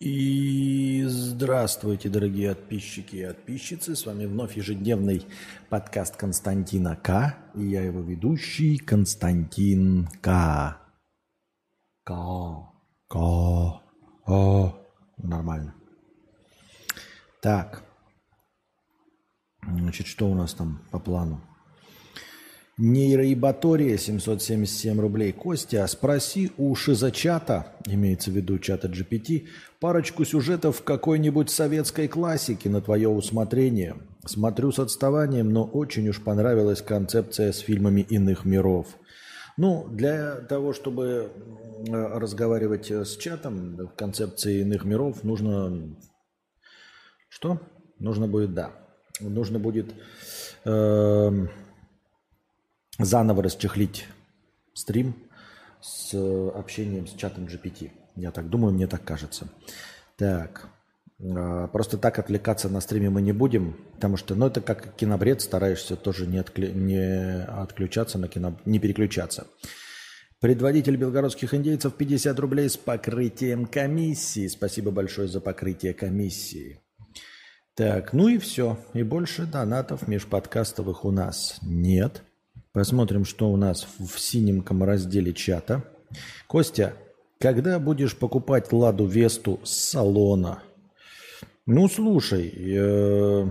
И здравствуйте, дорогие подписчики и подписчицы. С вами вновь ежедневный подкаст Константина К. И я его ведущий Константин К. К. К. О. Нормально. Так. Значит, что у нас там по плану? Нейроибатория 777 рублей. Костя, спроси у шизочата, имеется в виду чата GPT, парочку сюжетов какой-нибудь советской классики на твое усмотрение. Смотрю с отставанием, но очень уж понравилась концепция с фильмами иных миров. Ну, для того, чтобы разговаривать с чатом в концепции иных миров, нужно... Что? Нужно будет, да. Нужно будет... Э заново расчехлить стрим с общением с чатом GPT. Я так думаю, мне так кажется. Так. А, просто так отвлекаться на стриме мы не будем, потому что, ну, это как кинобред, стараешься тоже не, отклю... не отключаться на кино, не переключаться. Предводитель белгородских индейцев 50 рублей с покрытием комиссии. Спасибо большое за покрытие комиссии. Так, ну и все. И больше донатов межподкастовых у нас нет. Посмотрим, что у нас в синеньком разделе чата. Костя, когда будешь покупать Ладу Весту с салона? Ну, слушай, э...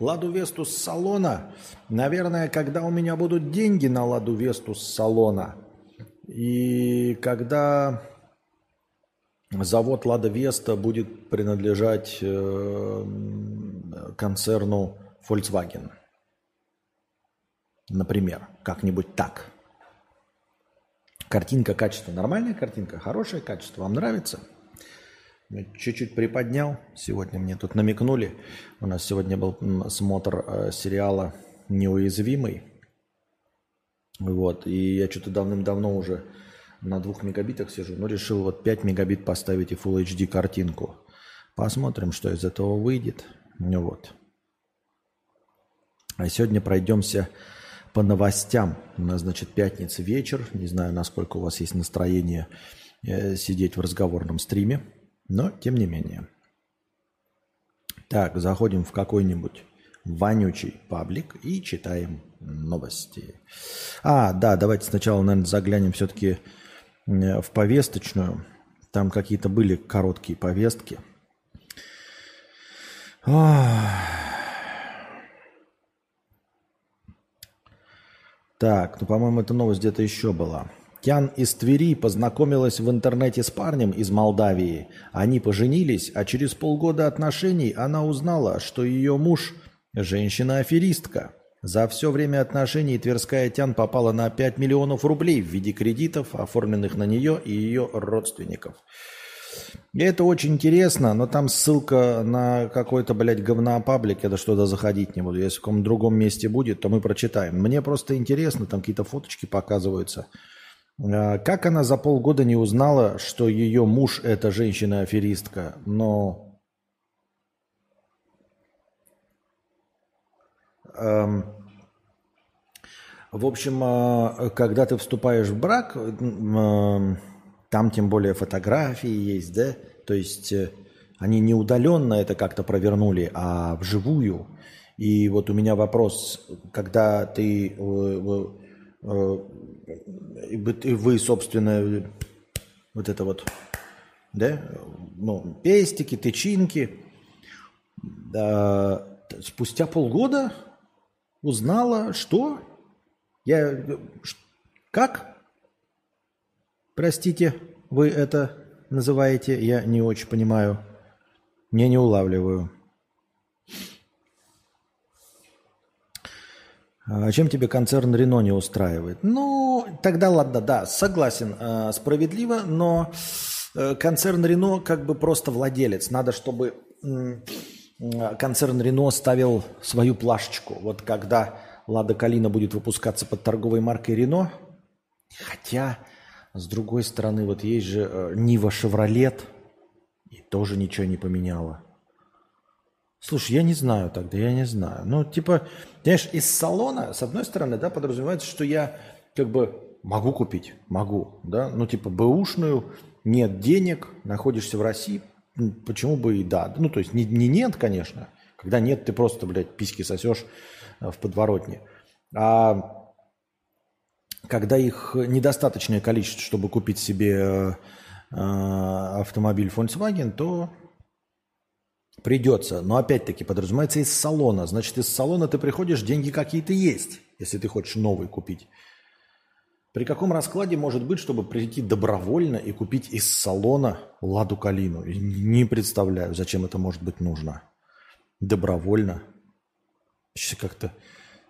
Ладу Весту с салона, наверное, когда у меня будут деньги на Ладу Весту с салона, и когда завод Лада Веста будет принадлежать э, концерну Volkswagen. Например, как-нибудь так. Картинка, качество. Нормальная картинка, хорошее качество. Вам нравится? Чуть-чуть приподнял. Сегодня мне тут намекнули. У нас сегодня был смотр э, сериала «Неуязвимый». Вот. И я что-то давным-давно уже на двух мегабитах сижу, но решил вот 5 мегабит поставить и Full HD картинку. Посмотрим, что из этого выйдет. Ну вот. А сегодня пройдемся по новостям. У нас, значит, пятница вечер. Не знаю, насколько у вас есть настроение э, сидеть в разговорном стриме, но тем не менее. Так, заходим в какой-нибудь вонючий паблик и читаем новости. А, да, давайте сначала, наверное, заглянем все-таки в повесточную. Там какие-то были короткие повестки. Так, ну, по-моему, эта новость где-то еще была. Тян из Твери познакомилась в интернете с парнем из Молдавии. Они поженились, а через полгода отношений она узнала, что ее муж – женщина-аферистка. За все время отношений Тверская Тян попала на 5 миллионов рублей в виде кредитов, оформленных на нее и ее родственников. И это очень интересно, но там ссылка на какой-то, блядь, говнопаблик, я до что-то заходить не буду. Если в каком другом месте будет, то мы прочитаем. Мне просто интересно, там какие-то фоточки показываются. А, как она за полгода не узнала, что ее муж – это женщина-аферистка? Но Эм, в общем, э, когда ты вступаешь в брак, эм, там тем более фотографии есть, да, то есть э, они не удаленно это как-то провернули, а вживую. И вот у меня вопрос, когда ты, э, вы, собственно, вот это вот, да, ну, пестики, тычинки, да, спустя полгода Узнала, что? Я... Как? Простите, вы это называете? Я не очень понимаю. Не не улавливаю. А чем тебе концерн Рено не устраивает? Ну, тогда ладно, да, согласен, э, справедливо, но э, концерн Рено как бы просто владелец. Надо, чтобы концерн Рено ставил свою плашечку. Вот когда Лада Калина будет выпускаться под торговой маркой Рено, хотя, с другой стороны, вот есть же э, Нива Шевролет, и тоже ничего не поменяла. Слушай, я не знаю тогда, я не знаю. Ну, типа, знаешь, из салона, с одной стороны, да, подразумевается, что я как бы Могу купить, могу, да. Ну, типа бэушную, нет денег, находишься в России, почему бы и да. Ну, то есть не, не нет, конечно. Когда нет, ты просто, блядь, письки сосешь э, в подворотне. А когда их недостаточное количество, чтобы купить себе э, автомобиль Volkswagen, то придется. Но опять-таки подразумевается из салона. Значит, из салона ты приходишь, деньги какие-то есть, если ты хочешь новый купить. При каком раскладе может быть, чтобы прийти добровольно и купить из салона Ладу Калину? Не представляю, зачем это может быть нужно. Добровольно. Как-то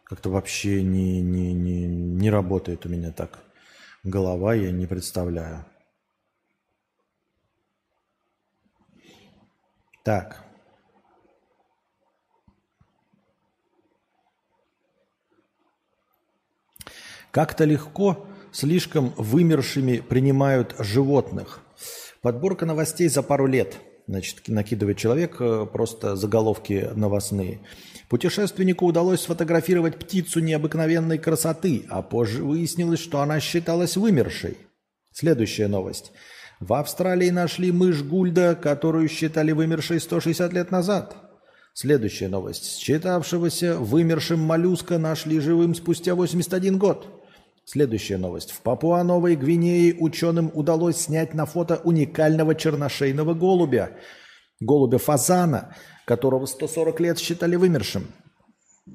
как вообще не, не, не, не работает у меня так голова, я не представляю. Так. Как-то легко слишком вымершими принимают животных. Подборка новостей за пару лет. Значит, накидывает человек э, просто заголовки новостные. Путешественнику удалось сфотографировать птицу необыкновенной красоты, а позже выяснилось, что она считалась вымершей. Следующая новость. В Австралии нашли мышь Гульда, которую считали вымершей 160 лет назад. Следующая новость. Считавшегося вымершим моллюска нашли живым спустя 81 год. Следующая новость. В Папуа-Новой Гвинее ученым удалось снять на фото уникального черношейного голубя. Голубя фазана, которого 140 лет считали вымершим.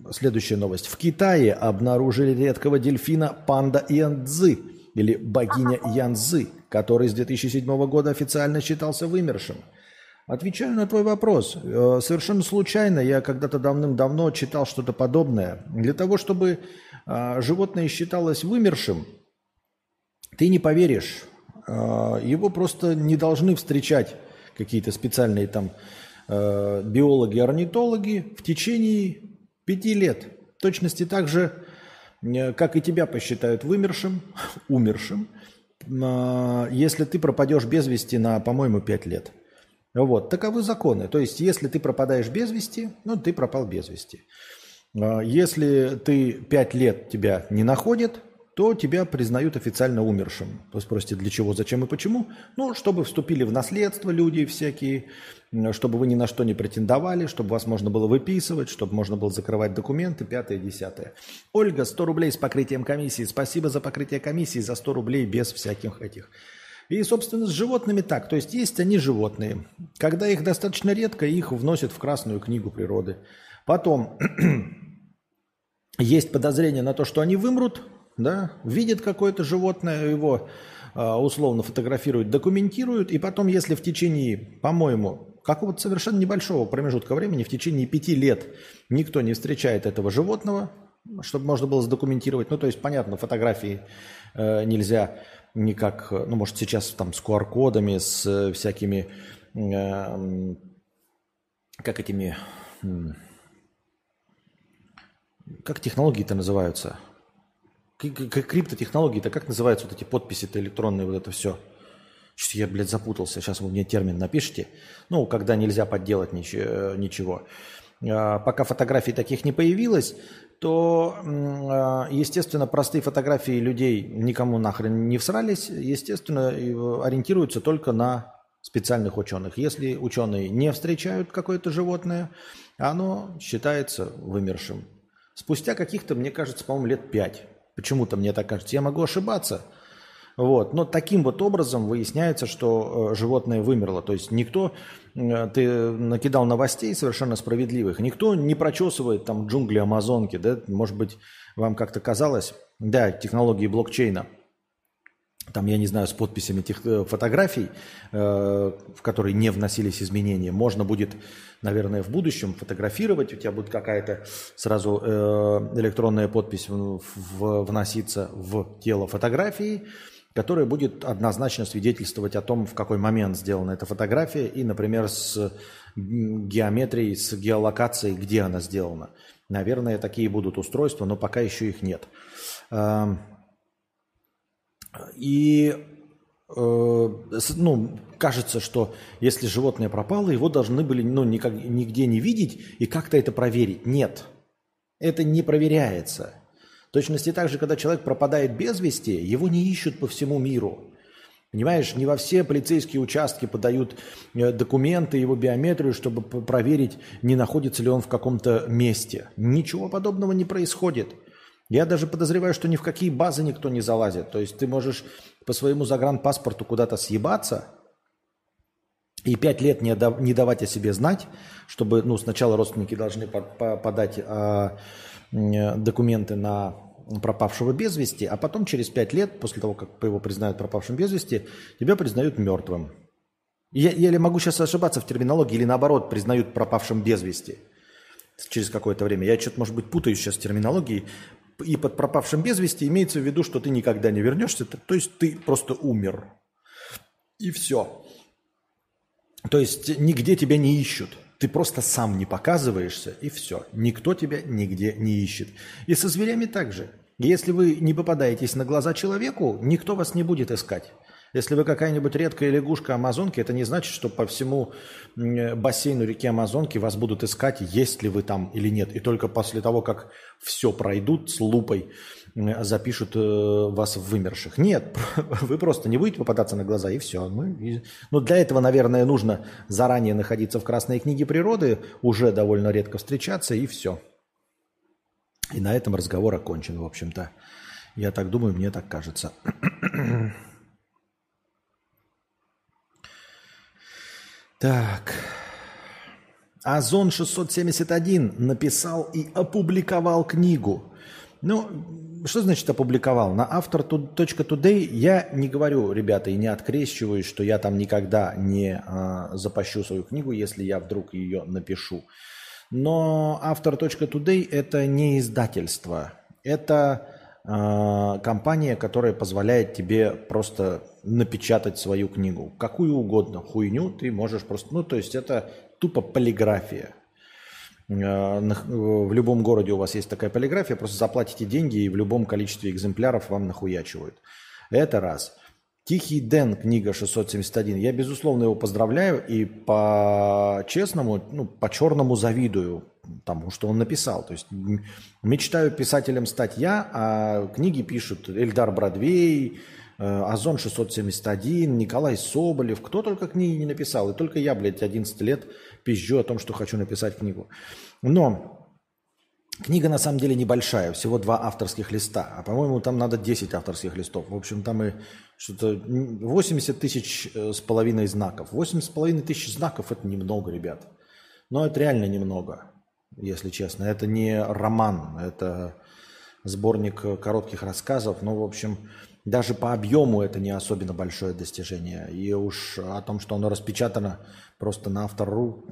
Следующая новость. В Китае обнаружили редкого дельфина панда Янцзы или богиня Янцзы, который с 2007 года официально считался вымершим. Отвечаю на твой вопрос. Э, совершенно случайно я когда-то давным-давно читал что-то подобное. Для того, чтобы животное считалось вымершим, ты не поверишь, а, его просто не должны встречать какие-то специальные там а, биологи, орнитологи в течение пяти лет. В точности так же, как и тебя посчитают вымершим, умершим, если ты пропадешь без вести на, по-моему, пять лет. Вот, таковы законы. То есть, если ты пропадаешь без вести, ну, ты пропал без вести. А, если ты пять лет тебя не находит, то тебя признают официально умершим. Вы спросите, для чего, зачем и почему? Ну, чтобы вступили в наследство люди всякие, чтобы вы ни на что не претендовали, чтобы вас можно было выписывать, чтобы можно было закрывать документы, пятое, десятое. Ольга, 100 рублей с покрытием комиссии. Спасибо за покрытие комиссии, за 100 рублей без всяких этих. И, собственно, с животными так. То есть есть они животные. Когда их достаточно редко, их вносят в Красную книгу природы. Потом есть подозрение на то, что они вымрут, да, видят какое-то животное, его а, условно фотографируют, документируют, и потом, если в течение, по-моему, какого-то совершенно небольшого промежутка времени, в течение пяти лет никто не встречает этого животного, чтобы можно было задокументировать, ну, то есть, понятно, фотографии э, нельзя никак, ну, может, сейчас там с QR-кодами, с э, всякими, э, как этими как технологии-то называются? Криптотехнологии-то как называются вот эти подписи-то электронные, вот это все? Что я, блядь, запутался. Сейчас вы мне термин напишите. Ну, когда нельзя подделать ничего. А, пока фотографий таких не появилось, то, а, естественно, простые фотографии людей никому нахрен не всрались. Естественно, ориентируются только на специальных ученых. Если ученые не встречают какое-то животное, оно считается вымершим. Спустя каких-то, мне кажется, по-моему, лет пять. Почему-то мне так кажется. Я могу ошибаться. Вот. Но таким вот образом выясняется, что э, животное вымерло. То есть никто, э, ты накидал новостей совершенно справедливых, никто не прочесывает там джунгли Амазонки, да, может быть, вам как-то казалось, да, технологии блокчейна – там, я не знаю, с подписями тех э, фотографий, э, в которые не вносились изменения, можно будет, наверное, в будущем фотографировать, у тебя будет какая-то сразу э, электронная подпись вноситься в тело фотографии, которая будет однозначно свидетельствовать о том, в какой момент сделана эта фотография и, например, с геометрией, с геолокацией, где она сделана. Наверное, такие будут устройства, но пока еще их нет. Эм, и э, ну, кажется, что если животное пропало, его должны были ну, никак, нигде не видеть и как-то это проверить. Нет, это не проверяется. точности так же, когда человек пропадает без вести, его не ищут по всему миру. Понимаешь, не во все полицейские участки подают э, документы, его биометрию, чтобы проверить, не находится ли он в каком-то месте. Ничего подобного не происходит. Я даже подозреваю, что ни в какие базы никто не залазит. То есть ты можешь по своему загранпаспорту куда-то съебаться и пять лет не, не давать о себе знать, чтобы ну, сначала родственники должны подать а, документы на пропавшего без вести, а потом через пять лет, после того, как его признают пропавшим без вести, тебя признают мертвым. Я, я ли могу сейчас ошибаться в терминологии или наоборот признают пропавшим без вести через какое-то время. Я что-то, может быть, путаюсь сейчас в терминологии. И под пропавшим без вести имеется в виду, что ты никогда не вернешься, то есть ты просто умер. И все. То есть нигде тебя не ищут. Ты просто сам не показываешься, и все. Никто тебя нигде не ищет. И со зверями также. Если вы не попадаетесь на глаза человеку, никто вас не будет искать. Если вы какая-нибудь редкая лягушка Амазонки, это не значит, что по всему бассейну реки Амазонки вас будут искать, есть ли вы там или нет. И только после того, как все пройдут с лупой, запишут э, вас в вымерших. Нет, вы просто не будете попадаться на глаза, и все. Ну, ну, для этого, наверное, нужно заранее находиться в Красной книге природы, уже довольно редко встречаться, и все. И на этом разговор окончен, в общем-то. Я так думаю, мне так кажется. Так. Озон 671 написал и опубликовал книгу. Ну, что значит опубликовал? На автор.today я не говорю, ребята, и не открещиваюсь, что я там никогда не э, запущу свою книгу, если я вдруг ее напишу. Но автор.today это не издательство. Это э, компания, которая позволяет тебе просто напечатать свою книгу. Какую угодно хуйню ты можешь просто... Ну, то есть это тупо полиграфия. Э, в любом городе у вас есть такая полиграфия, просто заплатите деньги и в любом количестве экземпляров вам нахуячивают. Это раз. Тихий Дэн, книга 671. Я, безусловно, его поздравляю и по-честному, ну, по-черному завидую тому, что он написал. То есть мечтаю писателем стать я, а книги пишут Эльдар Бродвей, э, Озон 671, Николай Соболев. Кто только книги не написал. И только я, блядь, 11 лет пизжу о том, что хочу написать книгу. Но книга на самом деле небольшая, всего два авторских листа. А по-моему, там надо 10 авторских листов. В общем, там и что-то 80 тысяч э, с половиной знаков. 80 с половиной тысяч знаков – это немного, ребят. Но это реально немного, если честно. Это не роман, это сборник коротких рассказов. Но, в общем, даже по объему это не особенно большое достижение. И уж о том, что оно распечатано просто на автор.ру,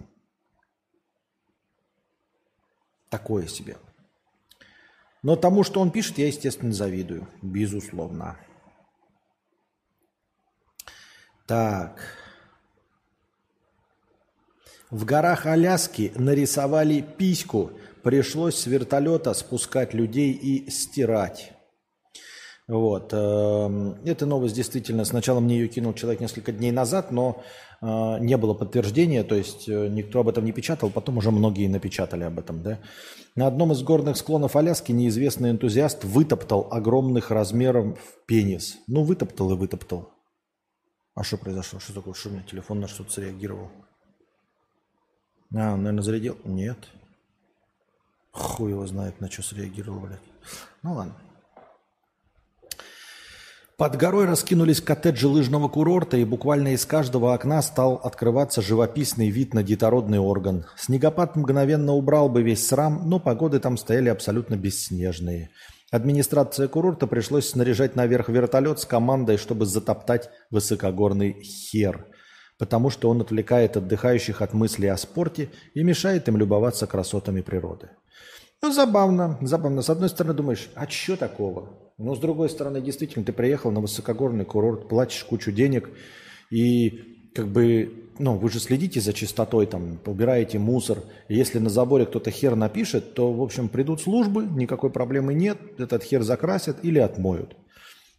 такое себе. Но тому, что он пишет, я, естественно, завидую. Безусловно. Так. В горах Аляски нарисовали письку. Пришлось с вертолета спускать людей и стирать. Вот. Эм, эта новость действительно, сначала мне ее кинул человек несколько дней назад, но э, не было подтверждения, то есть э, никто об этом не печатал, потом уже многие напечатали об этом. Да? На одном из горных склонов Аляски неизвестный энтузиаст вытоптал огромных размеров пенис. Ну, вытоптал и вытоптал. А что произошло? Что такое? Что у меня телефон на что-то среагировал? А, он, наверное, зарядил? Нет. Хуй его знает, на что среагировал, блядь. Ну ладно. Под горой раскинулись коттеджи лыжного курорта, и буквально из каждого окна стал открываться живописный вид на детородный орган. Снегопад мгновенно убрал бы весь срам, но погоды там стояли абсолютно бесснежные. Администрация курорта пришлось снаряжать наверх вертолет с командой, чтобы затоптать высокогорный хер, потому что он отвлекает отдыхающих от мыслей о спорте и мешает им любоваться красотами природы. Ну, забавно, забавно. С одной стороны думаешь, а что такого? Но с другой стороны, действительно, ты приехал на высокогорный курорт, платишь кучу денег, и как бы, ну, вы же следите за чистотой, там, убираете мусор. Если на заборе кто-то хер напишет, то, в общем, придут службы, никакой проблемы нет, этот хер закрасят или отмоют.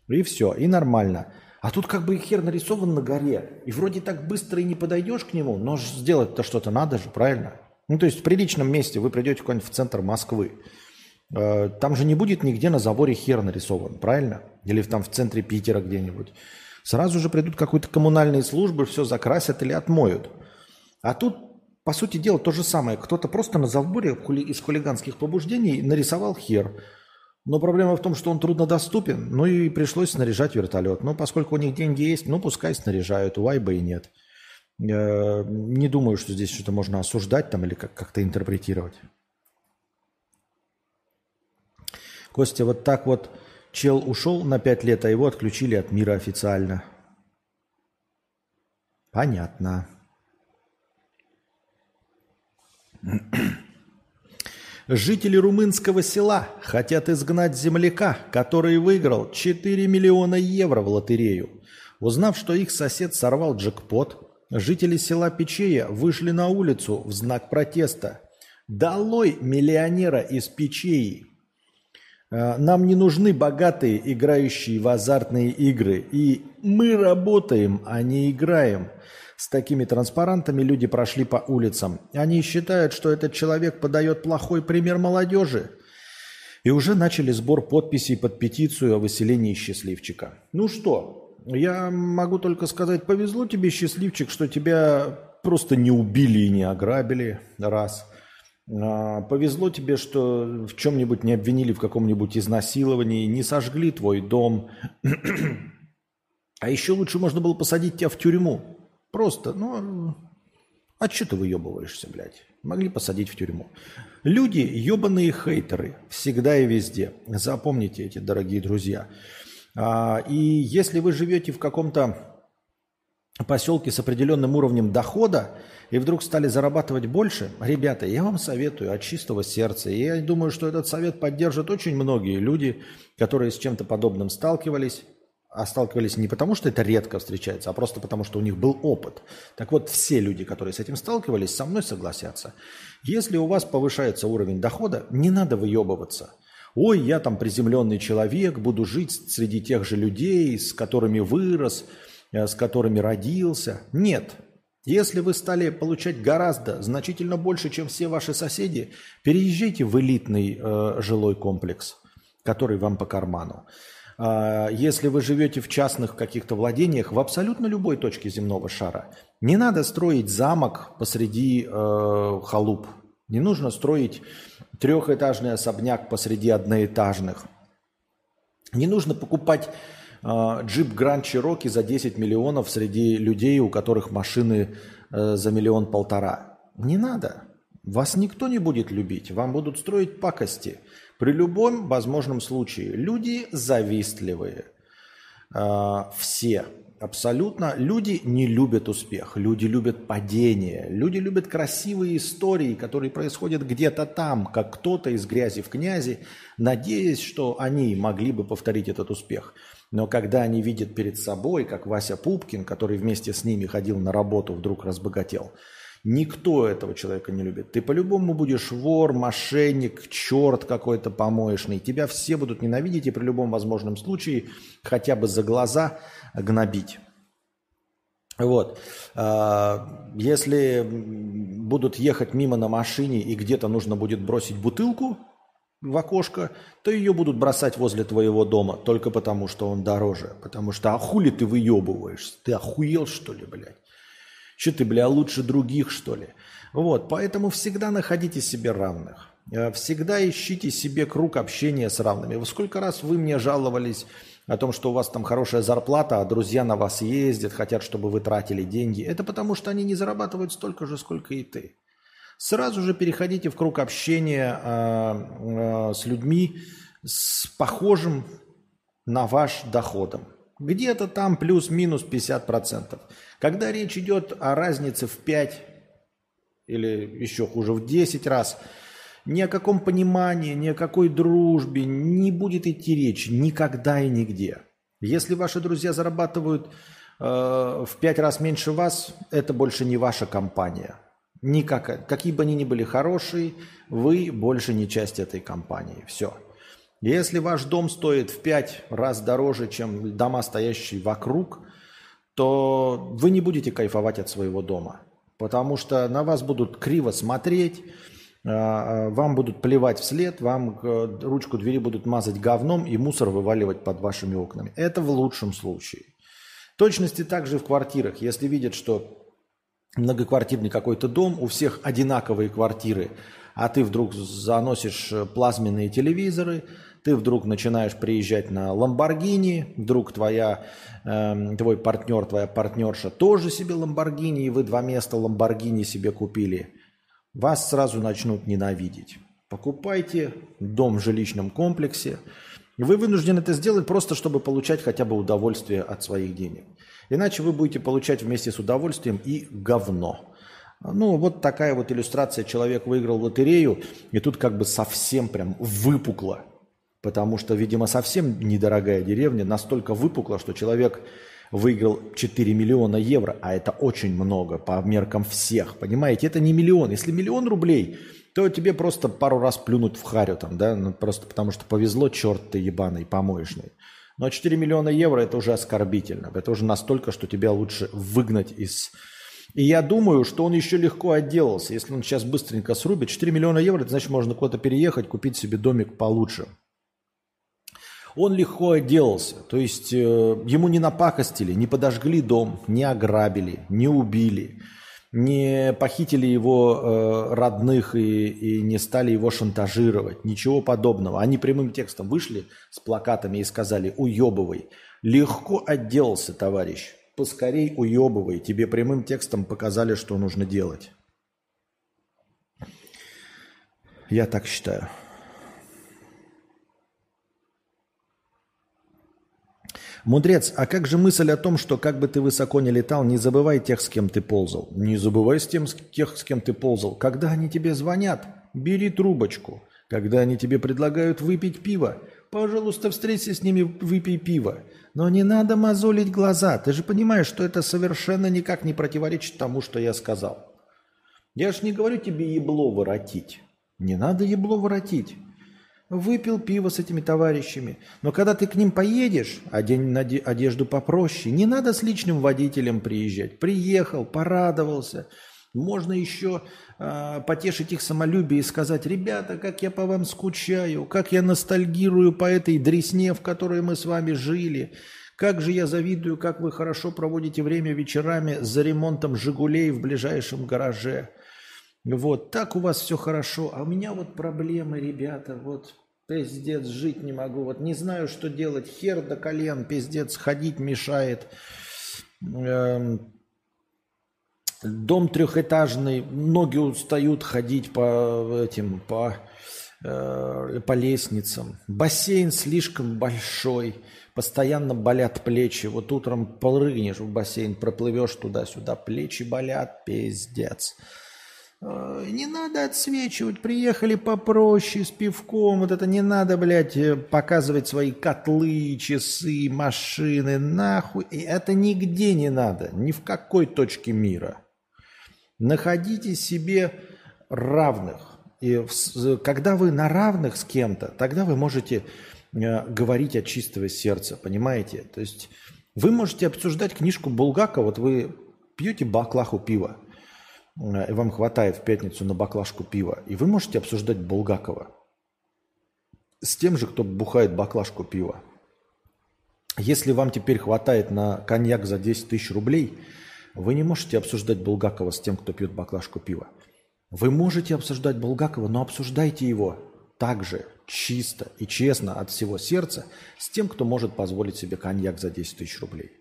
И все, и нормально. А тут как бы хер нарисован на горе, и вроде так быстро и не подойдешь к нему, но сделать-то что-то надо же, правильно? Ну, то есть в приличном месте вы придете куда-нибудь в центр Москвы. Э, там же не будет нигде на заборе хер нарисован, правильно? Или там в центре Питера где-нибудь. Сразу же придут какие-то коммунальные службы, все закрасят или отмоют. А тут, по сути дела, то же самое. Кто-то просто на заборе из хулиганских побуждений нарисовал хер. Но проблема в том, что он труднодоступен, ну и пришлось снаряжать вертолет. Но поскольку у них деньги есть, ну пускай снаряжают, у Вайба и нет. Э, не думаю, что здесь что-то можно осуждать там или как-то интерпретировать. Костя, вот так вот чел ушел на пять лет, а его отключили от мира официально. Понятно. Жители румынского села хотят изгнать земляка, который выиграл 4 миллиона евро в лотерею. Узнав, что их сосед сорвал джекпот, жители села Печея вышли на улицу в знак протеста. «Долой миллионера из Печеи!» Э, нам не нужны богатые, играющие в азартные игры. И мы работаем, а не играем. С такими транспарантами люди прошли по улицам. Они считают, что этот человек подает плохой пример молодежи. И уже начали сбор подписей под петицию о выселении счастливчика. Ну что, я могу только сказать, повезло тебе, счастливчик, что тебя просто не убили и не ограбили. Раз – а, повезло тебе, что в чем-нибудь не обвинили в каком-нибудь изнасиловании, не сожгли твой дом. А еще лучше можно было посадить тебя в тюрьму. Просто, ну, а что ты выебываешься, блядь? Могли посадить в тюрьму. Люди, ебаные хейтеры, всегда и везде. Запомните эти, дорогие друзья. А, и если вы живете в каком-то поселке с определенным уровнем дохода, и вдруг стали зарабатывать больше, ребята, я вам советую от чистого сердца. И я думаю, что этот совет поддержат очень многие люди, которые с чем-то подобным сталкивались, а сталкивались не потому, что это редко встречается, а просто потому, что у них был опыт. Так вот, все люди, которые с этим сталкивались, со мной согласятся. Если у вас повышается уровень дохода, не надо выебываться. Ой, я там приземленный человек, буду жить среди тех же людей, с которыми вырос, э, с которыми родился. Нет, если вы стали получать гораздо, значительно больше, чем все ваши соседи, переезжайте в элитный э, жилой комплекс, который вам по карману. Э, если вы живете в частных каких-то владениях в абсолютно любой точке земного шара, не надо строить замок посреди э, халуп. Не нужно строить трехэтажный особняк посреди одноэтажных. Не нужно покупать а, джип Гранд Чироки за 10 миллионов среди людей, у которых машины э, за миллион-полтора. Не надо. Вас никто не будет любить, вам будут строить пакости. При любом возможном случае. Люди завистливые. А, все. Абсолютно. Люди не любят успех, люди любят падение, люди любят красивые истории, которые происходят где-то там, как кто-то из грязи в князи, надеясь, что они могли бы повторить этот успех. Но когда они видят перед собой, как Вася Пупкин, который вместе с ними ходил на работу, вдруг разбогател, никто этого человека не любит. Ты по-любому будешь вор, мошенник, черт какой-то помоечный. Тебя все будут ненавидеть и при любом возможном случае хотя бы за глаза гнобить. Вот. А, если будут ехать мимо на машине и где-то нужно будет бросить бутылку, в окошко, то ее будут бросать возле твоего дома только потому, что он дороже. Потому что а хули ты выебываешься? Ты охуел, что ли, блядь? Что ты, бля, лучше других, что ли? Вот, поэтому всегда находите себе равных. Э, всегда ищите себе круг общения с равными. Сколько раз вы мне жаловались о том, что у вас там хорошая зарплата, а друзья на вас ездят, хотят, чтобы вы тратили деньги. Это потому, что они не зарабатывают столько же, сколько и ты. Сразу же переходите в круг общения э, э, с людьми с похожим на ваш доходом. Где-то там плюс-минус 50%. Когда речь идет о разнице в 5 или еще хуже в 10 раз, ни о каком понимании, ни о какой дружбе не будет идти речь никогда и нигде. Если ваши друзья зарабатывают э, в 5 раз меньше вас, это больше не ваша компания. Никак, какие бы они ни были хорошие, вы больше не часть этой компании. Все. Если ваш дом стоит в пять раз дороже, чем дома, стоящие вокруг, то вы не будете кайфовать от своего дома. Потому что на вас будут криво смотреть, а, вам будут плевать вслед, вам ручку двери будут мазать говном и мусор вываливать под вашими окнами. Это в лучшем случае. Точности также в квартирах. Если видят, что многоквартирный какой-то дом, у всех одинаковые квартиры, а ты вдруг заносишь плазменные телевизоры, ты вдруг начинаешь приезжать на Ламборгини, вдруг твоя, э, твой партнер, твоя партнерша тоже себе Ламборгини, и вы два места Ламборгини себе купили, вас сразу начнут ненавидеть. Покупайте дом в жилищном комплексе. Вы вынуждены это сделать просто, чтобы получать хотя бы удовольствие от своих денег. Иначе вы будете получать вместе с удовольствием и говно. Ну, вот такая вот иллюстрация. Человек выиграл лотерею, и тут как бы совсем прям выпукло потому что, видимо, совсем недорогая деревня, настолько выпукла, что человек выиграл 4 миллиона евро, а это очень много по меркам всех, понимаете? Это не миллион. Если миллион рублей, то тебе просто пару раз плюнуть в харю там, да, ну, просто потому что повезло, черт ты ебаный, помоечный. Но 4 миллиона евро это уже оскорбительно. Это уже настолько, что тебя лучше выгнать из... И я думаю, что он еще легко отделался. Если он сейчас быстренько срубит, 4 миллиона евро, это значит, можно куда-то переехать, купить себе домик получше он легко отделался. То есть э, ему не напакостили, не подожгли дом, не ограбили, не убили, не похитили его э, родных и, и не стали его шантажировать. Ничего подобного. Они прямым текстом вышли с плакатами и сказали «уебывай». Легко отделался, товарищ. Поскорей уебывай. Тебе прямым текстом показали, что нужно делать. Я так считаю. Мудрец, а как же мысль о том, что как бы ты высоко не летал, не забывай тех, с кем ты ползал. Не забывай с тем, с тех, с кем ты ползал. Когда они тебе звонят, бери трубочку. Когда они тебе предлагают выпить пиво, пожалуйста, встреться с ними, выпей пиво. Но не надо мозолить глаза. Ты же понимаешь, что это совершенно никак не противоречит тому, что я сказал. Я ж не говорю тебе ебло воротить. Не надо ебло воротить. Выпил пиво с этими товарищами. Но когда ты к ним поедешь, одень одежду попроще. Не надо с личным водителем приезжать. Приехал, порадовался. Можно еще э, потешить их самолюбие и сказать, ребята, как я по вам скучаю, как я ностальгирую по этой дресне, в которой мы с вами жили. Как же я завидую, как вы хорошо проводите время вечерами за ремонтом «Жигулей» в ближайшем гараже. Вот, так у вас все хорошо, а у меня вот проблемы, ребята, вот Пиздец, жить не могу. Вот не знаю, что делать. Хер до колен, пиздец, ходить мешает. Эм, дом трехэтажный, ноги устают ходить по этим, по, э, по лестницам. Бассейн слишком большой, постоянно болят плечи. Вот утром прыгнешь в бассейн, проплывешь туда-сюда, плечи болят, пиздец. Э, не надо отсвечивать, приехали попроще, с пивком. Вот это не надо, блядь, э, показывать свои котлы, часы, машины, нахуй. И это нигде не надо, ни в какой точке мира. Находите себе равных. И когда вы на равных с кем-то, тогда вы можете э, говорить от чистого сердца, понимаете? То есть вы можете обсуждать книжку Булгакова, вот вы пьете баклаху пива, Э, и вам хватает в пятницу на баклажку пива, и вы можете обсуждать Булгакова с тем же, кто бухает баклажку пива. Если вам теперь хватает на коньяк за 10 тысяч рублей, вы не можете обсуждать Булгакова с тем, кто пьет баклажку пива. Вы можете обсуждать Булгакова, но обсуждайте его также чисто и честно от всего сердца с тем, кто может позволить себе коньяк за 10 тысяч рублей.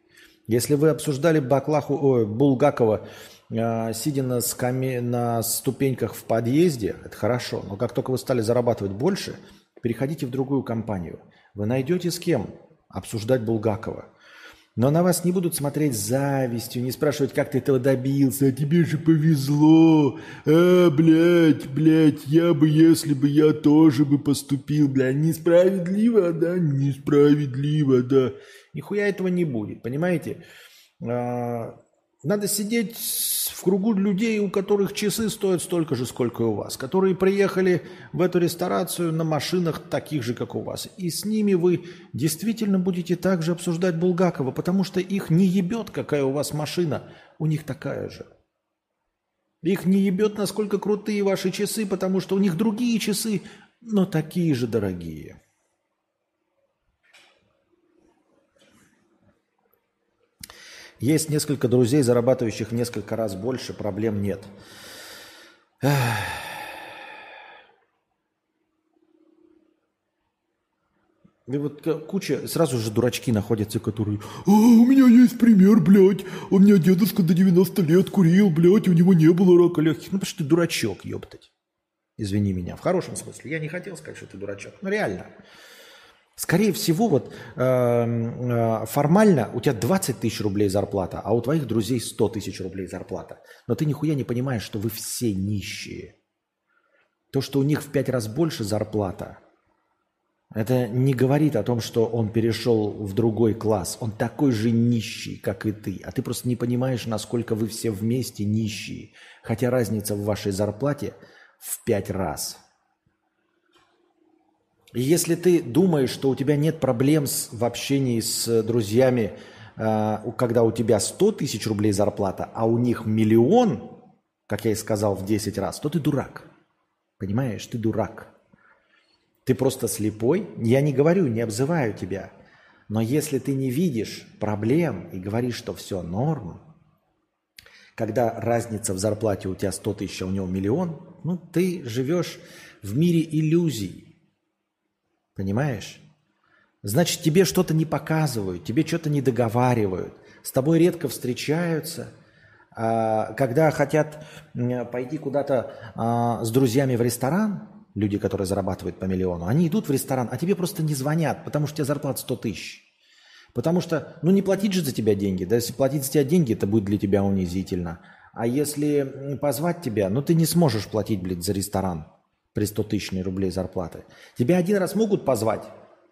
Если вы обсуждали Баклаху, о, Булгакова сидя на, скаме... на ступеньках в подъезде, это хорошо, но как только вы стали зарабатывать больше, переходите в другую компанию. Вы найдете с кем обсуждать Булгакова. Но на вас не будут смотреть завистью, не спрашивать, как ты этого добился, а тебе же повезло, а, блядь, блядь, я бы, если бы я тоже бы поступил, блядь, несправедливо, да, несправедливо, да. Нихуя этого не будет, понимаете? А, надо сидеть в кругу людей, у которых часы стоят столько же, сколько и у вас, которые приехали в эту ресторацию на машинах таких же, как у вас. И с ними вы действительно будете также обсуждать Булгакова, потому что их не ебет, какая у вас машина, у них такая же. Их не ебет, насколько крутые ваши часы, потому что у них другие часы, но такие же дорогие. Есть несколько друзей, зарабатывающих в несколько раз больше, проблем нет. И вот куча, сразу же дурачки находятся, которые «А, у меня есть пример, блядь, у меня дедушка до 90 лет курил, блядь, у него не было рака легких». Ну, потому что ты дурачок, ёптать. Извини меня, в хорошем смысле. Я не хотел сказать, что ты дурачок, но реально. Скорее всего, вот э, э, формально у тебя 20 тысяч рублей зарплата, а у твоих друзей 100 тысяч рублей зарплата. Но ты нихуя не понимаешь, что вы все нищие. То, что у них в пять раз больше зарплата – это не говорит о том, что он перешел в другой класс. Он такой же нищий, как и ты. А ты просто не понимаешь, насколько вы все вместе нищие. Хотя разница в вашей зарплате в пять раз. Если ты думаешь, что у тебя нет проблем с, в общении с друзьями, э, когда у тебя 100 тысяч рублей зарплата, а у них миллион, как я и сказал в 10 раз, то ты дурак. Понимаешь, ты дурак. Ты просто слепой. Я не говорю, не обзываю тебя. Но если ты не видишь проблем и говоришь, что все норм, когда разница в зарплате у тебя 100 тысяч, а у него миллион, ну, ты живешь в мире иллюзий. Понимаешь? Значит, тебе что-то не показывают, тебе что-то не договаривают, с тобой редко встречаются. А, когда хотят пойти куда-то а, с друзьями в ресторан, люди, которые зарабатывают по миллиону, они идут в ресторан, а тебе просто не звонят, потому что у тебя зарплата 100 тысяч. Потому что, ну не платить же за тебя деньги, да, если платить за тебя деньги, это будет для тебя унизительно. А если позвать тебя, ну ты не сможешь платить, блядь, за ресторан при 100 тысяч рублей зарплаты. Тебя один раз могут позвать,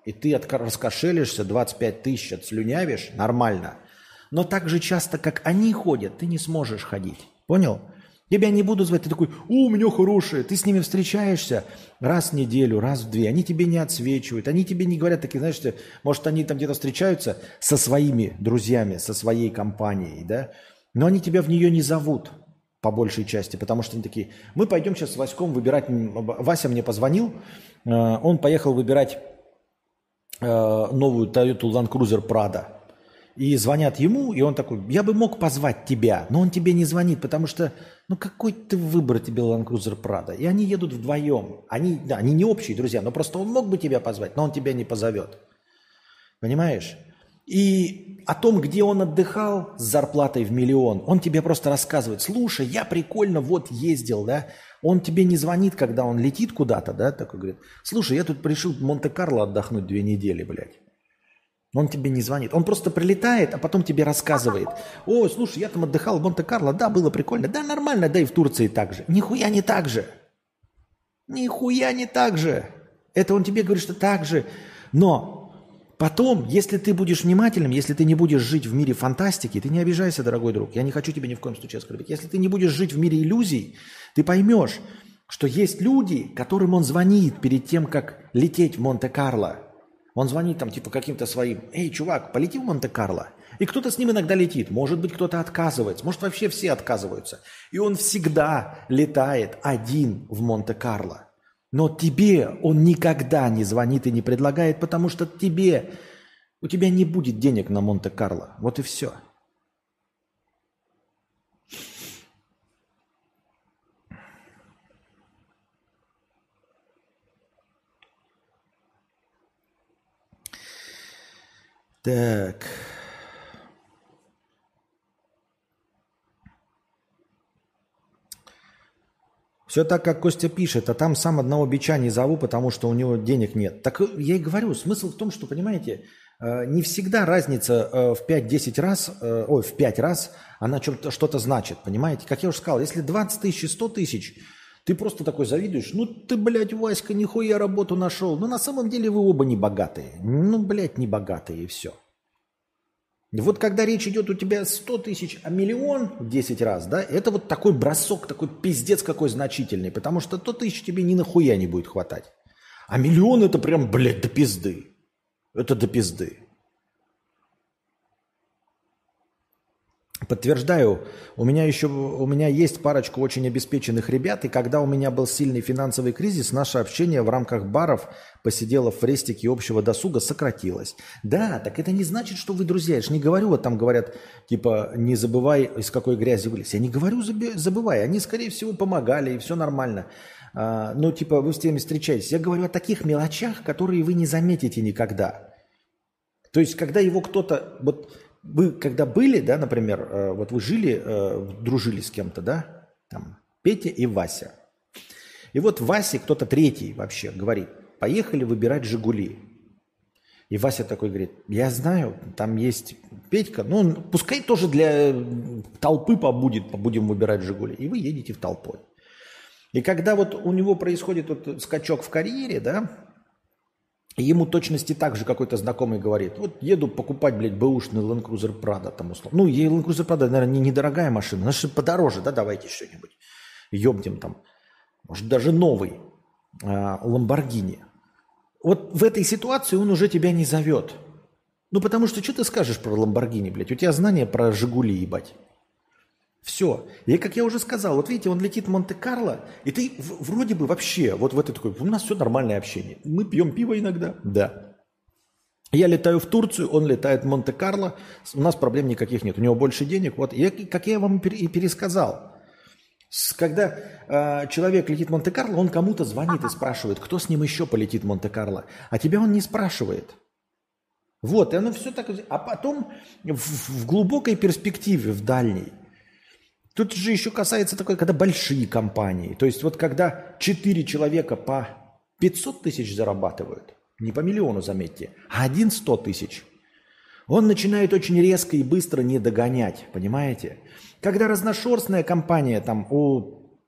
и ты от, раскошелишься, 25 тысяч отслюнявишь, нормально. Но так же часто, как они ходят, ты не сможешь ходить. Понял? Тебя не буду звать, ты такой, о, у меня хорошие. Ты с ними встречаешься раз в неделю, раз в две. Они тебе не отсвечивают, они тебе не говорят такие, знаешь, может, они там где-то встречаются со своими друзьями, со своей компанией, да, но они тебя в нее не зовут по большей части, потому что они такие, мы пойдем сейчас с Васьком выбирать, Вася мне позвонил, э, он поехал выбирать э, новую Toyota Land Cruiser Prado, и звонят ему, и он такой, я бы мог позвать тебя, но он тебе не звонит, потому что, ну какой ты выбор тебе Land Cruiser Prado? И они едут вдвоем. Они, да, они не общие друзья, но просто он мог бы тебя позвать, но он тебя не позовет. Понимаешь? И о том, где он отдыхал с зарплатой в миллион, он тебе просто рассказывает, слушай, я прикольно вот ездил, да, он тебе не звонит, когда он летит куда-то, да, такой говорит, слушай, я тут пришел в Монте-Карло отдохнуть две недели, блядь. Он тебе не звонит. Он просто прилетает, а потом тебе рассказывает. О, слушай, я там отдыхал в Монте-Карло. Да, было прикольно. Да, нормально, да и в Турции так же. Нихуя не так же. Нихуя не так же. Это он тебе говорит, что так же. Но потом, если ты будешь внимательным, если ты не будешь жить в мире фантастики, ты не обижайся, дорогой друг. Я не хочу тебе ни в коем случае оскорбить. Если ты не будешь жить в мире иллюзий, ты поймешь, что есть люди, которым он звонит перед тем, как лететь в Монте-Карло. Он звонит там типа каким-то своим, эй, чувак, полети в Монте-Карло. И кто-то с ним иногда летит. Может быть, кто-то отказывается. Может, вообще все отказываются. И он всегда летает один в Монте-Карло. Но тебе он никогда не звонит и не предлагает, потому что тебе, у тебя не будет денег на Монте-Карло. Вот и все. Так. Все так, как Костя пишет, а там сам одного бича не зову, потому что у него денег нет. Так я и говорю, смысл в том, что, понимаете, э, не всегда разница э, в 5-10 раз, э, ой, в 5 раз, она что-то значит, понимаете? Как я уже сказал, если 20 тысяч и 100 тысяч – ты просто такой завидуешь. Ну ты, блядь, Васька, нихуя работу нашел. Ну на самом деле вы оба не богатые. Ну, блядь, не богатые и все. Вот когда речь идет у тебя 100 тысяч, а миллион 10 раз, да, это вот такой бросок, такой пиздец какой значительный, потому что 100 тысяч тебе ни нахуя не будет хватать. А миллион это прям, блядь, до пизды. Это до пизды. Подтверждаю, у меня еще у меня есть парочку очень обеспеченных ребят, и когда у меня был сильный финансовый кризис, наше общение в рамках баров, посиделов в рестике общего досуга сократилось. Да, так это не значит, что вы друзья. Я же не говорю, вот там говорят, типа, не забывай, из какой грязи вылез. Я не говорю, забывай. Они, скорее всего, помогали, и все нормально. А, ну, типа, вы с теми встречаетесь. Я говорю о таких мелочах, которые вы не заметите никогда. То есть, когда его кто-то... Вот вы когда были, да, например, э, вот вы жили, э, дружили с кем-то, да, там, Петя и Вася. И вот Васе кто-то третий вообще говорит, поехали выбирать «Жигули». И Вася такой говорит, я знаю, там есть Петька, ну, пускай тоже для толпы побудет, будем выбирать «Жигули». И вы едете в толпой. И когда вот у него происходит вот скачок в карьере, да, ему точности так же какой-то знакомый говорит, вот еду покупать, блядь, бэушный Land Cruiser Prado там условно. Ну, ей Land Cruiser Prado, наверное, не недорогая машина, она же подороже, да, давайте что-нибудь. Ёбнем там. Может, даже новый Ламборгини. Вот в этой ситуации он уже тебя не зовет. Ну, потому что что ты скажешь про Ламборгини, блядь? У тебя знания про Жигули, ебать. Все. И как я уже сказал, вот видите, он летит в Монте-Карло, и ты вроде бы вообще, вот в этой такой, у нас все нормальное общение. Мы пьем пиво иногда, да. Я летаю в Турцию, он летает в Монте-Карло, у нас проблем никаких нет, у него больше денег. Вот, я, как я вам и пересказал, когда э, человек летит в Монте-Карло, он кому-то звонит и спрашивает, кто с ним еще полетит в Монте-Карло, а тебя он не спрашивает. Вот, и оно все так... А потом в, в глубокой перспективе, в дальней, Тут же еще касается такой, когда большие компании. То есть вот когда 4 человека по 500 тысяч зарабатывают, не по миллиону, заметьте, а один 100 тысяч, он начинает очень резко и быстро не догонять, понимаете? Когда разношерстная компания, там у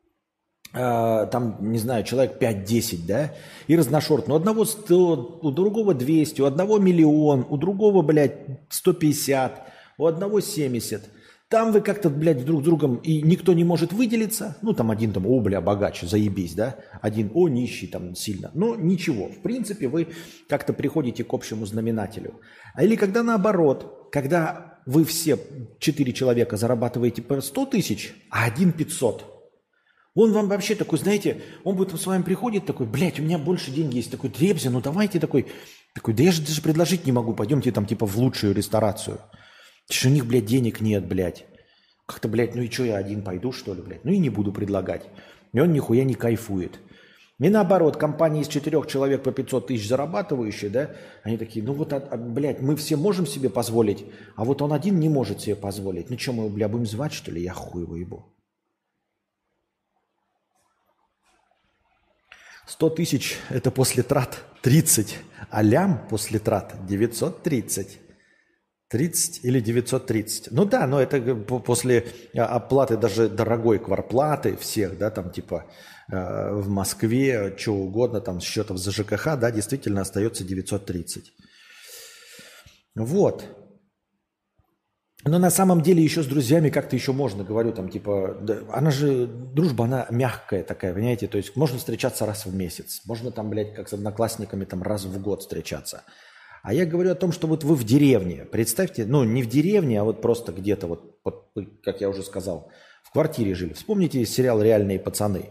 э, там, не знаю, человек 5-10, да, и разношерстно. У одного 100, у другого 200, у одного миллион, у другого, блядь, 150, у одного 70 – там вы как-то, блядь, друг с другом, и никто не может выделиться. Ну, там один там, о, бля, богаче, заебись, да? Один, о, нищий там сильно. Но ничего. В принципе, вы как-то приходите к общему знаменателю. Или когда наоборот, когда вы все, четыре человека, зарабатываете по 100 тысяч, а один 500. Он вам вообще такой, знаете, он будет с вами приходит такой, блядь, у меня больше денег есть, такой, Требзи, ну давайте такой, такой, да я же даже предложить не могу, пойдемте там типа в лучшую ресторацию. Что у них, блядь, денег нет, блядь. Как-то, блядь, ну и что, я один пойду, что ли, блядь? Ну и не буду предлагать. И он нихуя не кайфует. И наоборот, компании из четырех человек по 500 тысяч зарабатывающие, да, они такие, ну вот, а, а, блядь, мы все можем себе позволить, а вот он один не может себе позволить. Ну что, мы его, бля, будем звать, что ли? Я хуй его ебу. 100 тысяч – это после трат 30, а лям после трат 930. 30 или 930. Ну да, но это после а, оплаты даже дорогой кварплаты всех, да, там типа э, в Москве, что угодно, там счетов за ЖКХ, да, действительно остается 930. Вот. Но на самом деле еще с друзьями как-то еще можно, говорю, там типа, да, она же, дружба, она мягкая такая, понимаете, то есть можно встречаться раз в месяц, можно там, блядь, как с одноклассниками там раз в год встречаться. А я говорю о том, что вот вы в деревне. Представьте, ну не в деревне, а вот просто где-то, вот, вот как я уже сказал, в квартире жили. Вспомните сериал «Реальные пацаны».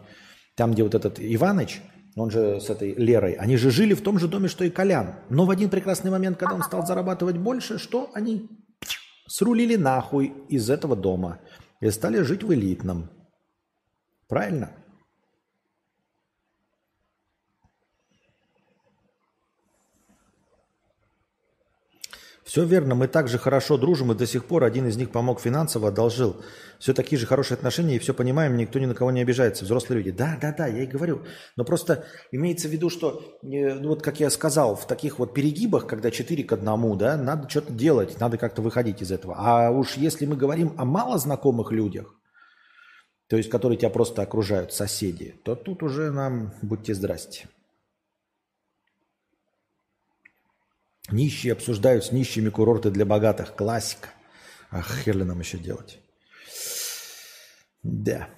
Там, где вот этот Иваныч, он же с этой Лерой, они же жили в том же доме, что и Колян. Но в один прекрасный момент, когда он стал зарабатывать больше, что они срулили нахуй из этого дома и стали жить в элитном. Правильно? Все верно, мы также хорошо дружим, и до сих пор один из них помог финансово, одолжил. Все такие же хорошие отношения, и все понимаем, никто ни на кого не обижается, взрослые люди. Да, да, да, я и говорю. Но просто имеется в виду, что, э, ну вот как я сказал, в таких вот перегибах, когда 4 к 1, да, надо что-то делать, надо как-то выходить из этого. А уж если мы говорим о малознакомых людях, то есть которые тебя просто окружают, соседи, то тут уже нам будьте здрасте. Нищие обсуждают с нищими курорты для богатых. Классика. А хер ли нам еще делать? Да.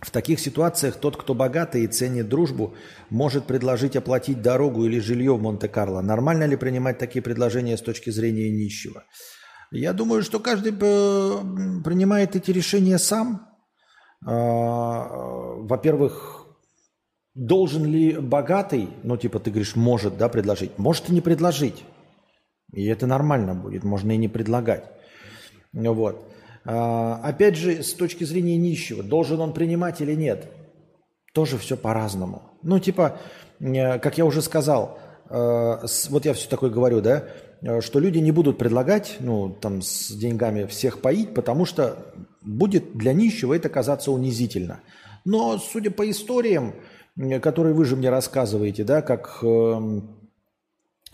В таких ситуациях тот, кто богатый и ценит дружбу, может предложить оплатить дорогу или жилье в Монте-Карло. Нормально ли принимать такие предложения с точки зрения нищего? Я думаю, что каждый э, принимает эти решения сам. А, во-первых, должен ли богатый, ну типа ты говоришь, может, да, предложить? Может и не предложить. И это нормально будет, можно и не предлагать. Вот. А, опять же, с точки зрения нищего, должен он принимать или нет? Тоже все по-разному. Ну, типа, э, как я уже сказал, э, вот я все такое говорю, да, э, что люди не будут предлагать, ну, там, с деньгами всех поить, потому что будет для нищего это казаться унизительно. Но, судя по историям, которые вы же мне рассказываете, да, как э,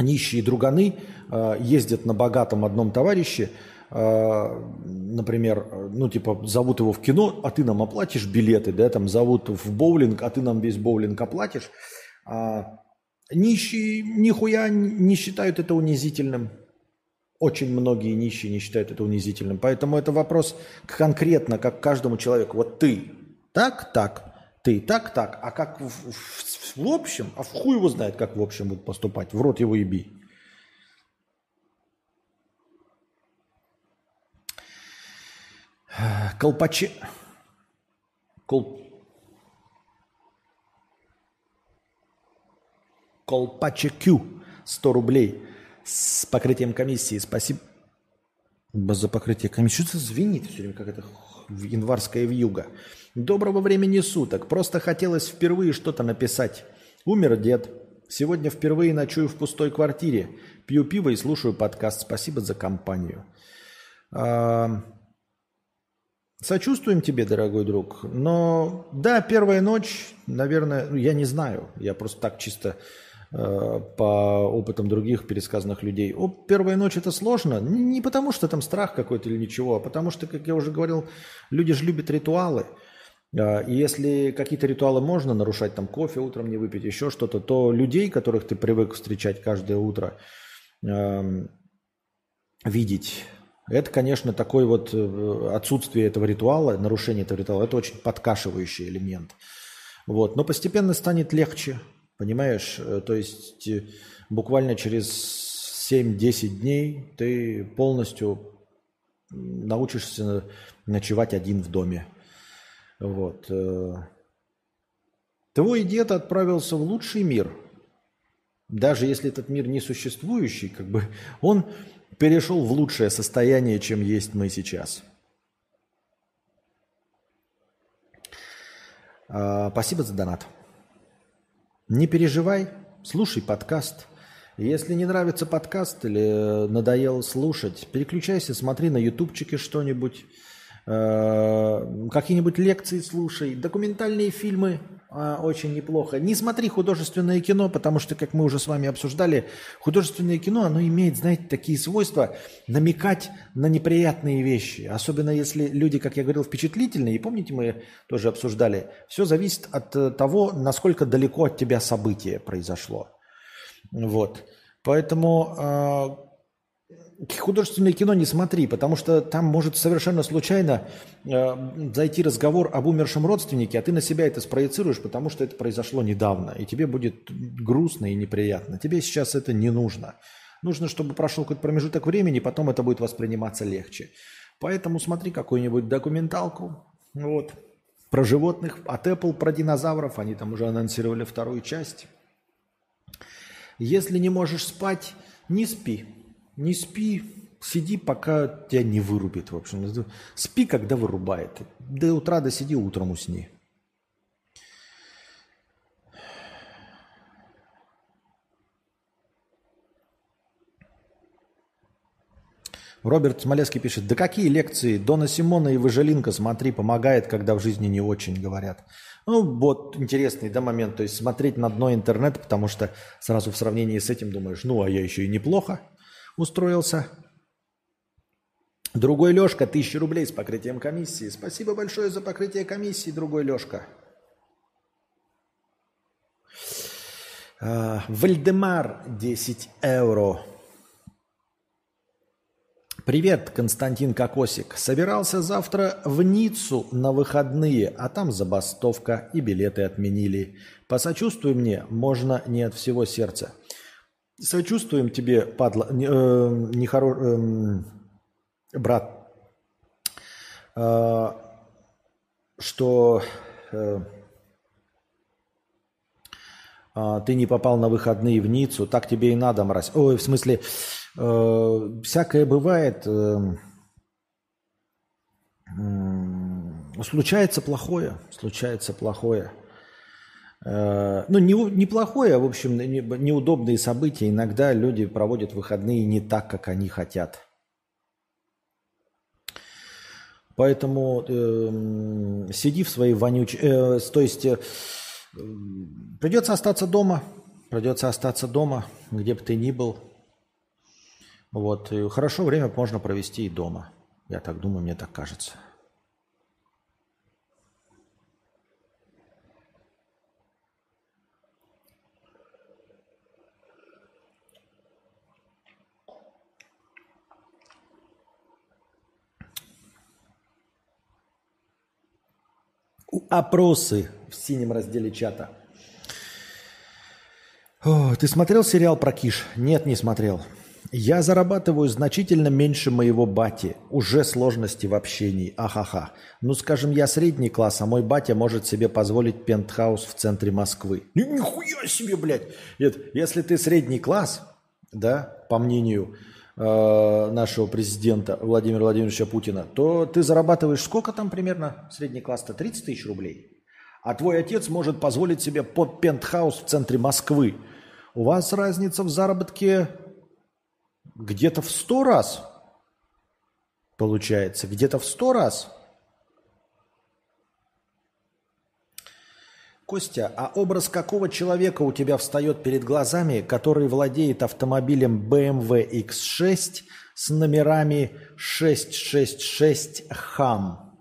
нищие друганы э, ездят на богатом одном товарище, э, например, ну, типа, зовут его в кино, а ты нам оплатишь билеты, да, там, зовут в боулинг, а ты нам весь боулинг оплатишь. А нищие нихуя не считают это унизительным. Очень многие нищие не считают это унизительным. Поэтому это вопрос конкретно, как каждому человеку. Вот ты так, так, ты так, так. А как в, в, в общем, а в хуй его знает, как в общем будут поступать. В рот его и би. Колпаче... Кол... Колпачекю 100 рублей с покрытием комиссии. Спасибо за покрытие комиссии. Что это звенит все время, как это январская вьюга. Доброго времени суток. Просто хотелось впервые что-то написать. Умер дед. Сегодня впервые ночую в пустой квартире. Пью пиво и слушаю подкаст. Спасибо за компанию. А... Сочувствуем тебе, дорогой друг. Но да, первая ночь, наверное, ну, я не знаю. Я просто так чисто по опытам других пересказанных людей. О, первая ночь это сложно. Не потому, что там страх какой-то или ничего, а потому что, как я уже говорил, люди же любят ритуалы. Э, и если какие-то ритуалы можно нарушать, там кофе утром не выпить, еще что-то, то людей, которых ты привык встречать каждое утро, эм, видеть, это, конечно, такой вот э, отсутствие этого ритуала, нарушение этого ритуала, это очень подкашивающий элемент. Вот. Но постепенно станет легче, Понимаешь? Э, то есть э, буквально через 7-10 дней ты полностью научишься ночевать один в доме. Вот. Э. Твой дед отправился в лучший мир. Даже если этот мир не существующий, как бы он перешел в лучшее состояние, чем есть мы сейчас. А, спасибо за донат. Не переживай, слушай подкаст. Если не нравится подкаст или надоело слушать, переключайся, смотри на ютубчике что-нибудь, э, какие-нибудь лекции слушай, документальные фильмы э, очень неплохо. Не смотри художественное кино, потому что, как мы уже с вами обсуждали, художественное кино, оно имеет, знаете, такие свойства намекать на неприятные вещи. Особенно если люди, как я говорил, впечатлительные. И помните, мы тоже обсуждали, все зависит от э, того, насколько далеко от тебя событие произошло. Вот. Поэтому художественное кино не смотри, потому что там может совершенно случайно э, зайти разговор об умершем родственнике, а ты на себя это спроецируешь, потому что это произошло недавно, и тебе будет грустно и неприятно. Тебе сейчас это не нужно. Нужно, чтобы прошел какой-то промежуток времени, потом это будет восприниматься легче. Поэтому смотри какую-нибудь документалку вот, про животных от Apple, про динозавров. Они там уже анонсировали вторую часть. Если не можешь спать, не спи. Не спи, сиди, пока тебя не вырубит. В общем, спи, когда вырубает. До утра досиди, утром усни. Роберт Смолецкий пишет, да какие лекции? Дона Симона и Выжелинка, смотри, помогает, когда в жизни не очень говорят. Ну, вот интересный да, момент. То есть смотреть на дно интернета, потому что сразу в сравнении с этим думаешь, ну, а я еще и неплохо устроился. Другой Лешка, тысяча рублей с покрытием комиссии. Спасибо большое за покрытие комиссии, другой Лешка. А, Вальдемар, 10 евро. Привет, Константин Кокосик. Собирался завтра в Ниццу на выходные, а там забастовка и билеты отменили. Посочувствуй мне, можно не от всего сердца. Сочувствуем тебе, падла, э, не хоро, э, брат, э, что э, э, ты не попал на выходные в Ниццу, так тебе и надо, мразь. Ой, в смысле, Э, всякое бывает. Э, случается плохое, случается плохое. Э, ну, не, не плохое, а, в общем, не, неудобные события. Иногда люди проводят выходные не так, как они хотят. Поэтому э, сиди в своей вонючей... Э, то есть э, придется остаться дома. Придется остаться дома, где бы ты ни был. Вот. И хорошо время можно провести и дома. Я так думаю, мне так кажется. Опросы в синем разделе чата. О, ты смотрел сериал про Киш? Нет, не смотрел. Я зарабатываю значительно меньше моего бати. Уже сложности в общении. Ахаха. Ну, скажем, я средний класс, а мой батя может себе позволить пентхаус в центре Москвы. Ну, нихуя себе, блядь. Нет, если ты средний класс, да, по мнению э, нашего президента Владимира Владимировича Путина, то ты зарабатываешь сколько там примерно средний класс-то? 30 тысяч рублей. А твой отец может позволить себе под пентхаус в центре Москвы. У вас разница в заработке где-то в сто раз получается, где-то в сто раз. Костя, а образ какого человека у тебя встает перед глазами, который владеет автомобилем BMW X6 с номерами 666 ХАМ?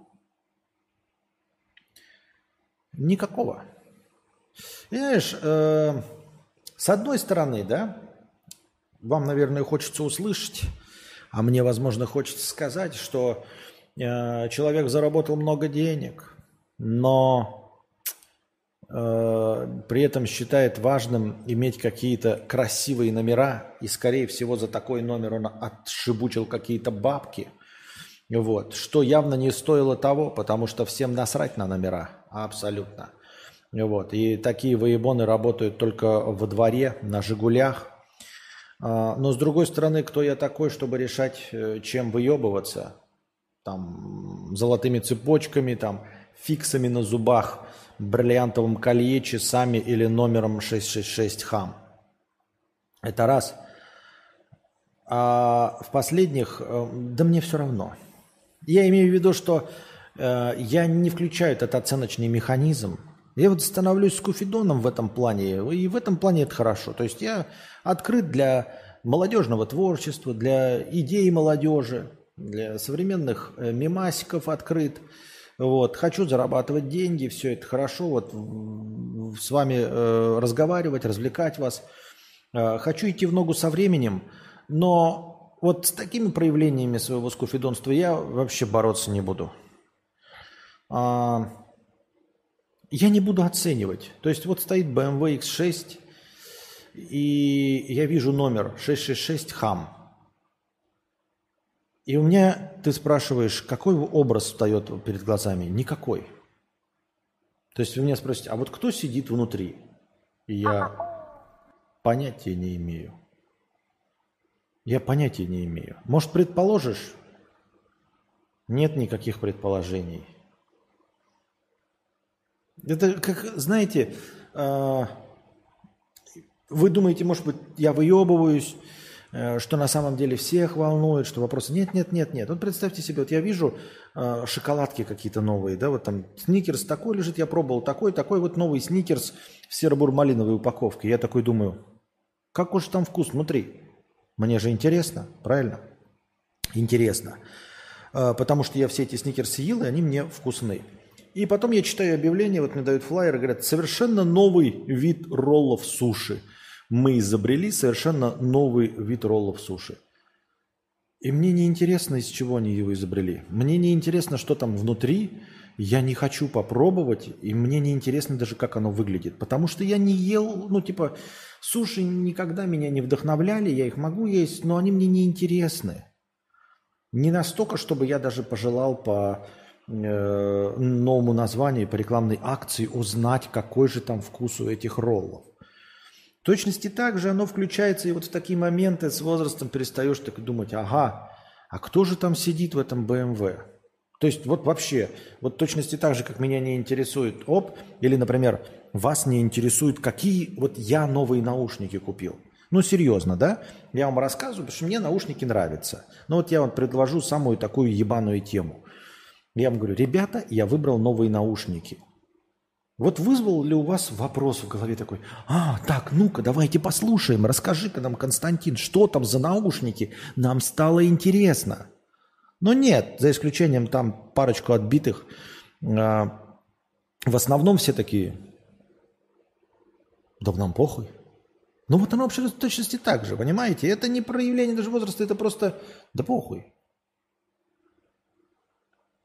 Никакого. Знаешь, э, с одной стороны, да, вам, наверное, хочется услышать, а мне, возможно, хочется сказать, что э, человек заработал много денег, но при этом считает важным иметь какие-то красивые номера, и, скорее всего, за такой номер он отшибучил какие-то бабки, вот, что явно не стоило того, потому что всем насрать на номера, абсолютно. Вот, и такие воебоны работают только во дворе, на «Жигулях», а, но с другой стороны, кто я такой, чтобы решать, э, чем выебываться? Там золотыми цепочками, там фиксами на зубах, бриллиантовым колье, часами или номером 666 хам. Это раз. А в последних, э, да мне все равно. Я имею в виду, что э, я не включаю этот оценочный механизм, я вот становлюсь скуфидоном в этом плане, и в этом плане это хорошо. То есть я открыт для молодежного творчества, для идей молодежи, для современных э, мемасиков открыт. Вот. Хочу зарабатывать деньги, все это хорошо, вот с вами э, разговаривать, развлекать вас. Э, хочу идти в ногу со временем, но вот с такими проявлениями своего скуфидонства я вообще бороться не буду. А, я не буду оценивать. То есть вот стоит BMW X6, и я вижу номер 666 хам. И у меня, ты спрашиваешь, какой образ встает перед глазами? Никакой. То есть вы меня спросите, а вот кто сидит внутри? И я понятия не имею. Я понятия не имею. Может, предположишь? Нет никаких предположений. Это как, знаете, э, вы думаете, может быть, я выебываюсь, что на самом деле всех волнует, что вопросы нет, нет, нет, нет. Вот представьте себе, вот я вижу э, шоколадки какие-то новые, да, вот там сникерс такой лежит, я пробовал такой, такой вот новый сникерс в серо-бур-малиновой упаковке. Я такой думаю, как уж там вкус внутри? Мне же интересно, правильно? Интересно. Э, потому что я все эти сникерсы ел, и они мне вкусны. И потом я читаю объявление, вот мне дают флайер, говорят, совершенно новый вид роллов суши. Мы изобрели совершенно новый вид роллов суши. И мне не интересно, из чего они его изобрели. Мне не интересно, что там внутри. Я не хочу попробовать, и мне не интересно даже, как оно выглядит. Потому что я не ел, ну, типа, суши никогда меня не вдохновляли, я их могу есть, но они мне не интересны. Не настолько, чтобы я даже пожелал по э, новому названию, по рекламной акции узнать, какой же там вкус у этих роллов. В точности так же оно включается и вот в такие моменты с возрастом перестаешь так думать, ага, а кто же там сидит в этом BMW? То есть вот вообще, вот точности так же, как меня не интересует оп, или, например, вас не интересует, какие вот я новые наушники купил. Ну, серьезно, да? Я вам рассказываю, потому что мне наушники нравятся. Ну, вот я вам предложу самую такую ебаную тему. Я вам говорю, ребята, я выбрал новые наушники – вот вызвал ли у вас вопрос в голове такой, а, так, ну-ка, давайте послушаем, расскажи-ка нам, Константин, что там за наушники, нам стало интересно. Но нет, за исключением там парочку отбитых, а, в основном все такие, да нам похуй. Ну вот оно вообще в точности так же, понимаете? Это не проявление даже возраста, это просто, да похуй.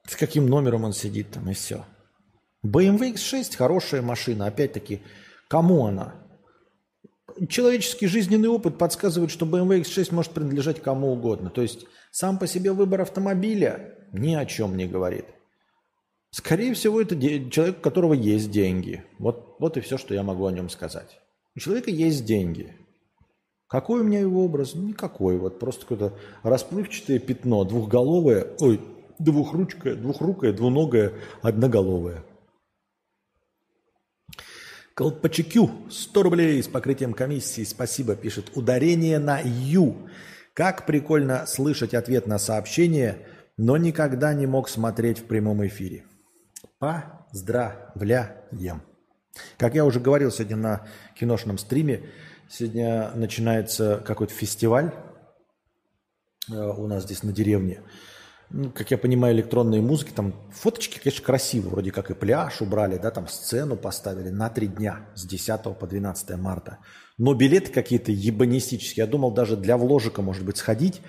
С каким номером он сидит там и все. BMW X6 хорошая машина. Опять-таки, кому она? Человеческий жизненный опыт подсказывает, что BMW X6 может принадлежать кому угодно. То есть сам по себе выбор автомобиля ни о чем не говорит. Скорее всего, это человек, у которого есть деньги. Вот, вот и все, что я могу о нем сказать. У человека есть деньги. Какой у меня его образ? Никакой. Вот просто какое-то расплывчатое пятно, двухголовое, ой, двухручкое, двухрукое, двуногое, одноголовое. Колпачекю 100 рублей с покрытием комиссии. Спасибо, пишет. Ударение на «ю». Как прикольно слышать ответ на сообщение, но никогда не мог смотреть в прямом эфире. Поздравляем. Как я уже говорил сегодня на киношном стриме, сегодня начинается какой-то фестиваль э, у нас здесь на деревне – ну, как я понимаю, электронные музыки, там фоточки, конечно, красивые, вроде как и пляж убрали, да, там сцену поставили на три дня, с 10 по 12 марта. Но билеты какие-то ебанистические. Я думал даже для вложика, может быть, сходить.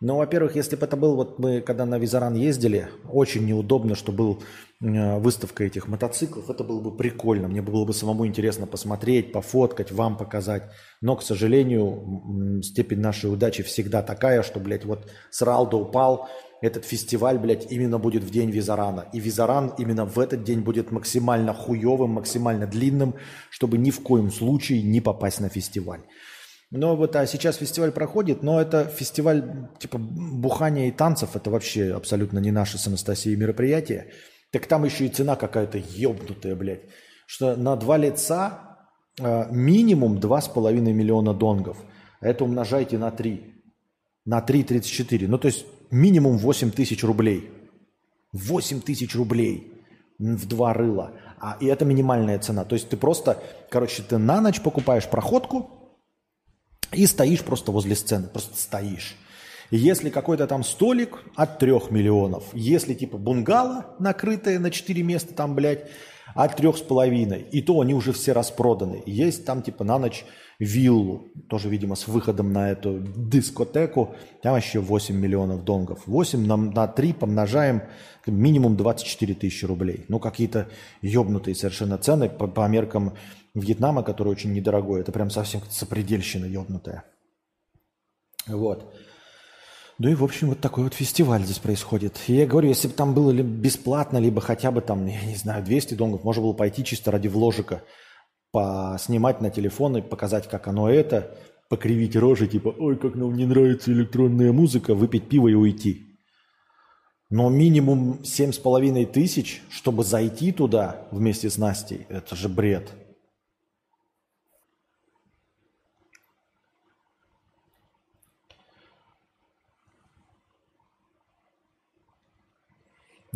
Но, во-первых, если бы это был, вот мы когда на Визаран ездили, очень неудобно, что был выставка этих мотоциклов, это было бы прикольно, мне было бы самому интересно посмотреть, пофоткать, вам показать. Но, к сожалению, степень нашей удачи всегда такая, что, блядь, вот с Ралда упал, этот фестиваль, блядь, именно будет в день Визарана. И Визаран именно в этот день будет максимально хуевым, максимально длинным, чтобы ни в коем случае не попасть на фестиваль. Но вот а сейчас фестиваль проходит, но это фестиваль типа бухания и танцев, это вообще абсолютно не наше с Анастасией мероприятие. Так там еще и цена какая-то ебнутая, блядь. Что на два лица э, минимум 2,5 миллиона донгов. Это умножайте на 3. На 3,34. Ну, то есть минимум 8 тысяч рублей. 8 тысяч рублей в два рыла. А, и это минимальная цена. То есть ты просто, короче, ты на ночь покупаешь проходку и стоишь просто возле сцены. Просто стоишь. Если какой-то там столик от 3 миллионов, если типа бунгало накрытое на 4 места там, блядь, от трех с половиной, и то они уже все распроданы. Есть там типа на ночь виллу, тоже, видимо, с выходом на эту дискотеку, там еще 8 миллионов донгов. 8 на, на 3 помножаем минимум 24 тысячи рублей. Ну, какие-то ебнутые совершенно цены по, по меркам Вьетнама, который очень недорогой. Это прям совсем сопредельщина ебнутая. Вот. Ну и, в общем, вот такой вот фестиваль здесь происходит. И я говорю, если бы там было бесплатно, либо хотя бы там, я не знаю, 200 донгов, можно было пойти чисто ради вложика – поснимать на телефон и показать, как оно это, покривить рожи, типа, ой, как нам не нравится электронная музыка, выпить пиво и уйти. Но минимум семь с половиной тысяч, чтобы зайти туда вместе с Настей, это же бред.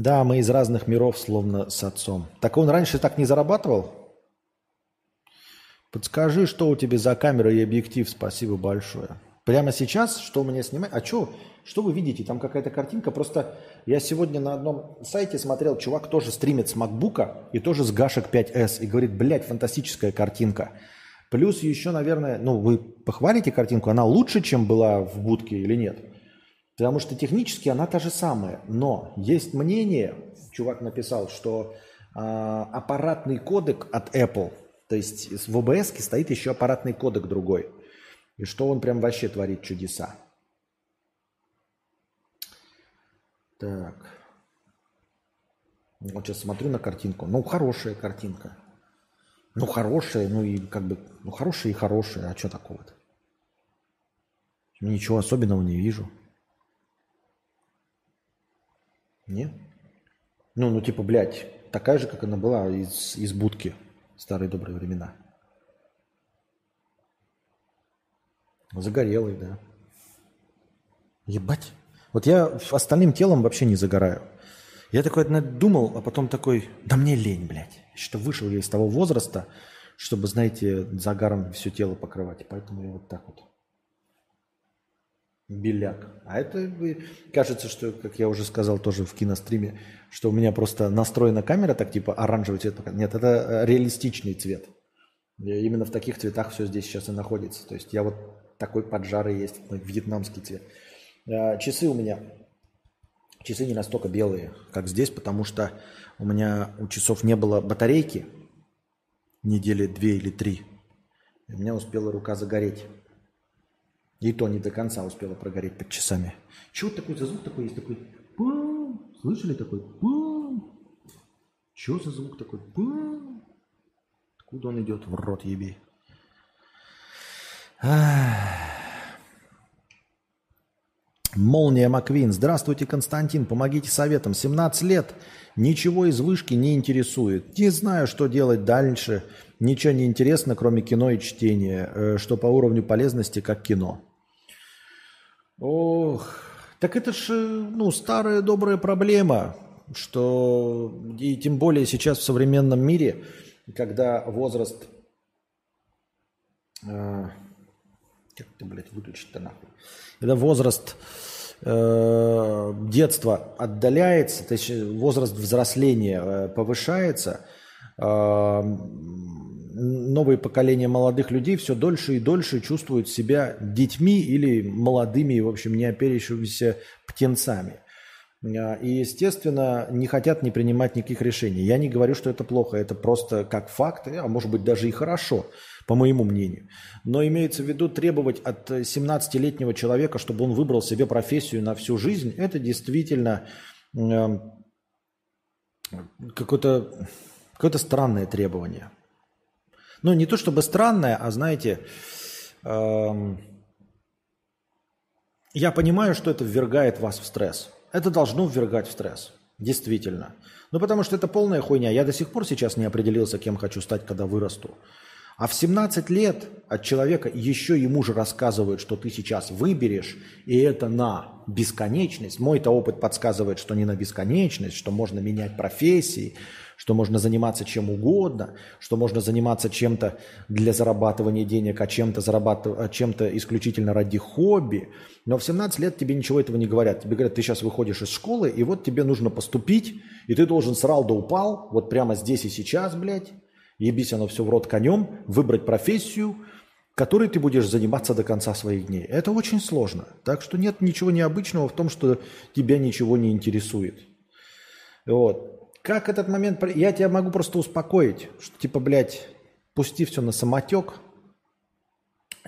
Да, мы из разных миров, словно с отцом. Так он раньше так не зарабатывал? Подскажи, что у тебя за камера и объектив, спасибо большое. Прямо сейчас, что у меня снимать? А что, что вы видите? Там какая-то картинка. Просто я сегодня на одном сайте смотрел, чувак тоже стримит с макбука и тоже с гашек 5S. И говорит, блядь, фантастическая картинка. Плюс еще, наверное, ну вы похвалите картинку, она лучше, чем была в будке или нет? Потому что технически она та же самая. Но есть мнение, чувак написал, что э, аппаратный кодек от Apple, то есть в OBS стоит еще аппаратный кодек другой. И что он прям вообще творит чудеса. Так. Вот сейчас смотрю на картинку. Ну, хорошая картинка. Ну, хорошая, ну и как бы, ну, хорошая и хорошая. А что такого-то? Ничего особенного не вижу. Не? Ну, ну, типа, блядь, такая же, как она была из, из будки старые добрые времена. Загорелый, да. Ебать. Вот я остальным телом вообще не загораю. Я такой думал, а потом такой, да мне лень, блядь. Что вышел я из того возраста, чтобы, знаете, загаром все тело покрывать. Поэтому я вот так вот. Беляк. А это кажется, что, как я уже сказал тоже в киностриме, что у меня просто настроена камера так типа оранжевый цвет. Нет, это э, реалистичный цвет. И именно в таких цветах все здесь сейчас и находится. То есть я вот такой поджарый есть, вьетнамский цвет. А, часы у меня, часы не настолько белые, как здесь, потому что у меня у часов не было батарейки недели две или три. И у меня успела рука загореть. И то не до конца успела прогореть под часами. Чего такой за звук такой есть? Такой пум. Слышали такой пум? Что за звук такой пум? Откуда он идет? В рот еби. Молния Маквин. Здравствуйте, Константин. Помогите советом. 17 лет. Ничего из вышки не интересует. Не знаю, что делать дальше. Ничего не интересно, кроме кино и чтения, э, что по уровню полезности как кино. Ох, так это же ну, старая добрая проблема, что и тем более сейчас в современном мире, когда возраст э, как ты, блядь, выключить-то нахуй? Когда возраст э, детства отдаляется, то есть возраст взросления э, повышается, э, новые поколения молодых людей все дольше и дольше чувствуют себя детьми или молодыми, в общем, не оперившимися птенцами. Э, и, естественно, не хотят не принимать никаких решений. Я не говорю, что это плохо, это просто как факт, а может быть даже и хорошо по моему мнению. Но имеется в виду требовать от 17-летнего человека, чтобы он выбрал себе профессию на всю жизнь, это действительно э, какое-то какое странное требование. Ну, не то чтобы странное, а знаете, э, я понимаю, что это ввергает вас в стресс. Это должно ввергать в стресс. Действительно. Ну, потому что это полная хуйня. Я до сих пор сейчас не определился, кем хочу стать, когда вырасту. А в 17 лет от человека еще ему же рассказывают, что ты сейчас выберешь, и это на бесконечность. Мой-то опыт подсказывает, что не на бесконечность, что можно менять профессии, что можно заниматься чем угодно, что можно заниматься чем-то для зарабатывания денег, а чем-то зарабатывать, а чем-то исключительно ради хобби. Но в 17 лет тебе ничего этого не говорят. Тебе говорят, ты сейчас выходишь из школы, и вот тебе нужно поступить, и ты должен срал да упал, вот прямо здесь и сейчас, блядь, ебись оно все в рот конем, выбрать профессию, которой ты будешь заниматься до конца своих дней. Это очень сложно. Так что нет ничего необычного в том, что тебя ничего не интересует. Вот. Как этот момент... Я тебя могу просто успокоить, что типа, блядь, пусти все на самотек.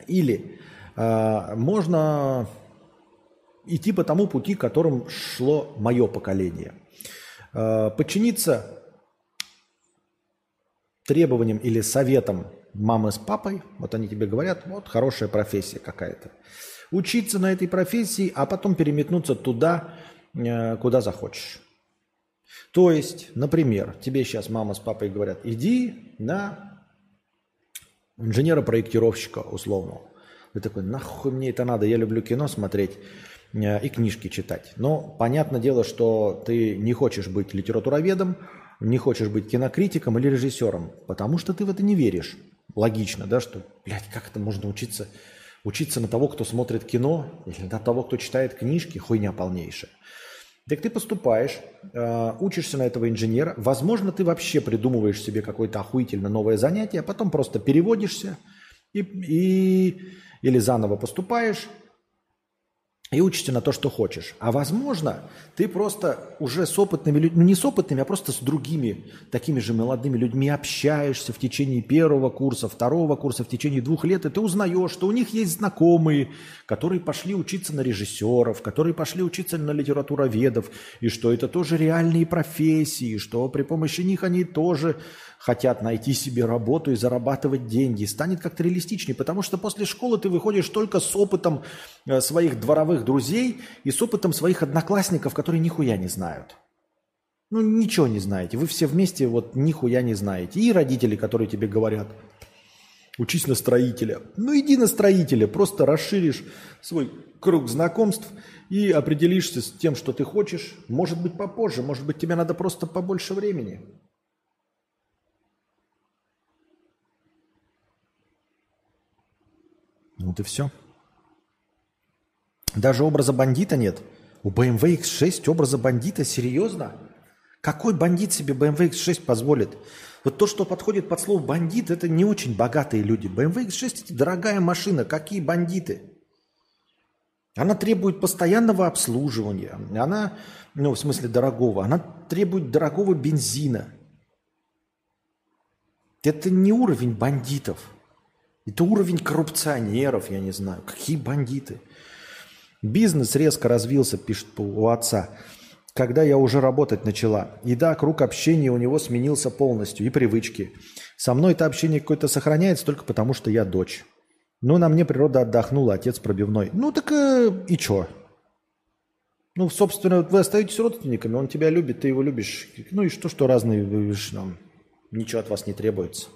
Или э, можно идти по тому пути, которым шло мое поколение. Э, подчиниться требованиям или советам мамы с папой, вот они тебе говорят, вот хорошая профессия какая-то. Учиться на этой профессии, а потом переметнуться туда, э, куда захочешь. То есть, например, тебе сейчас мама с папой говорят, иди на инженера-проектировщика условно. Ты такой, нахуй мне это надо, я люблю кино смотреть э, и книжки читать. Но понятное дело, что ты не хочешь быть литературоведом, не хочешь быть кинокритиком или режиссером, потому что ты в это не веришь. Логично, да, что, блядь, как это можно учиться, учиться на того, кто смотрит кино, или на того, кто читает книжки, хуйня полнейшая. Так ты поступаешь, э, учишься на этого инженера, возможно, ты вообще придумываешь себе какое-то охуительно новое занятие, а потом просто переводишься и, и, или заново поступаешь, и учишься на то, что хочешь. А возможно, ты просто уже с опытными людьми, ну не с опытными, а просто с другими такими же молодыми людьми общаешься в течение первого курса, второго курса, в течение двух лет, и ты узнаешь, что у них есть знакомые, которые пошли учиться на режиссеров, которые пошли учиться на литературоведов, и что это тоже реальные профессии, что при помощи них они тоже хотят найти себе работу и зарабатывать деньги. Станет как-то реалистичнее, потому что после школы ты выходишь только с опытом э, своих дворовых друзей и с опытом своих одноклассников, которые нихуя не знают. Ну, ничего не знаете. Вы все вместе вот нихуя не знаете. И родители, которые тебе говорят, учись на строителя. Ну, иди на строителя, просто расширишь свой круг знакомств и определишься с тем, что ты хочешь. Может быть, попозже, может быть, тебе надо просто побольше времени. Вот и все. Даже образа бандита нет. У BMW X6 образа бандита? Серьезно? Какой бандит себе BMW X6 позволит? Вот то, что подходит под слово бандит, это не очень богатые люди. BMW X6 это дорогая машина. Какие бандиты? Она требует постоянного обслуживания. Она, ну, в смысле дорогого, она требует дорогого бензина. Это не уровень бандитов. Это уровень коррупционеров, я не знаю. Какие бандиты. Бизнес резко развился, пишет у отца, когда я уже работать начала. И да, круг общения у него сменился полностью, и привычки. Со мной это общение какое-то сохраняется только потому, что я дочь. Но на мне природа отдохнула, отец пробивной. Ну так э, и чё? Ну, собственно, вы остаетесь родственниками, он тебя любит, ты его любишь. Ну и что, что разные, ну, ничего от вас не требуется.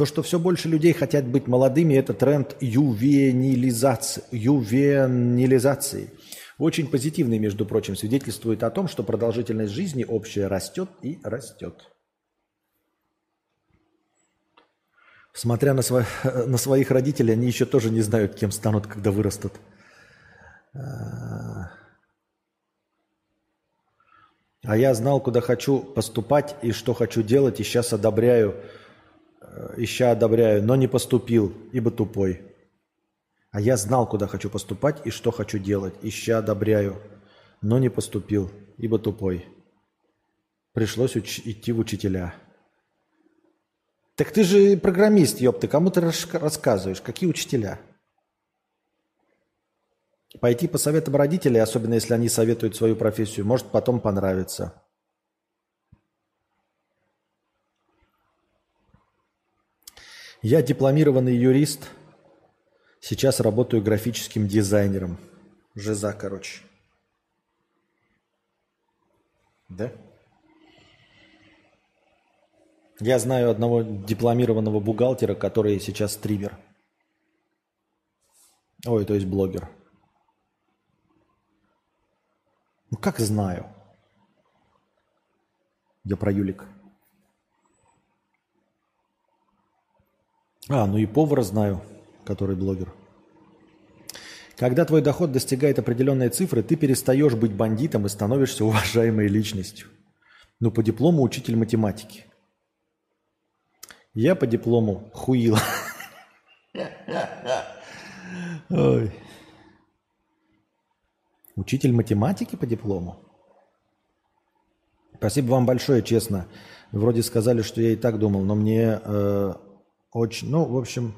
То, что все больше людей хотят быть молодыми, это тренд ювенилизации. ювенилизации. Очень позитивный, между прочим, свидетельствует о том, что продолжительность жизни общая растет и растет. Смотря на, сво... на своих родителей, они еще тоже не знают, кем станут, когда вырастут. А я знал, куда хочу поступать и что хочу делать, и сейчас одобряю ища одобряю, но не поступил, ибо тупой. А я знал, куда хочу поступать и что хочу делать, ища одобряю, но не поступил, ибо тупой. Пришлось уч- идти в учителя. Так ты же программист, ёб, ты кому ты рассказываешь? Какие учителя? Пойти по советам родителей, особенно если они советуют свою профессию, может потом понравиться. Я дипломированный юрист. Сейчас работаю графическим дизайнером. Жиза, короче. Да? Я знаю одного дипломированного бухгалтера, который сейчас стример. Ой, то есть блогер. Ну как знаю? Я про Юлик. А, ну и повара знаю, который блогер. Когда твой доход достигает определенной цифры, ты перестаешь быть бандитом и становишься уважаемой личностью. Ну, по диплому учитель математики. Я по диплому хуила. Ой. Учитель математики по диплому? Спасибо вам большое, честно. Вроде сказали, что я и так думал, но мне э, очень, ну, в общем,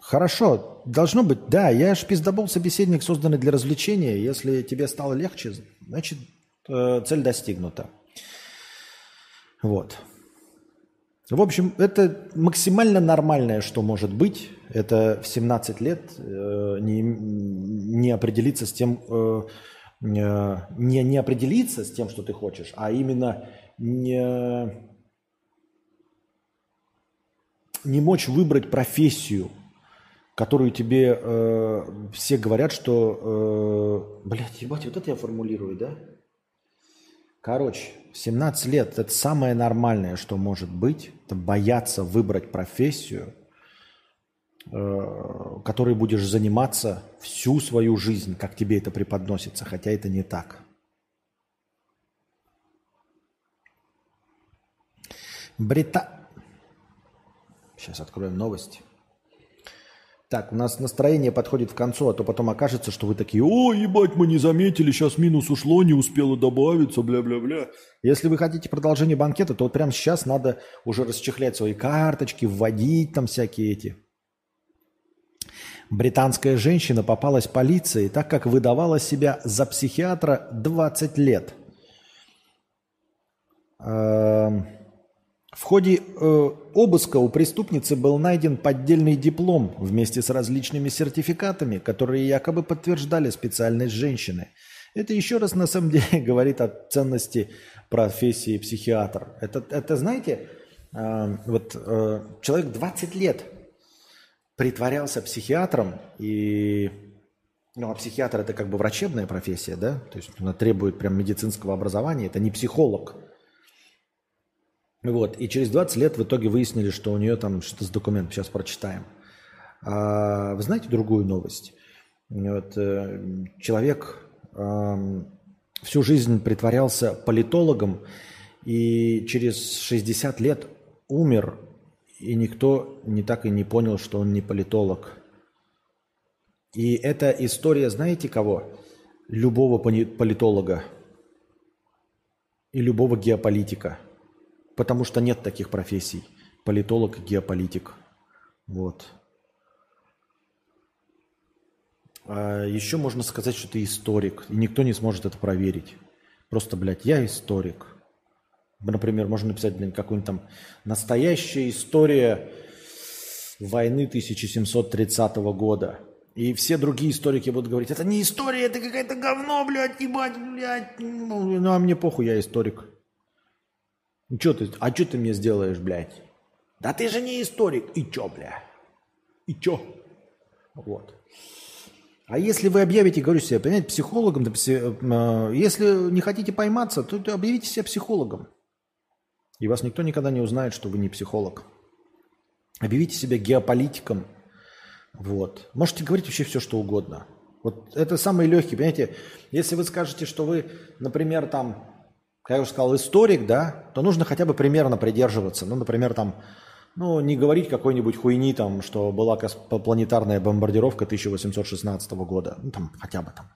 хорошо, должно быть, да, я ж пиздобол собеседник, созданный для развлечения. Если тебе стало легче, значит, э, цель достигнута. Вот. В общем, это максимально нормальное, что может быть. Это в 17 лет э, не, не определиться с тем, э, не, не определиться с тем, что ты хочешь, а именно не не мочь выбрать профессию, которую тебе э, все говорят, что... Э, блядь, ебать, вот это я формулирую, да? Короче, 17 лет – это самое нормальное, что может быть. Это бояться выбрать профессию, э, которой будешь заниматься всю свою жизнь, как тебе это преподносится, хотя это не так. Брита... Сейчас откроем новости. Так, у нас настроение подходит к концу, а то потом окажется, что вы такие, о, ебать, мы не заметили, сейчас минус ушло, не успело добавиться, бля-бля-бля. Если вы хотите продолжение банкета, то вот прямо сейчас надо уже расчехлять свои карточки, вводить там всякие эти. Британская женщина попалась полиции, так как выдавала себя за психиатра 20 лет. Эм... В ходе э, обыска у преступницы был найден поддельный диплом вместе с различными сертификатами, которые якобы подтверждали специальность женщины. Это еще раз на самом деле говорит о ценности профессии психиатр. Это, это знаете, э, вот э, человек 20 лет притворялся психиатром, и ну, а психиатр это как бы врачебная профессия, да, то есть она требует прям медицинского образования, это не психолог – вот. И через 20 лет в итоге выяснили, что у нее там что-то с документом. Сейчас прочитаем. А, вы знаете другую новость? Вот, э, человек всю жизнь притворялся политологом и через 60 лет умер, и никто не так и не понял, что он не политолог. И это история, знаете кого? Любого политолога и любого геополитика – Потому что нет таких профессий. Политолог геополитик. Вот. А еще можно сказать, что ты историк. И никто не сможет это проверить. Просто, блядь, я историк. Например, можно написать, блин, какую-нибудь там настоящая история войны 1730 года. И все другие историки будут говорить, это не история, это какая-то говно, блядь, ебать, блядь. Ну, а мне похуй, я историк. Ну, Чё ты, а что ты мне сделаешь, блядь? Да ты же не историк. И чё, бля? И чё? Вот. А если вы объявите, говорю себе, понимаете, психологом, да, пси, э, если не хотите пойматься, то объявите себя психологом. И вас никто никогда не узнает, что вы не психолог. Объявите себя геополитиком. Вот. Можете говорить вообще все, что угодно. Вот это самый легкий, понимаете, если вы скажете, что вы, например, там как я уже сказал, историк, да, то нужно хотя бы примерно придерживаться. Ну, например, там, ну, не говорить какой-нибудь хуйни, там, что была планетарная бомбардировка 1816 года. Ну, там, хотя бы там.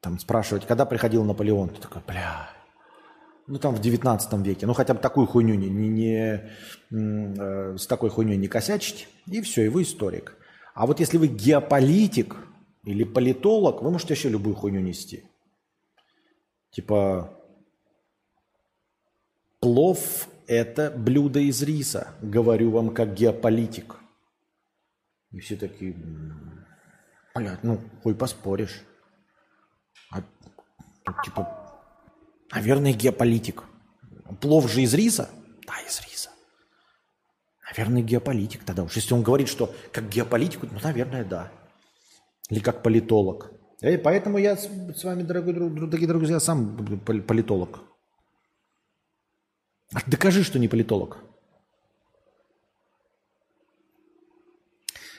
Там спрашивать, когда приходил Наполеон. Ты такой, бля, ну, там в 19 веке. Ну, хотя бы такую хуйню не, не, не э, с такой хуйней не косячить. И все, и вы историк. А вот если вы геополитик или политолог, вы можете вообще любую хуйню нести. Типа, Плов – это блюдо из риса, говорю вам как геополитик. И все такие, блядь, ну, хуй поспоришь. А, ну, типа, наверное, геополитик. Плов же из риса? Да, из риса. Наверное, геополитик тогда уж. Если он говорит, что как геополитик, ну, наверное, да. Или как политолог. И поэтому я с вами, дорогой, дорогие друзья, сам политолог. Докажи, что не политолог.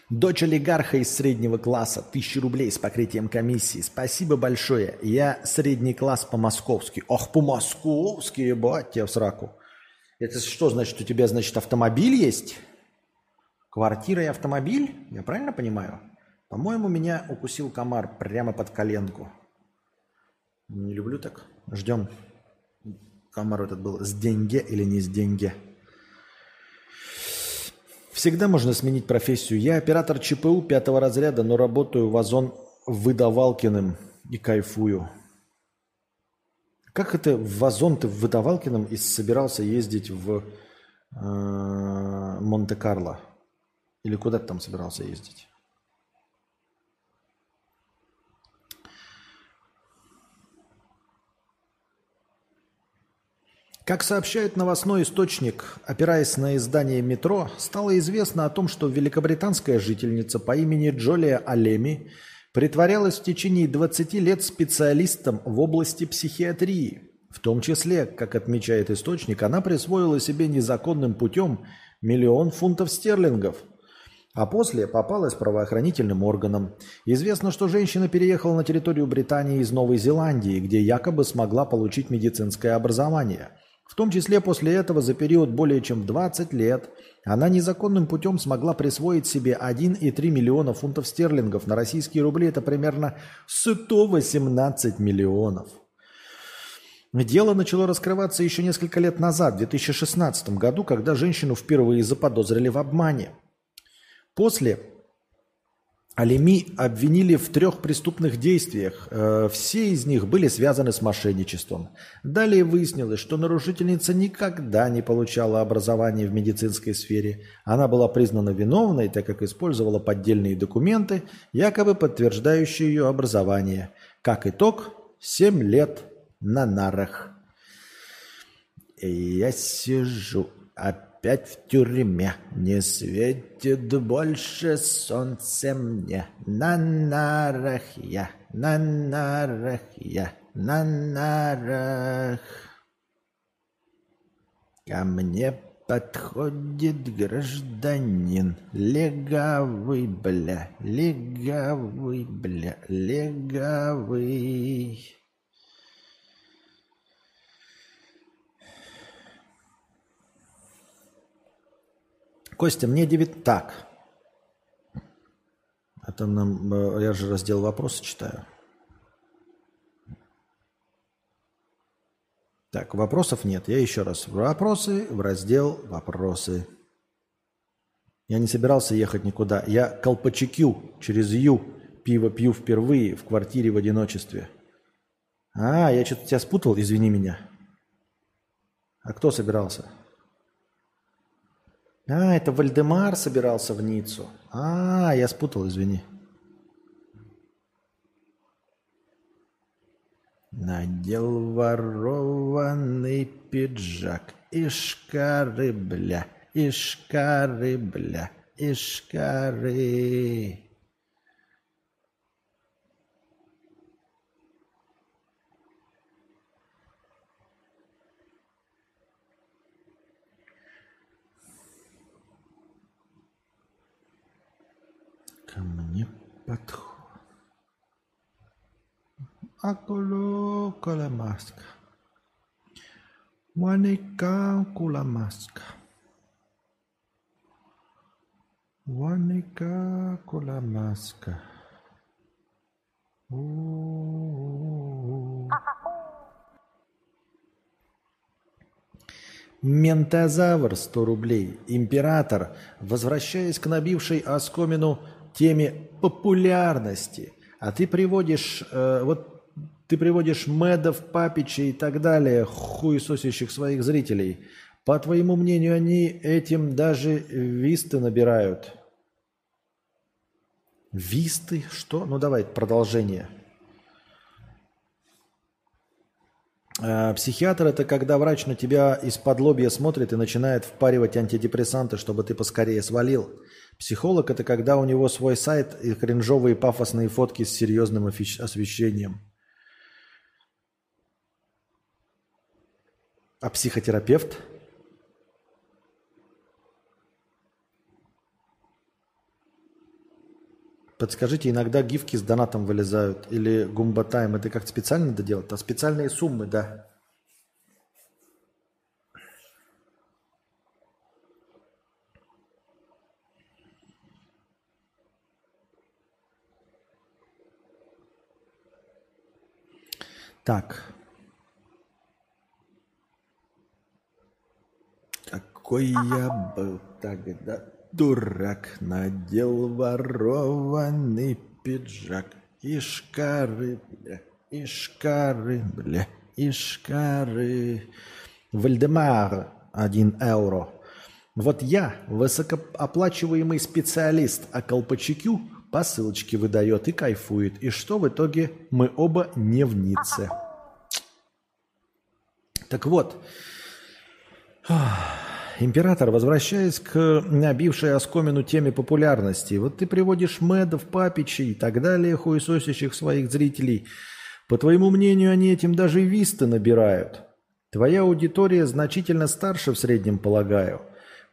Дочь олигарха из среднего класса. Тысяча рублей с покрытием комиссии. Спасибо большое. Я средний класс по-московски. Ох, по-московски, ебать тебя в сраку. Это что значит? У тебя, значит, автомобиль есть? Квартира и автомобиль? Я правильно понимаю? По-моему, меня укусил комар прямо под коленку. Не люблю так. Ждем. Комар этот был с деньги или не с деньги. Всегда можно сменить профессию. Я оператор ЧПУ пятого разряда, но работаю в Озон выдавалкиным и кайфую. Как это в Озон ты выдавалкиным и собирался ездить в э, Монте-Карло? Или куда ты там собирался ездить? Как сообщает новостной источник, опираясь на издание «Метро», стало известно о том, что великобританская жительница по имени Джолия Алеми притворялась в течение 20 лет специалистом в области психиатрии. В том числе, как отмечает источник, она присвоила себе незаконным путем миллион фунтов стерлингов – а после попалась правоохранительным органам. Известно, что женщина переехала на территорию Британии из Новой Зеландии, где якобы смогла получить медицинское образование – В том числе после этого за период более чем 20 лет она незаконным путем смогла присвоить себе 1,3 миллиона фунтов стерлингов. На российские рубли это примерно 118 миллионов. Дело начало раскрываться еще несколько лет назад, в 2016 году, когда женщину впервые заподозрили в обмане. После Алими обвинили в трех преступных действиях. Э, все из них были связаны с мошенничеством. Далее выяснилось, что нарушительница никогда не получала образования в медицинской сфере. Она была признана виновной, так как использовала поддельные документы, якобы подтверждающие ее образование. Как итог, 7 лет на нарах. Я сижу опять опять в тюрьме. Не светит больше солнце мне. На нарах я, на нарах я, на нарах. Ко мне подходит гражданин, легавый, бля, легавый, бля, легавый. Костя, мне 9... Так. Это нам... Э, я же раздел вопросы читаю. Так, вопросов нет. Я еще раз. Вопросы в раздел «Вопросы». Я не собирался ехать никуда. Я колпачекю через Ю. Пиво пью впервые в квартире в одиночестве. А, я что-то тебя спутал, извини меня. А кто собирался? А, это Вальдемар собирался в Ниццу. А, я спутал, извини. Надел ворованный пиджак. Ишкары, бля, ишкары, бля, ишкары. Ко мне подходит. Акулу маска. Ваника маска. Ваника куламаска. Ментозавр 100 рублей. Император, возвращаясь к набившей оскомину теме популярности, а ты приводишь, э, вот ты приводишь Медов, Папича и так далее, хуесосящих своих зрителей. По твоему мнению, они этим даже висты набирают. Висты? Что? Ну давай, продолжение. Э, психиатр – это когда врач на тебя из-под лобья смотрит и начинает впаривать антидепрессанты, чтобы ты поскорее свалил. Психолог – это когда у него свой сайт и кринжовые пафосные фотки с серьезным освещением. А психотерапевт? Подскажите, иногда гифки с донатом вылезают или гумбатайм. Это как специально надо делать? А специальные суммы, да. Так. Какой я был тогда дурак, надел ворованный пиджак. Ишкары, бля, ишкары, бля, ишкары. Вальдемар, один евро. Вот я, высокооплачиваемый специалист, а колпачекю посылочки выдает и кайфует. И что в итоге мы оба не в Ницце. Так вот, император, возвращаясь к набившей оскомину теме популярности, вот ты приводишь Медов, Папичей и так далее, хуесосящих своих зрителей. По твоему мнению, они этим даже висты набирают. Твоя аудитория значительно старше в среднем, полагаю.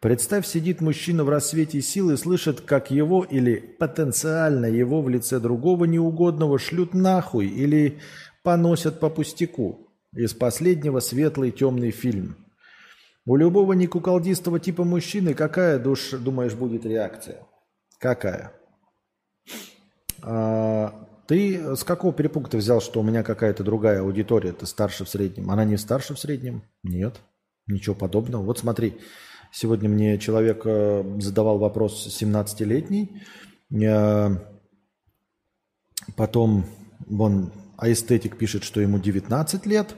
Представь, сидит мужчина в рассвете сил и слышит, как его или потенциально его в лице другого неугодного шлют нахуй или поносят по пустяку. Из последнего светлый темный фильм. У любого некуколдистого типа мужчины какая, душ, думаешь, будет реакция? Какая? А, ты с какого перепуга ты взял, что у меня какая-то другая аудитория, ты старше в среднем? Она не старше в среднем? Нет, ничего подобного. Вот смотри, сегодня мне человек э, задавал вопрос 17-летний, потом вон аэстетик пишет, что ему 19 лет.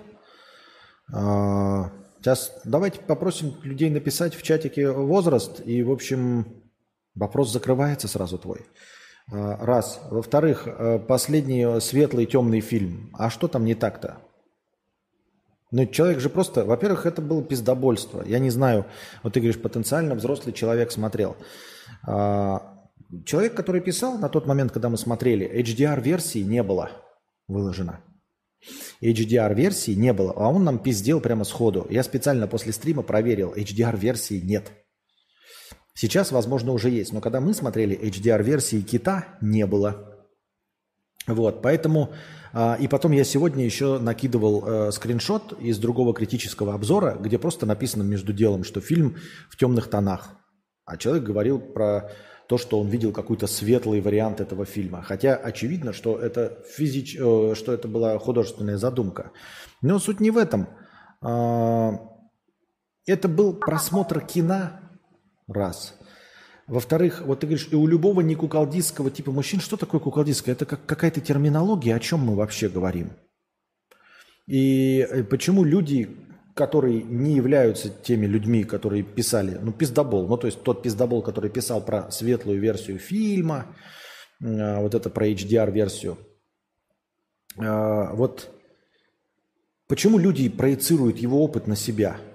А, сейчас давайте попросим людей написать в чатике возраст, и, в общем, вопрос закрывается сразу твой. Раз. Во-вторых, э, последний светлый темный фильм. А что там не так-то? Ну, человек же просто... Во-первых, это было пиздобольство. Я не знаю, вот ты говоришь, потенциально взрослый человек смотрел. А, человек, который писал на тот момент, когда мы смотрели, HDR-версии не было выложено. HDR-версии не было, а он нам пиздел прямо сходу. Я специально после стрима проверил, HDR-версии нет. Сейчас, возможно, уже есть, но когда мы смотрели HDR-версии кита, не было. Вот, поэтому... А, и потом я сегодня еще накидывал э, скриншот из другого критического обзора, где просто написано между делом, что фильм в темных тонах. А человек говорил про то, что он видел какой-то светлый вариант этого фильма. Хотя очевидно, что это, физич... Э, что это была художественная задумка. Но суть не в этом. А, это был просмотр кино Раз. Во-вторых, вот ты говоришь, и у любого не куколдистского типа мужчин, что такое куколдистское? Это как какая-то терминология, о чем мы вообще говорим? И э, почему люди, которые не являются теми людьми, которые писали, ну, пиздобол, ну, то есть тот пиздобол, который писал про светлую версию фильма, э, вот это про HDR-версию, э, вот почему люди проецируют его опыт на себя –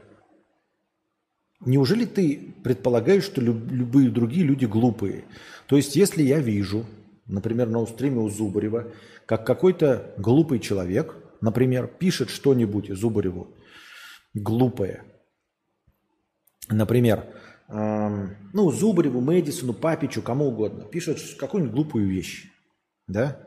Неужели ты предполагаешь, что люб- любые другие люди глупые? То есть, если я вижу, например, на устриме у Зубарева, как какой-то глупый человек, например, пишет что-нибудь Зубареву глупое, например, эм, ну, Зубареву, Мэдисону, Папичу, кому угодно, пишет какую-нибудь глупую вещь, да,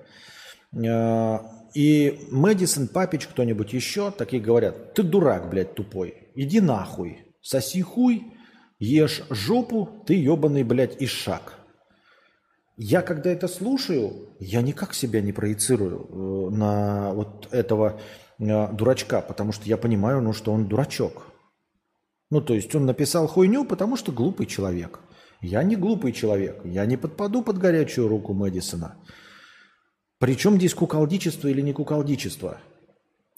э, и Мэдисон, Папич, кто-нибудь еще, такие говорят, ты дурак, блядь, тупой, иди нахуй, Соси хуй, ешь жопу, ты ебаный, блядь, ишак. Я когда это слушаю, я никак себя не проецирую э, на вот этого э, дурачка, потому что я понимаю, ну, что он дурачок. Ну, то есть он написал хуйню, потому что глупый человек. Я не глупый человек, я не подпаду под горячую руку Мэдисона. Причем здесь куколдичество или не куколдичество?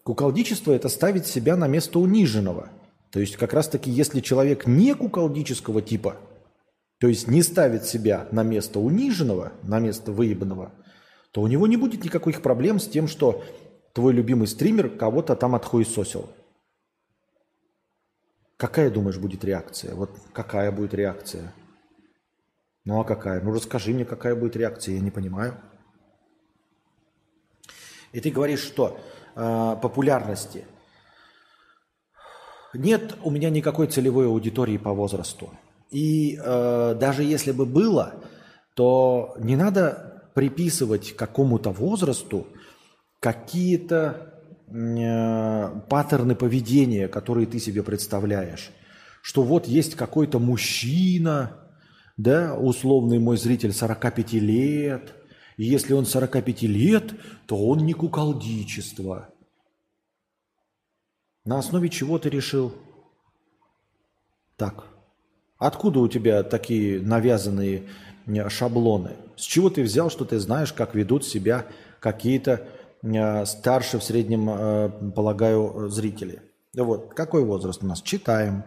Куколдичество – это ставить себя на место униженного – то есть как раз-таки, если человек не куколдического типа, то есть не ставит себя на место униженного, на место выебанного, то у него не будет никаких проблем с тем, что твой любимый стример кого-то там отхуесосил. Какая, думаешь, будет реакция? Вот какая будет реакция? Ну а какая? Ну расскажи мне, какая будет реакция, я не понимаю. И ты говоришь, что э, популярности – нет у меня никакой целевой аудитории по возрасту. И э, даже если бы было, то не надо приписывать какому-то возрасту какие-то э, паттерны поведения, которые ты себе представляешь. Что вот есть какой-то мужчина, да, условный мой зритель 45 лет, и если он 45 лет, то он не куколдичество – на основе чего ты решил? Так. Откуда у тебя такие навязанные шаблоны? С чего ты взял, что ты знаешь, как ведут себя какие-то старше в среднем, э, полагаю, зрители? Вот, какой возраст у нас? Читаем.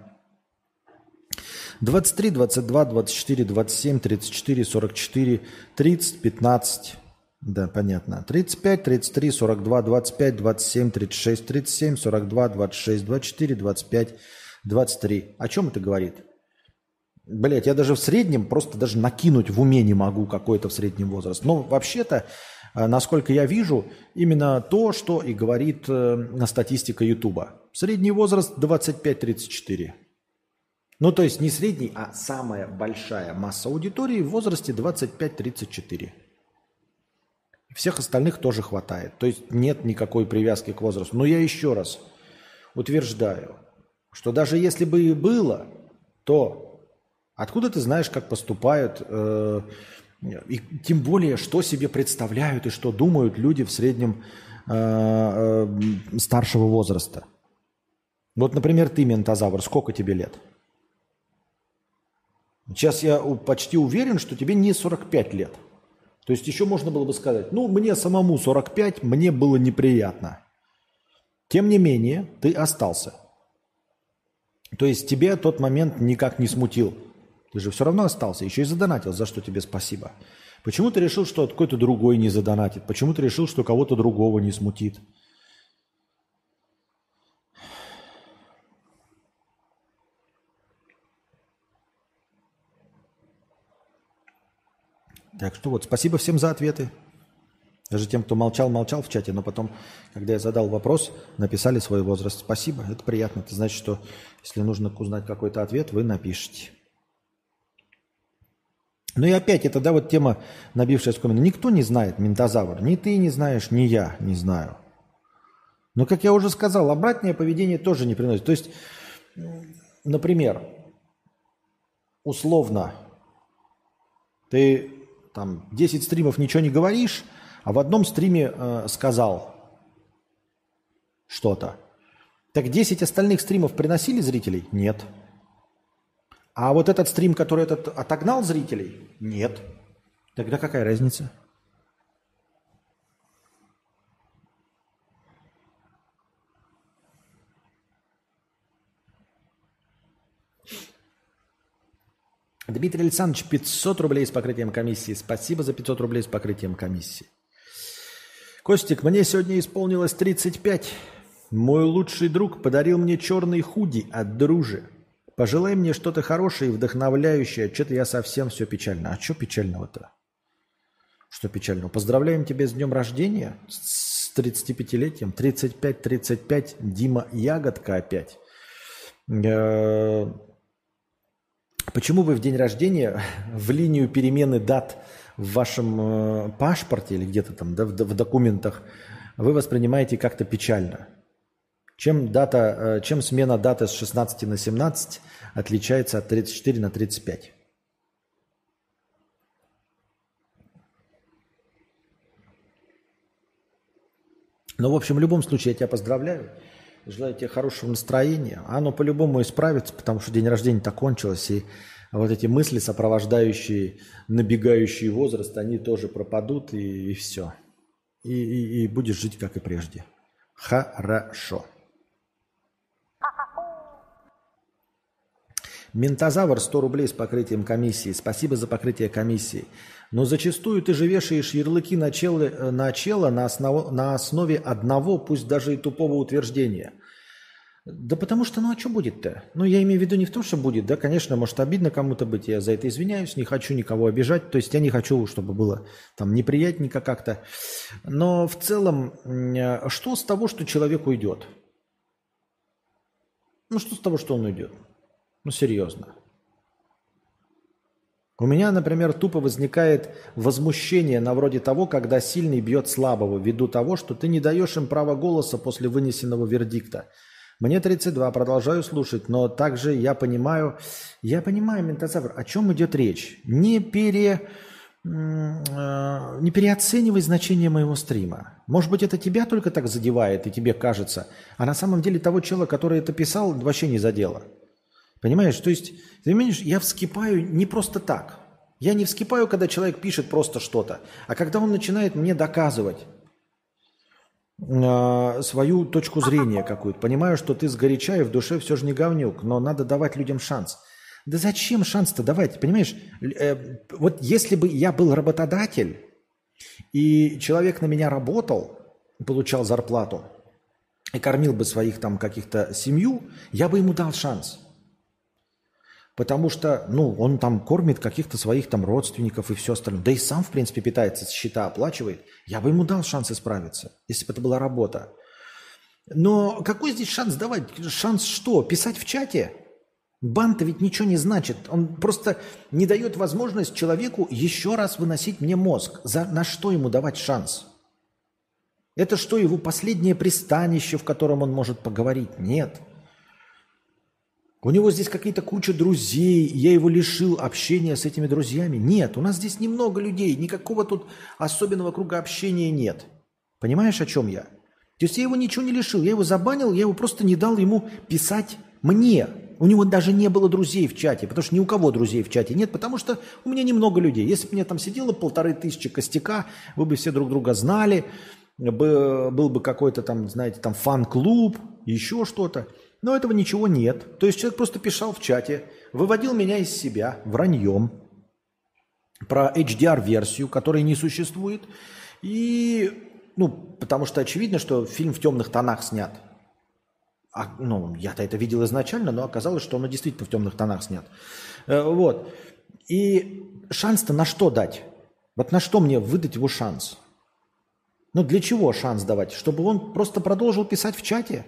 23, 22, 24, 27, 34, 44, 30, 15, да, понятно. 35, 33, 42, 25, 27, 36, 37, 42, 26, 24, 25, 23. О чем это говорит? Блять, я даже в среднем просто даже накинуть в уме не могу какой-то в среднем возраст. Но вообще-то, э, насколько я вижу, именно то, что и говорит э, статистика Ютуба. Средний возраст 25-34. Ну, то есть не средний, а самая большая масса аудитории в возрасте 25-34. Всех остальных тоже хватает. То есть нет никакой привязки к возрасту. Но я еще раз утверждаю, что даже если бы и было, то откуда ты знаешь, как поступают, э, и тем более, что себе представляют и что думают люди в среднем э, э, старшего возраста? Вот, например, ты, ментозавр, сколько тебе лет? Сейчас я почти уверен, что тебе не 45 лет. То есть еще можно было бы сказать, ну, мне самому 45, мне было неприятно. Тем не менее, ты остался. То есть тебе тот момент никак не смутил. Ты же все равно остался, еще и задонатил, за что тебе спасибо. Почему ты решил, что какой-то другой не задонатит? Почему ты решил, что кого-то другого не смутит? Так что вот, спасибо всем за ответы. Даже тем, кто молчал-молчал в чате, но потом, когда я задал вопрос, написали свой возраст. Спасибо, это приятно. Это значит, что если нужно узнать какой-то ответ, вы напишите. Ну и опять, это, да, вот тема, набившая скомину. Никто не знает ментозавр. Ни ты не знаешь, ни я не знаю. Но, как я уже сказал, обратное поведение тоже не приносит. То есть, например, условно, ты там 10 стримов ничего не говоришь, а в одном стриме э, сказал что-то. Так 10 остальных стримов приносили зрителей? Нет. А вот этот стрим, который этот отогнал зрителей? Нет. Тогда какая разница? Дмитрий Александрович, 500 рублей с покрытием комиссии. Спасибо за 500 рублей с покрытием комиссии. Костик, мне сегодня исполнилось 35. Мой лучший друг подарил мне черный худи от дружи. Пожелай мне что-то хорошее и вдохновляющее. Что-то я совсем все печально. А что печального-то? Что печального? Поздравляем тебя с днем рождения, с 35-летием. 35-35, Дима Ягодка опять. Э, Почему вы в день рождения в линию перемены дат в вашем э, паспорте или где-то там да, в, в документах вы воспринимаете как-то печально? Чем, дата, э, чем смена даты с 16 на 17 отличается от 34 на 35? Ну, в общем, в любом случае, я тебя поздравляю. Желаю тебе хорошего настроения. Оно по-любому исправится, потому что день рождения-то кончилось, и вот эти мысли, сопровождающие набегающий возраст, они тоже пропадут, и, и все. И, и, и будешь жить, как и прежде. Хорошо. Ментозавр 100 рублей с покрытием комиссии. Спасибо за покрытие комиссии. Но зачастую ты же вешаешь ярлыки на чело, на, чело на, основ, на основе одного, пусть даже и тупого утверждения. Да потому что, ну а что будет-то? Ну я имею в виду не в том, что будет, да, конечно, может обидно кому-то быть, я за это извиняюсь, не хочу никого обижать, то есть я не хочу, чтобы было там неприятненько как-то. Но в целом, что с того, что человек уйдет? Ну что с того, что он уйдет? Ну, серьезно. У меня, например, тупо возникает возмущение на вроде того, когда сильный бьет слабого, ввиду того, что ты не даешь им права голоса после вынесенного вердикта. Мне 32, продолжаю слушать, но также я понимаю, я понимаю, Ментозавр, о чем идет речь. Не, пере, э, не переоценивай значение моего стрима. Может быть, это тебя только так задевает и тебе кажется, а на самом деле того человека, который это писал, вообще не задело. Понимаешь? То есть, ты понимаешь, я вскипаю не просто так. Я не вскипаю, когда человек пишет просто что-то, а когда он начинает мне доказывать э, свою точку зрения какую-то. Понимаю, что ты сгоряча и в душе все же не говнюк, но надо давать людям шанс. Да зачем шанс-то давать? Понимаешь, э, вот если бы я был работодатель, и человек на меня работал, получал зарплату, и кормил бы своих там каких-то семью, я бы ему дал шанс. Потому что, ну, он там кормит каких-то своих там родственников и все остальное. Да и сам, в принципе, питается, счета оплачивает. Я бы ему дал шанс исправиться, если бы это была работа. Но какой здесь шанс давать? Шанс что? Писать в чате? Бан-то ведь ничего не значит. Он просто не дает возможность человеку еще раз выносить мне мозг. За, на что ему давать шанс? Это что, его последнее пристанище, в котором он может поговорить? Нет. У него здесь какие-то куча друзей, я его лишил общения с этими друзьями. Нет, у нас здесь немного людей, никакого тут особенного круга общения нет. Понимаешь, о чем я? То есть я его ничего не лишил, я его забанил, я его просто не дал ему писать мне. У него даже не было друзей в чате, потому что ни у кого друзей в чате нет, потому что у меня немного людей. Если бы мне там сидело полторы тысячи костяка, вы бы все друг друга знали, был бы какой-то там, знаете, там фан-клуб, еще что-то. Но этого ничего нет. То есть человек просто писал в чате, выводил меня из себя враньем про HDR-версию, которой не существует. И, ну, потому что очевидно, что фильм в темных тонах снят. А, ну, я-то это видел изначально, но оказалось, что он действительно в темных тонах снят. Э, вот. И шанс-то на что дать? Вот на что мне выдать его шанс? Ну, для чего шанс давать? Чтобы он просто продолжил писать в чате?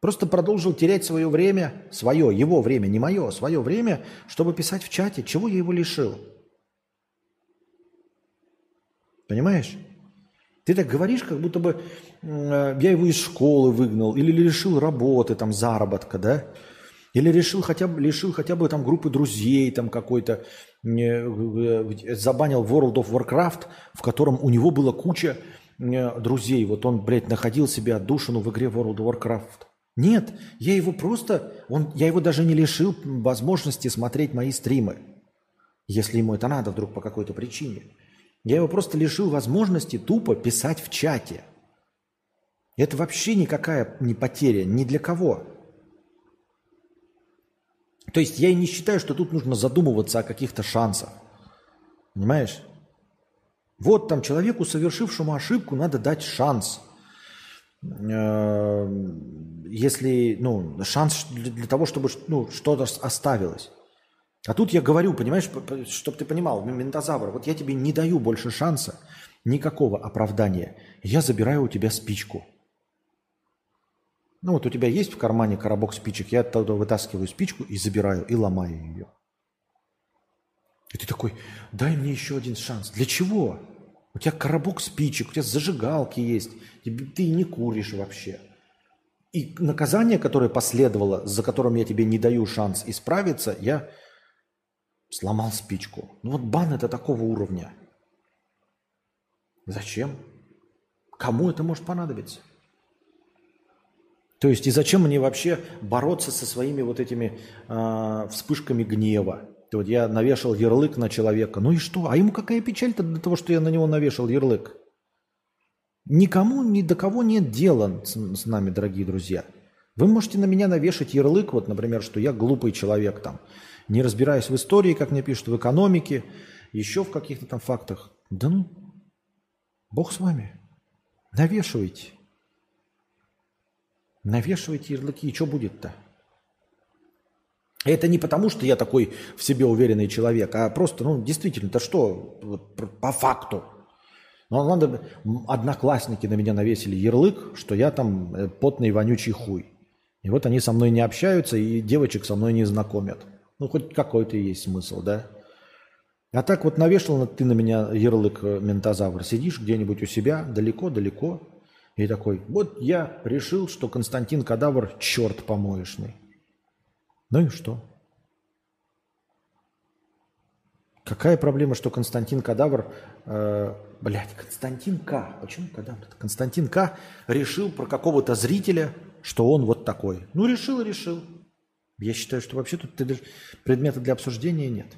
Просто продолжил терять свое время, свое, его время, не мое, свое время, чтобы писать в чате. Чего я его лишил? Понимаешь? Ты так говоришь, как будто бы э, я его из школы выгнал, или лишил работы, там, заработка, да? Или решил хотя бы, лишил хотя бы там группы друзей, там какой-то, э, забанил World of Warcraft, в котором у него была куча э, друзей. Вот он, блядь, находил себе отдушину в игре World of Warcraft. Нет, я его просто, он, я его даже не лишил возможности смотреть мои стримы, если ему это надо вдруг по какой-то причине. Я его просто лишил возможности тупо писать в чате. Это вообще никакая не потеря, ни для кого. То есть я и не считаю, что тут нужно задумываться о каких-то шансах. Понимаешь? Вот там человеку, совершившему ошибку, надо дать шанс. Э, если, ну, шанс для того, чтобы ну, что-то оставилось. А тут я говорю, понимаешь, чтобы ты понимал, ментозавр, вот я тебе не даю больше шанса, никакого оправдания. Я забираю у тебя спичку. Ну вот у тебя есть в кармане коробок спичек, я оттуда вытаскиваю спичку и забираю, и ломаю ее. И ты такой, дай мне еще один шанс. Для чего? У тебя коробок спичек, у тебя зажигалки есть, ты не куришь вообще. И наказание, которое последовало, за которым я тебе не даю шанс исправиться, я сломал спичку. Ну вот бан это такого уровня. Зачем? Кому это может понадобиться? То есть и зачем мне вообще бороться со своими вот этими э, вспышками гнева? Вот я навешал ярлык на человека. Ну и что? А ему какая печаль-то для того, что я на него навешал ярлык? Никому, ни до кого нет дела с, с нами, дорогие друзья. Вы можете на меня навешать ярлык, вот, например, что я глупый человек там, не разбираюсь в истории, как мне пишут, в экономике, еще в каких-то там фактах. Да ну, Бог с вами. Навешивайте. Навешивайте ярлыки, и что будет-то? Это не потому, что я такой в себе уверенный человек, а просто, ну, действительно, то что, по факту – но надо, одноклассники на меня навесили ярлык, что я там э, потный вонючий хуй. И вот они со мной не общаются и девочек со мной не знакомят. Ну, хоть какой-то есть смысл, да? А так вот навешал ты на меня ярлык э, ментозавр. Сидишь где-нибудь у себя, далеко-далеко, и такой, вот я решил, что Константин Кадавр черт помоечный. Ну и что? Какая проблема, что Константин Кадавр, э, блядь, Константин К, почему Кадавр? Константин К решил про какого-то зрителя, что он вот такой. Ну, решил решил. Я считаю, что вообще тут предмета для обсуждения нет.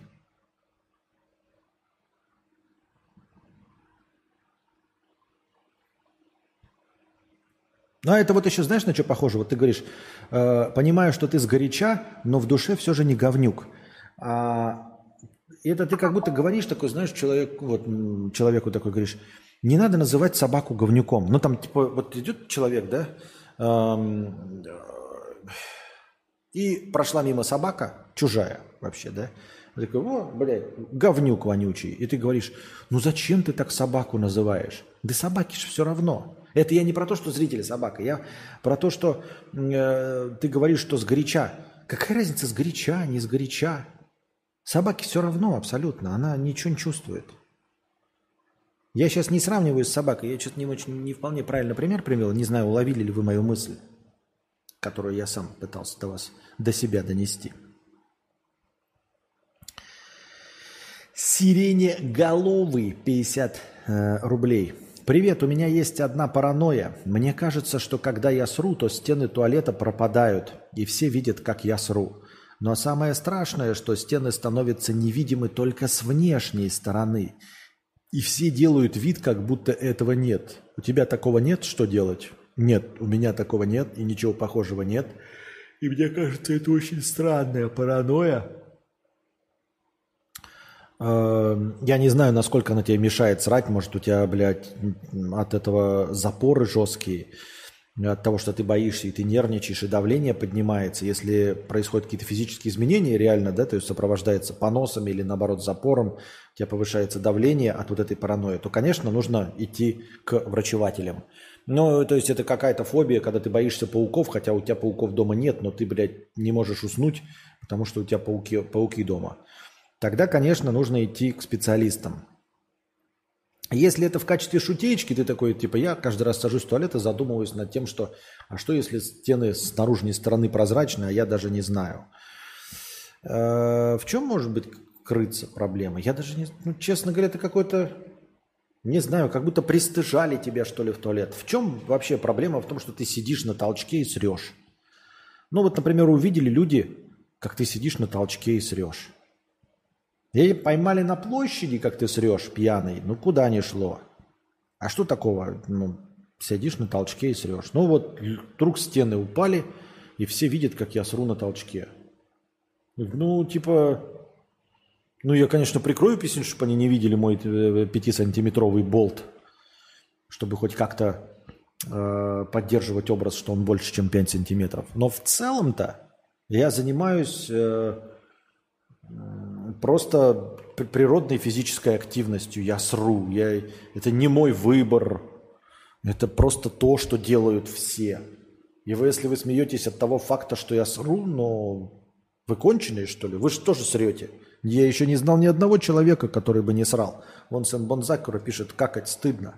Ну, а это вот еще знаешь, на что похоже? Вот ты говоришь, э, понимаю, что ты сгоряча, но в душе все же не говнюк. А это ты как будто говоришь такой, знаешь, человек, вот, человеку такой говоришь, не надо называть собаку говнюком. Ну там типа вот идет человек, да, эм, и прошла мимо собака, чужая вообще, да, такой, о, блядь, говнюк вонючий. И ты говоришь, ну зачем ты так собаку называешь? Да собаки же все равно. Это я не про то, что зрители собака, я про то, что э, ты говоришь, что сгоряча. Какая разница, сгоряча, не сгоряча? Собаке все равно абсолютно, она ничего не чувствует. Я сейчас не сравниваю с собакой, я что-то не, очень, не вполне правильно пример привел, не знаю, уловили ли вы мою мысль. которую я сам пытался до вас, до себя донести. Сирене-головый 50 э, рублей. Привет, у меня есть одна паранойя. Мне кажется, что когда я сру, то стены туалета пропадают, и все видят, как я сру. Но самое страшное, что стены становятся невидимы только с внешней стороны. И все делают вид, как будто этого нет. У тебя такого нет, что делать? Нет, у меня такого нет, и ничего похожего нет. И мне кажется, это очень странная паранойя. Эм, я не знаю, насколько она тебе мешает срать. Может, у тебя, блядь, от этого запоры жесткие от того, что ты боишься и ты нервничаешь, и давление поднимается, если происходят какие-то физические изменения реально, да, то есть сопровождается поносами или наоборот запором, у тебя повышается давление от вот этой паранойи, то, конечно, нужно идти к врачевателям. Ну, то есть это какая-то фобия, когда ты боишься пауков, хотя у тебя пауков дома нет, но ты, блядь, не можешь уснуть, потому что у тебя пауки, пауки дома. Тогда, конечно, нужно идти к специалистам. Если это в качестве шутеечки, ты такой, типа, я каждый раз сажусь в туалет и задумываюсь над тем, что, а что если стены с наружной стороны прозрачные, а я даже не знаю. Э, в чем может быть крыться проблема? Я даже не, ну, честно говоря, это какой-то, не знаю, как будто пристыжали тебя, что ли, в туалет. В чем вообще проблема в том, что ты сидишь на толчке и срешь? Ну вот, например, увидели люди, как ты сидишь на толчке и срешь. И поймали на площади, как ты срешь пьяный, ну куда не шло. А что такого? Ну, сидишь на толчке и срешь. Ну вот вдруг стены упали, и все видят, как я сру на толчке. Ну, типа, ну я, конечно, прикрою песню, чтобы они не видели мой 5-сантиметровый э, болт, чтобы хоть как-то э, поддерживать образ, что он больше, чем 5 сантиметров. Но в целом-то я занимаюсь... Э, просто природной физической активностью. Я сру. Я... Это не мой выбор. Это просто то, что делают все. И вы, если вы смеетесь от того факта, что я сру, но вы конченые, что ли? Вы же тоже срете. Я еще не знал ни одного человека, который бы не срал. Вон Сен Бонзакура пишет, какать стыдно.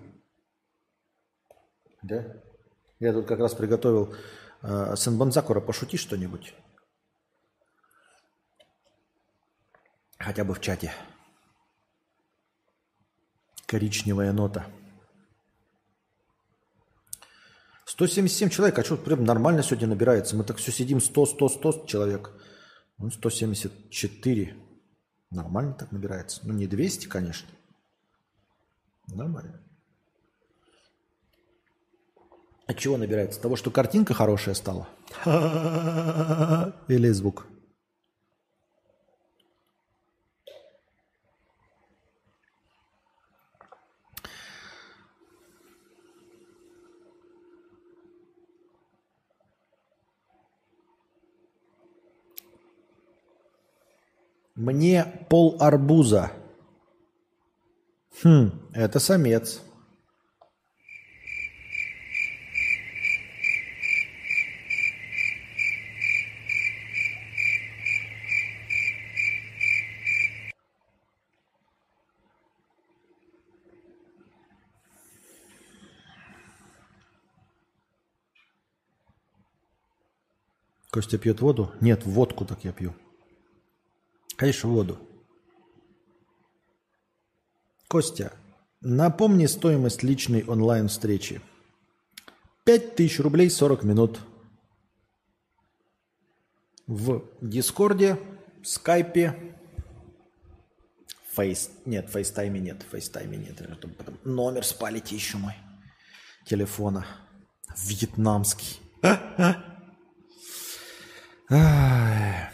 Да? Я тут как раз приготовил э, Сен Бонзакура, пошути что-нибудь. Хотя бы в чате. Коричневая нота. 177 человек, а что прям нормально сегодня набирается? Мы так все сидим 100, 100, 100 человек. Ну, 174. Нормально так набирается. Ну, не 200, конечно. Нормально. От чего набирается? От того, что картинка хорошая стала? Или звук? Мне пол арбуза. Хм, это самец. Костя пьет воду? Нет, водку так я пью. Конечно, воду. Костя, напомни стоимость личной онлайн-встречи. 5000 рублей 40 минут. В Дискорде, Скайпе, Фейс... Нет, фейстайме нет, фейстайме нет. Потом номер спалите еще мой телефона. Вьетнамский. Ай.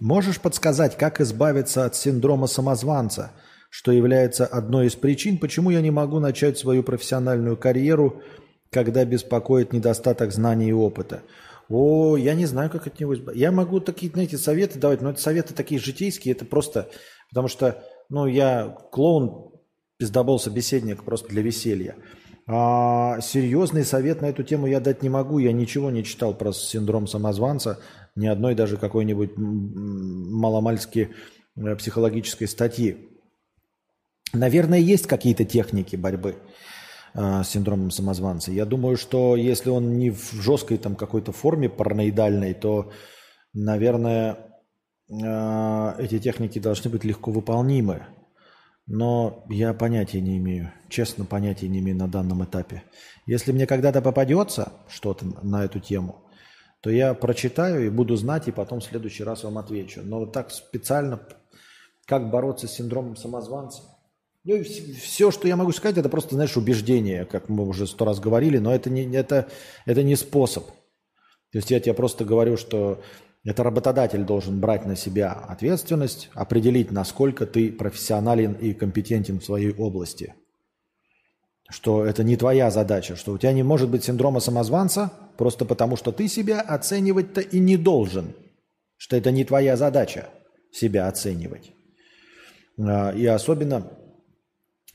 Можешь подсказать, как избавиться от синдрома самозванца, что является одной из причин, почему я не могу начать свою профессиональную карьеру, когда беспокоит недостаток знаний и опыта? О, я не знаю, как от него избавиться. Я могу такие, знаете, советы давать, но это советы такие житейские, это просто, потому что, ну, я клоун, пиздобол, собеседник просто для веселья. А серьезный совет на эту тему я дать не могу. Я ничего не читал про синдром самозванца ни одной даже какой-нибудь маломальски э, психологической статьи. Наверное, есть какие-то техники борьбы. э, с синдромом самозванца. Я думаю, что если он не в жесткой там какой-то форме параноидальной, то, наверное, э, эти техники должны быть легко выполнимы. Но я понятия не имею, честно понятия не имею на данном этапе. Если мне когда-то попадется что-то на эту тему, то я прочитаю и буду знать, и потом в следующий раз вам отвечу. Но так специально, как бороться с синдромом самозванца, ну и все, что я могу сказать, это просто, знаешь, убеждение, как мы уже сто раз говорили, но это не, это, это не способ. То есть я тебе просто говорю, что это работодатель должен брать на себя ответственность, определить, насколько ты профессионален и компетентен в своей области. Что это не твоя задача, что у тебя не может быть синдрома самозванца, просто потому что ты себя оценивать-то и не должен. Что это не твоя задача себя оценивать. А, и особенно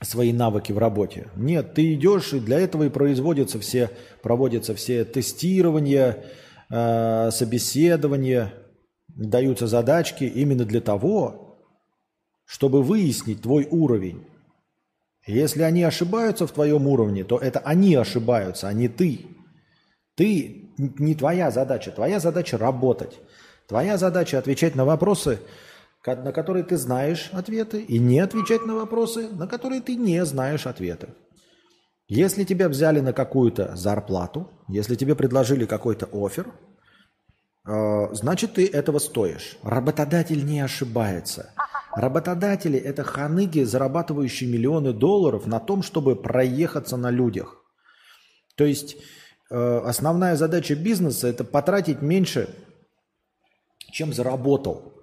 свои навыки в работе. Нет, ты идешь, и для этого и производятся все, проводятся все тестирования, э, собеседования, даются задачки именно для того, чтобы выяснить твой уровень. Если они ошибаются в твоем уровне, то это они ошибаются, а не ты. Ты не твоя задача. Твоя задача работать. Твоя задача отвечать на вопросы, на которые ты знаешь ответы, и не отвечать на вопросы, на которые ты не знаешь ответы. Если тебя взяли на какую-то зарплату, если тебе предложили какой-то офер, э, значит, ты этого стоишь. Работодатель не ошибается. Работодатели – это ханыги, зарабатывающие миллионы долларов на том, чтобы проехаться на людях. То есть э, основная задача бизнеса – это потратить меньше, чем заработал.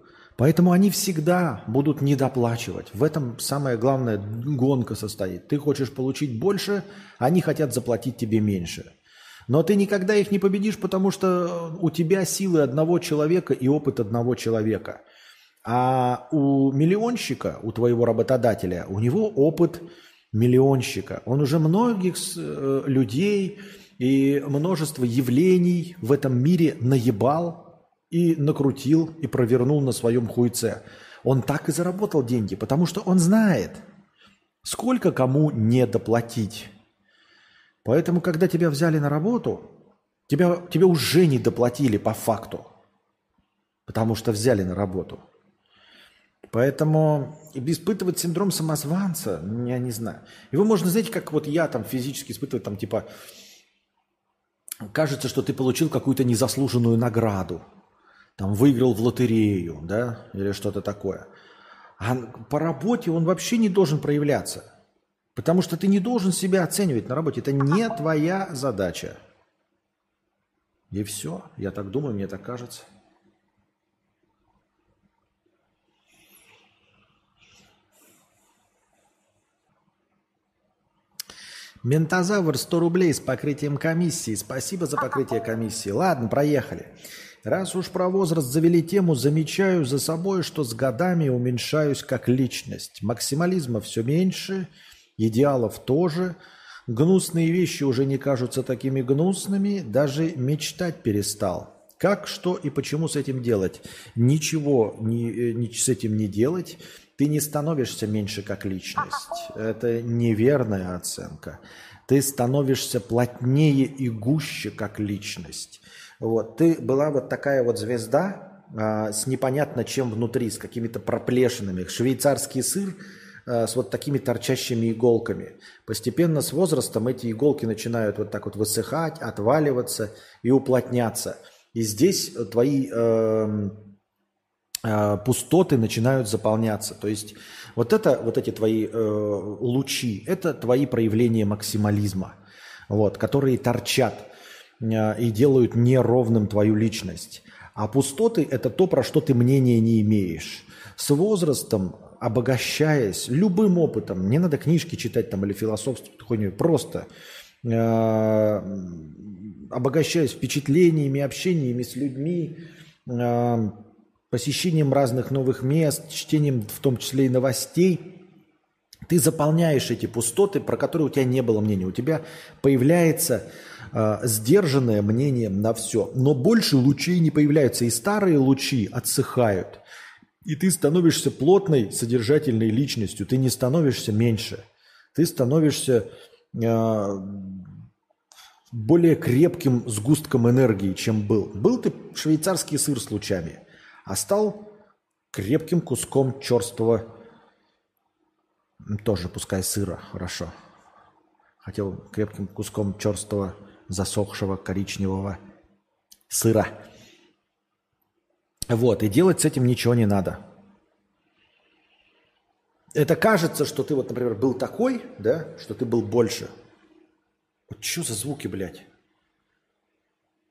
Поэтому они всегда будут недоплачивать. В этом самая главная гонка состоит. Ты хочешь получить больше, они хотят заплатить тебе меньше. Но ты никогда их не победишь, потому что у тебя силы одного человека и опыт одного человека. А у миллионщика, у твоего работодателя, у него опыт миллионщика. Он уже многих э, людей и множество явлений в этом мире наебал, и накрутил, и провернул на своем хуйце. Он так и заработал деньги, потому что он знает, сколько кому не доплатить. Поэтому, когда тебя взяли на работу, тебя, тебе уже не доплатили по факту, потому что взяли на работу. Поэтому испытывать синдром самозванца, я не знаю. Его можно, знаете, как вот я там физически испытывать, там типа, кажется, что ты получил какую-то незаслуженную награду там выиграл в лотерею, да, или что-то такое. А по работе он вообще не должен проявляться. Потому что ты не должен себя оценивать на работе. Это не твоя задача. И все. Я так думаю, мне так кажется. Ментозавр 100 рублей с покрытием комиссии. Спасибо за покрытие комиссии. Ладно, проехали. Раз уж про возраст завели тему, замечаю за собой, что с годами уменьшаюсь как личность. Максимализма все меньше, идеалов тоже. Гнусные вещи уже не кажутся такими гнусными, даже мечтать перестал. Как, что и почему с этим делать? Ничего не, э, не, с этим не делать. Ты не становишься меньше как личность. Это неверная оценка. Ты становишься плотнее и гуще как личность. Вот. Ты была вот такая вот звезда а, с непонятно чем внутри, с какими-то проплешинами. Швейцарский сыр а, с вот такими торчащими иголками. Постепенно с возрастом эти иголки начинают вот так вот высыхать, отваливаться и уплотняться. И здесь твои э, э, пустоты начинают заполняться. То есть вот это, вот эти твои э, лучи, это твои проявления максимализма, вот, которые торчат. Э, и делают неровным твою личность. А пустоты – это то, про что ты мнения не имеешь. С возрастом, обогащаясь любым опытом, не надо книжки читать там или философствовать хуйню, просто э, обогащаясь впечатлениями, общениями с людьми, э, посещением разных новых мест, чтением в том числе и новостей, ты заполняешь эти пустоты, про которые у тебя не было мнения. У тебя появляется э, сдержанное мнение на все. Но больше лучей не появляются, и старые лучи отсыхают. И ты становишься плотной, содержательной личностью. Ты не становишься меньше. Ты становишься э, более крепким сгустком энергии, чем был. Был ты швейцарский сыр с лучами, а стал крепким куском черствого, тоже пускай сыра, хорошо. Хотел крепким куском черствого, засохшего коричневого сыра. Вот, и делать с этим ничего не надо. Это кажется, что ты вот, например, был такой, да, что ты был больше. Вот что за звуки, блядь?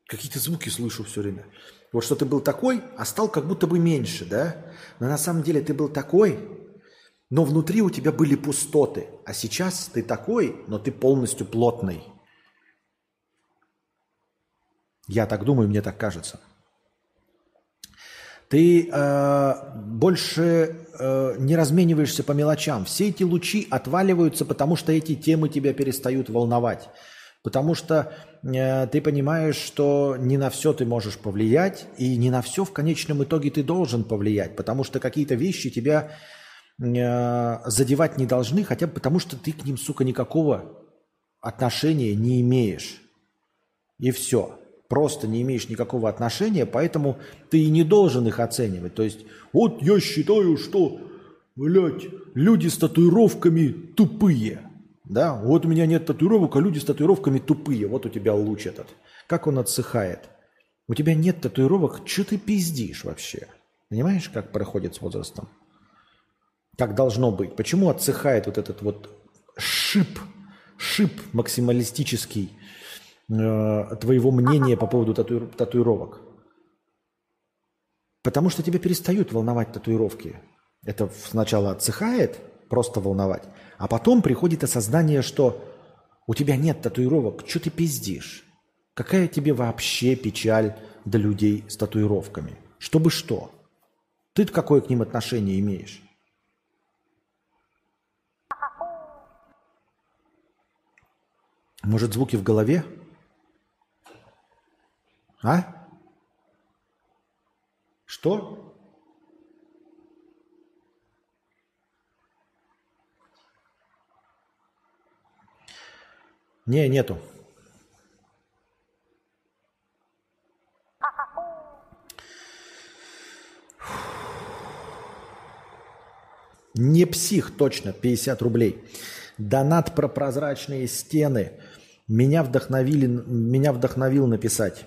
Какие-то звуки слышу все время. Вот что ты был такой, а стал как будто бы меньше, да? Но на самом деле ты был такой, но внутри у тебя были пустоты. А сейчас ты такой, но ты полностью плотный. Я так думаю, мне так кажется. Ты э, больше э, не размениваешься по мелочам. Все эти лучи отваливаются, потому что эти темы тебя перестают волновать. Потому что э, ты понимаешь, что не на все ты можешь повлиять, и не на все в конечном итоге ты должен повлиять, потому что какие-то вещи тебя э, задевать не должны, хотя бы потому, что ты к ним, сука, никакого отношения не имеешь. И все просто не имеешь никакого отношения, поэтому ты и не должен их оценивать. То есть, вот я считаю, что, блядь, люди с татуировками тупые. Да, вот у меня нет татуировок, а люди с татуировками тупые. Вот у тебя луч этот. Как он отсыхает? У тебя нет татуировок, что ты пиздишь вообще? Понимаешь, как проходит с возрастом? Как должно быть? Почему отсыхает вот этот вот шип, шип максималистический Э, твоего мнения по поводу тату, татуировок. Потому что тебя перестают волновать татуировки. Это сначала отсыхает, просто волновать, а потом приходит осознание, что у тебя нет татуировок, что ты пиздишь? Какая тебе вообще печаль до людей с татуировками? Чтобы что? ты какое к ним отношение имеешь? Может, звуки в голове? А? Что? Не, нету. Не псих, точно, 50 рублей. Донат про прозрачные стены. Меня, вдохновили, меня вдохновил написать.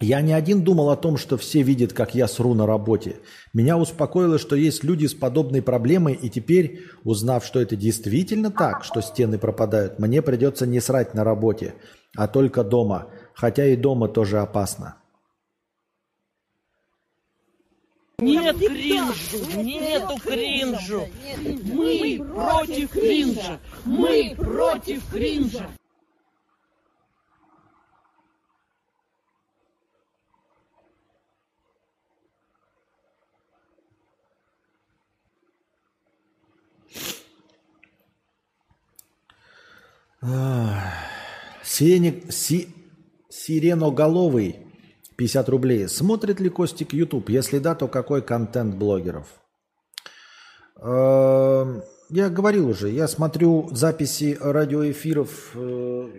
Я не один думал о том, что все видят, как я сру на работе. Меня успокоило, что есть люди с подобной проблемой, и теперь, узнав, что это действительно так, что стены пропадают, мне придется не срать на работе, а только дома. Хотя и дома тоже опасно. Нет кринжу, нету кринжу. Мы против кринжа. Мы против кринжа. Сиреник, си, сиреноголовый 50 рублей. Смотрит ли Костик YouTube? Если да, то какой контент блогеров? Эм, я говорил уже, я смотрю записи радиоэфиров э,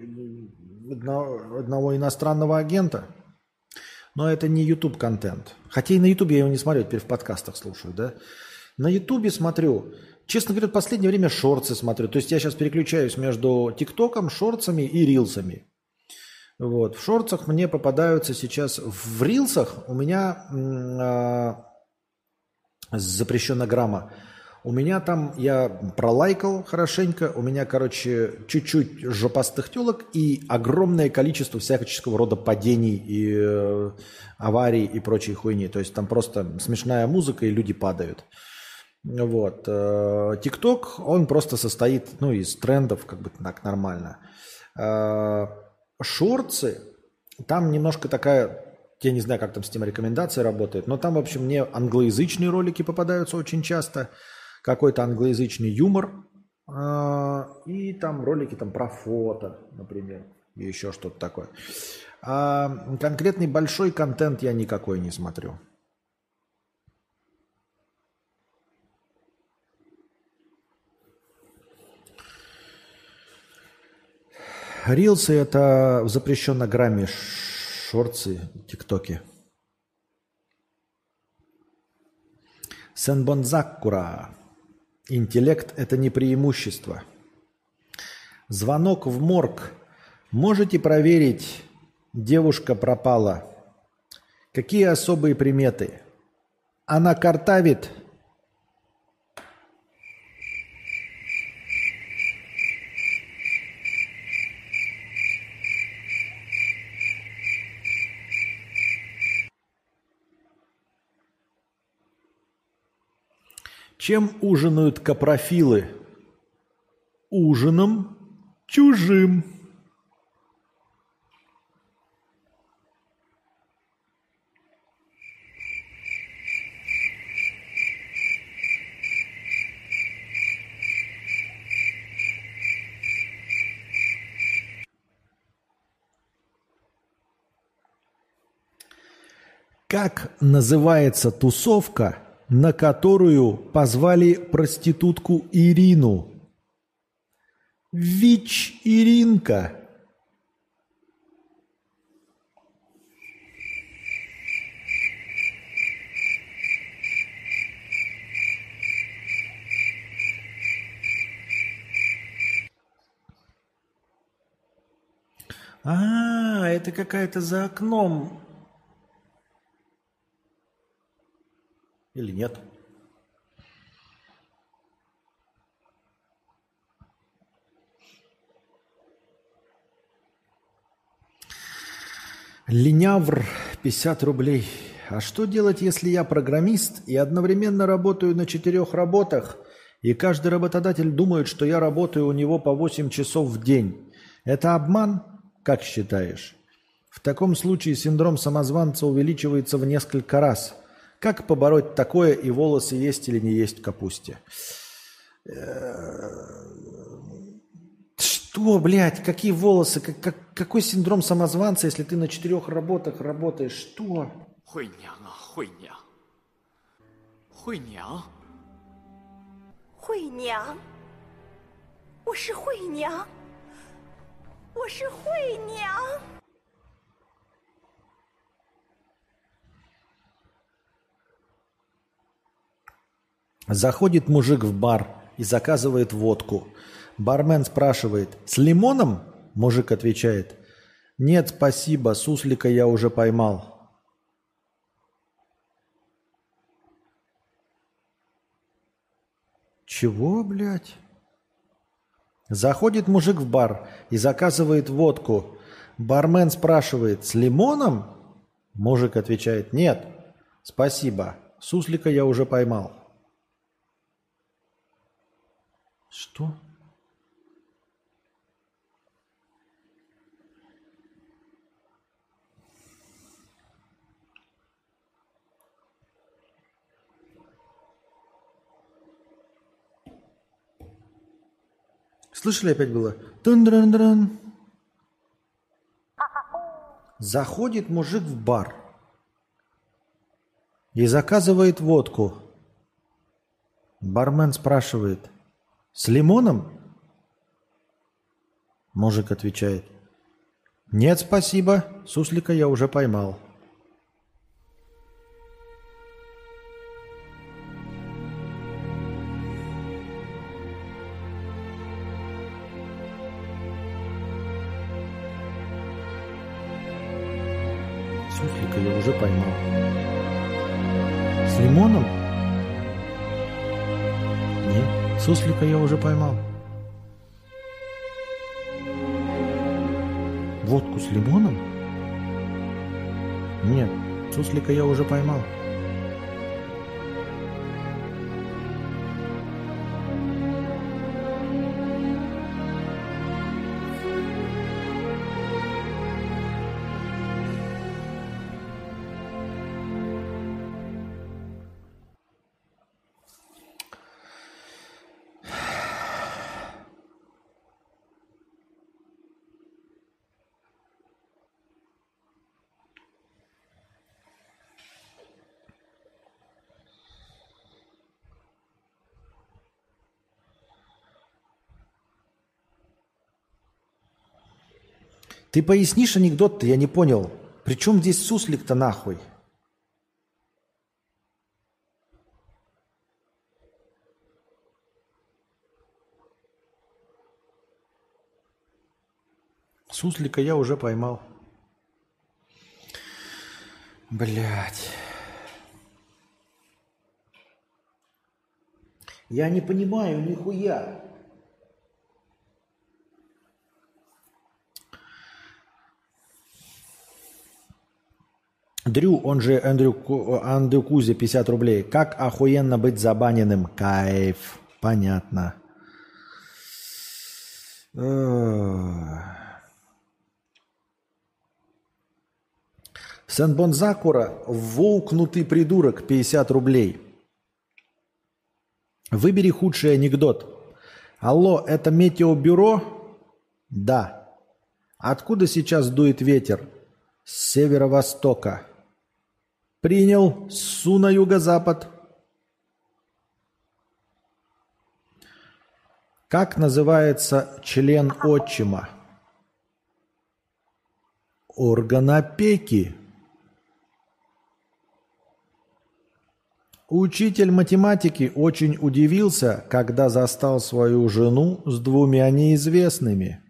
одного иностранного агента, но это не YouTube контент. Хотя и на YouTube я его не смотрю, теперь в подкастах слушаю, да. На YouTube смотрю Честно говоря, в последнее время шорты смотрю. То есть я сейчас переключаюсь между ТикТоком, шорцами и рилсами. Вот. В шорцах мне попадаются сейчас... В рилсах у меня э, запрещена грамма. У меня там, я пролайкал хорошенько, у меня, короче, чуть-чуть жопастых телок и огромное количество всякого рода падений и э, аварий и прочей хуйни. То есть там просто смешная музыка и люди падают. Вот. Э, ТикТок, он просто состоит, ну, из трендов, как бы так нормально. Э, шорцы, там немножко такая, я не знаю, как там с тем рекомендация работает, но там, в общем, мне англоязычные ролики попадаются очень часто, какой-то англоязычный юмор, э, и там ролики там про фото, например, и еще что-то такое. А конкретный большой контент я никакой не смотрю. Рилсы это в запрещенной грамме шорцы, тиктоки. Сенбонзаккура. Интеллект – это не преимущество. Звонок в морг. Можете проверить, девушка пропала. Какие особые приметы? Она картавит – Чем ужинают капрофилы? Ужином чужим. Как называется тусовка, на которую позвали проститутку Ирину. ВИЧ Иринка. А, это какая-то за окном Или нет? Линявр 50 рублей. А что делать, если я программист и одновременно работаю на четырех работах, и каждый работодатель думает, что я работаю у него по 8 часов в день? Это обман? Как считаешь? В таком случае синдром самозванца увеличивается в несколько раз – как побороть такое и волосы есть или не есть в капусте? Что, блядь, какие волосы? Как, как, какой синдром самозванца, если ты на четырех работах работаешь? Что? 惠娘啊，惠娘，惠娘，惠娘，我是惠娘，我是惠娘。 Заходит мужик в бар и заказывает водку. Бармен спрашивает, с лимоном? Мужик отвечает, нет, спасибо, суслика я уже поймал. Чего, блядь? Заходит мужик в бар и заказывает водку. Бармен спрашивает, с лимоном? Мужик отвечает, нет, спасибо, суслика я уже поймал. Что? Слышали, опять было? Тун-дран-дран. Заходит мужик в бар и заказывает водку. Бармен спрашивает – с лимоном? Мужик отвечает. Нет, спасибо. Суслика я уже поймал. Суслика я уже поймал. Водку с лимоном? Нет, суслика я уже поймал. Ты пояснишь анекдот-то, я не понял. Причем здесь суслик-то нахуй? Суслика я уже поймал. Блять. Я не понимаю нихуя. Дрю, он же Андрю, Ку- Андрю Кузя, 50 рублей. Как охуенно быть забаненным? Кайф. Понятно. Сенбон Закура, волкнутый придурок, 50 рублей. Выбери худший анекдот. Алло, это метеобюро? Да. Откуда сейчас дует ветер? С северо-востока. Принял. Су на юго-запад. Как называется член отчима? Орган опеки. Учитель математики очень удивился, когда застал свою жену с двумя неизвестными.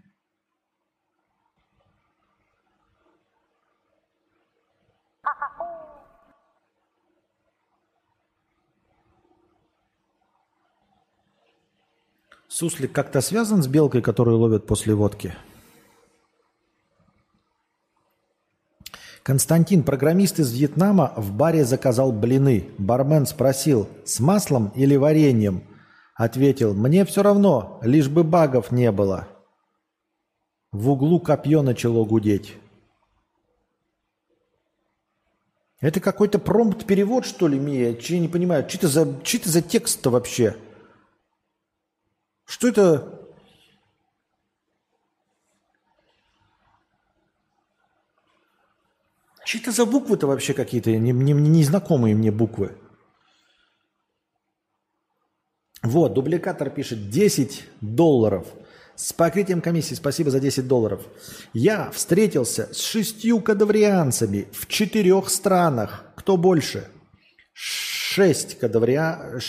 Суслик как-то связан с белкой, которую ловят после водки? Константин, программист из Вьетнама, в баре заказал блины. Бармен спросил, с маслом или вареньем? Ответил, мне все равно, лишь бы багов не было. В углу копье начало гудеть. Это какой-то промпт-перевод, что ли, Мия? Я не понимаю, что это за, че это за текст-то вообще? Что это? Что это за буквы-то вообще какие-то? Не- не- Незнакомые мне буквы. Вот, дубликатор пишет 10 долларов. С покрытием комиссии спасибо за 10 долларов. Я встретился с шестью кадаврианцами в четырех странах. Кто больше? Шесть кадавриа...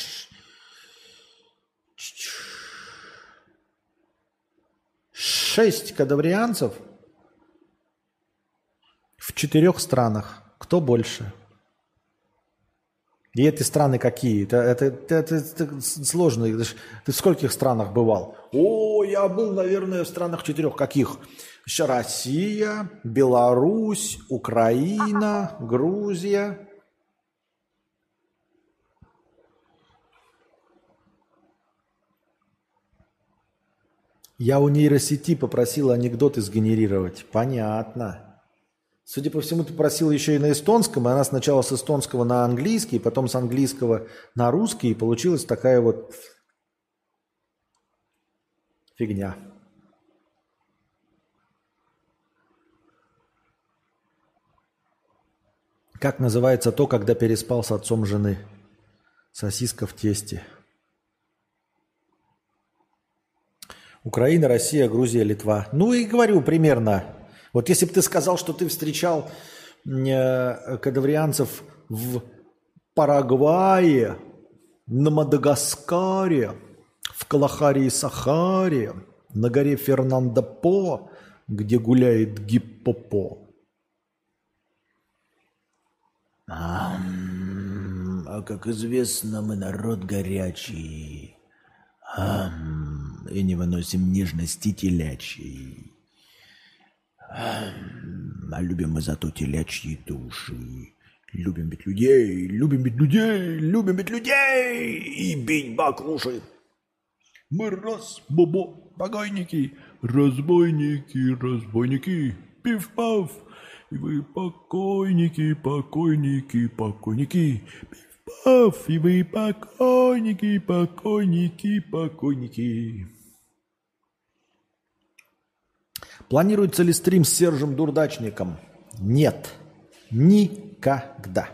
Шесть кадаврианцев в четырех странах. Кто больше? И эти страны какие? Это, это, это- это- сложно. Ж- Ты в скольких странах бывал? О, я был, наверное, в странах четырех. Каких? Россия, Беларусь, Украина, Грузия. Я у нейросети попросил анекдоты сгенерировать. Понятно. Судя по всему, ты просил еще и на эстонском, и она сначала с эстонского на английский, потом с английского на русский, и получилась такая вот фигня. Как называется то, когда переспал с отцом жены? Сосиска в тесте. Украина, Россия, Грузия, Литва. Ну и говорю примерно. Вот если бы ты сказал, что ты встречал э, кадаврианцев в Парагвае, на Мадагаскаре, в Калахаре и Сахаре, на горе Фернандо-По, где гуляет гиппопо. Ам, а как известно, мы народ горячий. Ам, и не выносим нежности телячьей. А любим мы зато телячьи души. Любим ведь людей, любим ведь людей, любим ведь людей и бить баклуши. Мы раз, бобо, покойники, разбойники, разбойники, пиф-паф. И вы покойники, покойники, покойники, пиф-паф. И вы покойники, покойники, покойники. Планируется ли стрим с Сержем Дурдачником? Нет. Никогда.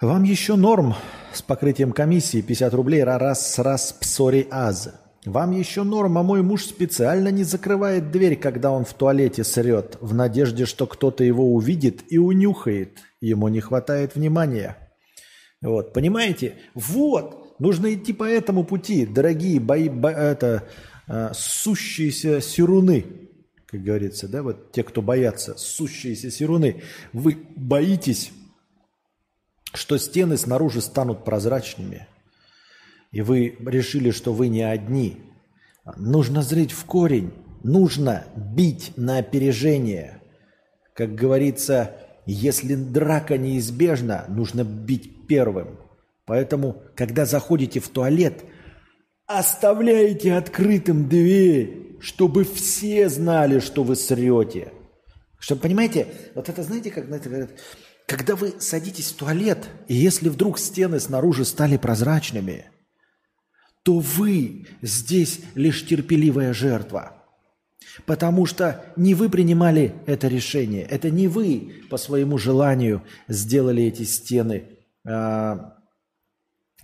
Вам еще норм с покрытием комиссии 50 рублей раз раз псори аз. Вам еще норм, а мой муж специально не закрывает дверь, когда он в туалете срет, в надежде, что кто-то его увидит и унюхает. Ему не хватает внимания. Вот, понимаете? Вот, нужно идти по этому пути, дорогие бои, бо, это, э, сущиеся сируны, как говорится, да, вот те, кто боятся, сущиеся сируны. Вы боитесь, что стены снаружи станут прозрачными – и вы решили, что вы не одни. Нужно зрить в корень, нужно бить на опережение. Как говорится, если драка неизбежна, нужно бить первым. Поэтому, когда заходите в туалет, оставляйте открытым дверь, чтобы все знали, что вы срете. Чтобы, понимаете, вот это, знаете, как знаете, говорят, когда вы садитесь в туалет, и если вдруг стены снаружи стали прозрачными – то вы здесь лишь терпеливая жертва. Потому что не вы принимали это решение, это не вы по своему желанию сделали эти стены э,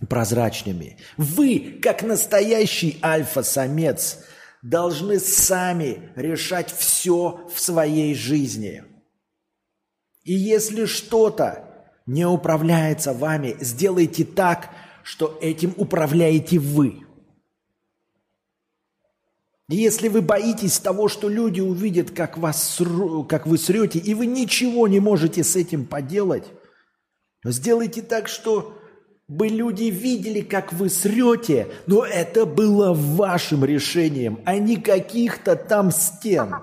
прозрачными. Вы, как настоящий альфа-самец, должны сами решать все в своей жизни. И если что-то не управляется вами, сделайте так, что этим управляете вы. Если вы боитесь того, что люди увидят, как, вас, как вы срете, и вы ничего не можете с этим поделать, сделайте так, что бы люди видели, как вы срете, но это было вашим решением, а не каких-то там стен.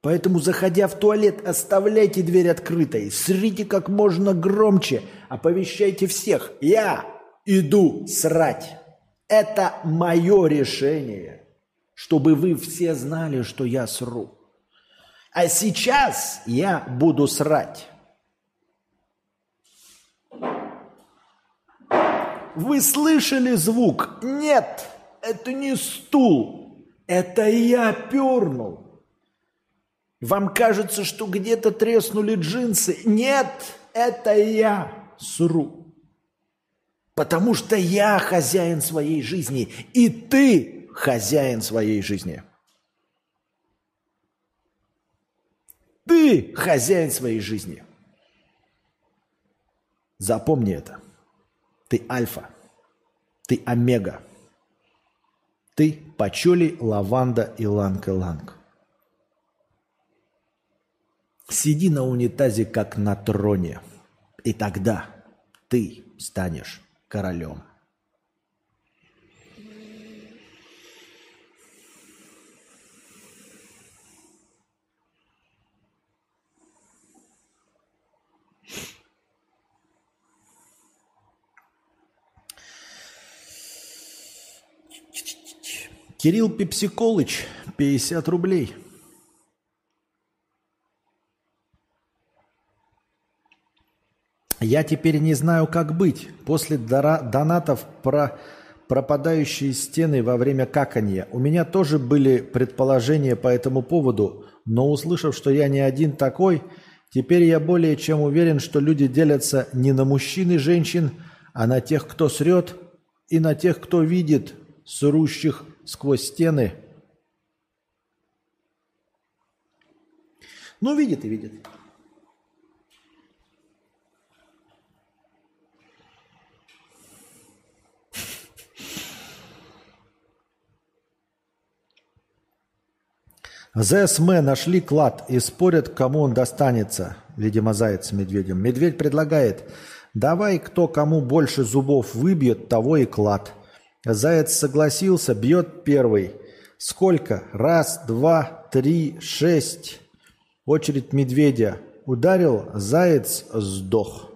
Поэтому, заходя в туалет, оставляйте дверь открытой, срите как можно громче, оповещайте всех. Я иду срать. Это мое решение, чтобы вы все знали, что я сру. А сейчас я буду срать. Вы слышали звук? Нет, это не стул. Это я пернул. Вам кажется, что где-то треснули джинсы. Нет, это я сру. Потому что я хозяин своей жизни, и ты хозяин своей жизни. Ты хозяин своей жизни. Запомни это. Ты альфа. Ты омега. Ты пачули, лаванда и иланг-иланг. Сиди на унитазе, как на троне, и тогда ты станешь королем. Кирилл Пепсиколыч, 50 рублей – Я теперь не знаю, как быть. После донатов про пропадающие стены во время каканья. У меня тоже были предположения по этому поводу, но услышав, что я не один такой, теперь я более чем уверен, что люди делятся не на мужчин и женщин, а на тех, кто срет, и на тех, кто видит срущих сквозь стены. Ну, видит и видит. ЗСМ нашли клад и спорят, кому он достанется. Видимо, заяц с медведем. Медведь предлагает, давай кто кому больше зубов выбьет, того и клад. Заяц согласился, бьет первый. Сколько? Раз, два, три, шесть. Очередь медведя. Ударил, заяц сдох.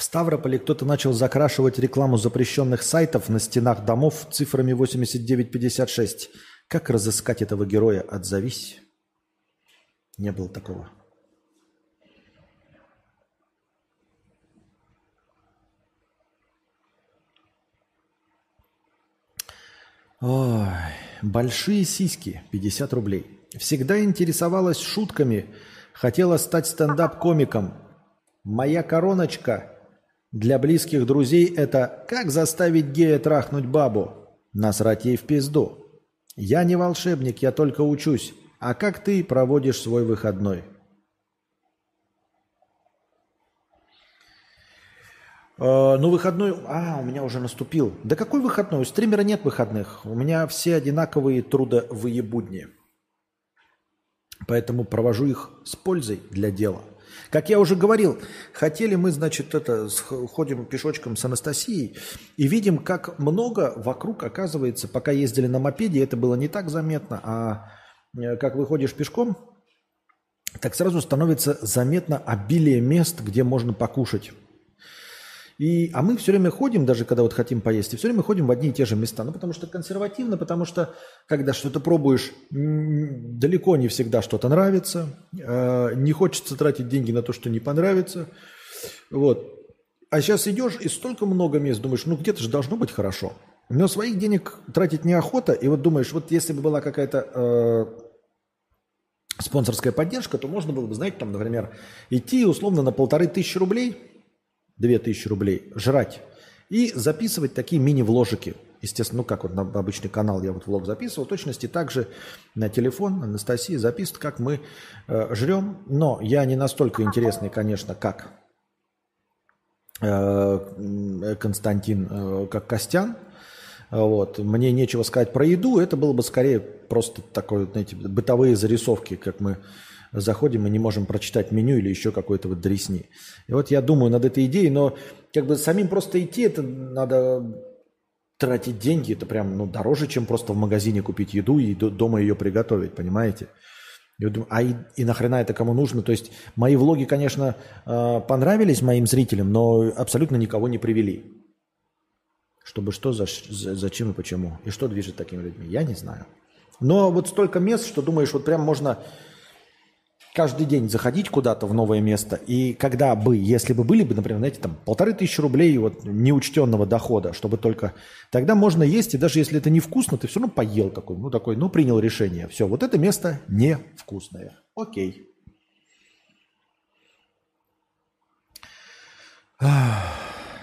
В Ставрополе кто-то начал закрашивать рекламу запрещенных сайтов на стенах домов цифрами 8956. Как разыскать этого героя? Отзовись. Не было такого. Ой, большие сиськи, 50 рублей. Всегда интересовалась шутками, хотела стать стендап-комиком. Моя короночка для близких друзей – это «Как заставить гея трахнуть бабу?» Насрать ей в пизду. Я не волшебник, я только учусь. А как ты проводишь свой выходной? Э, ну, выходной... А, у меня уже наступил. Да какой выходной? У стримера нет выходных. У меня все одинаковые трудовые будни. Поэтому провожу их с пользой для дела. Как я уже говорил, хотели мы, значит, это, ходим пешочком с Анастасией и видим, как много вокруг оказывается, пока ездили на мопеде, это было не так заметно, а э, как выходишь пешком, так сразу становится заметно обилие мест, где можно покушать. И, а мы все время ходим, даже когда вот хотим поесть, и все время ходим в одни и те же места. Ну, потому что консервативно, потому что, когда что-то пробуешь, далеко не всегда что-то нравится. Э, не хочется тратить деньги на то, что не понравится. Вот. А сейчас идешь, и столько много мест, думаешь, ну где-то же должно быть хорошо. Но своих денег тратить неохота, и вот думаешь, вот если бы была какая-то э, спонсорская поддержка, то можно было бы, знаете, там, например, идти условно на полторы тысячи рублей – 2000 рублей, жрать и записывать такие мини-вложики. Естественно, ну как вот на обычный канал я вот влог записывал, точности также на телефон Анастасии записывает, как мы э, жрем. Но я не настолько интересный, конечно, как э, Константин, э, как Костян. Вот. Мне нечего сказать про еду, это было бы скорее просто такое, знаете, бытовые зарисовки, как мы заходим и не можем прочитать меню или еще какой-то вот дресни. И вот я думаю над этой идеей, но как бы самим просто идти, это надо тратить деньги, это прям ну, дороже, чем просто в магазине купить еду и дома ее приготовить, понимаете? Я думаю, а и, и нахрена это кому нужно? То есть мои влоги, конечно, э, понравились моим зрителям, но абсолютно никого не привели. Чтобы что, за, зачем и почему. И что движет такими людьми, я не знаю. Но вот столько мест, что думаешь, вот прям можно каждый день заходить куда-то в новое место, и когда бы, если бы были бы, например, знаете, там полторы тысячи рублей вот неучтенного дохода, чтобы только... Тогда можно есть, и даже если это невкусно, ты все равно поел такой, ну такой, ну принял решение. Все, вот это место невкусное. Окей.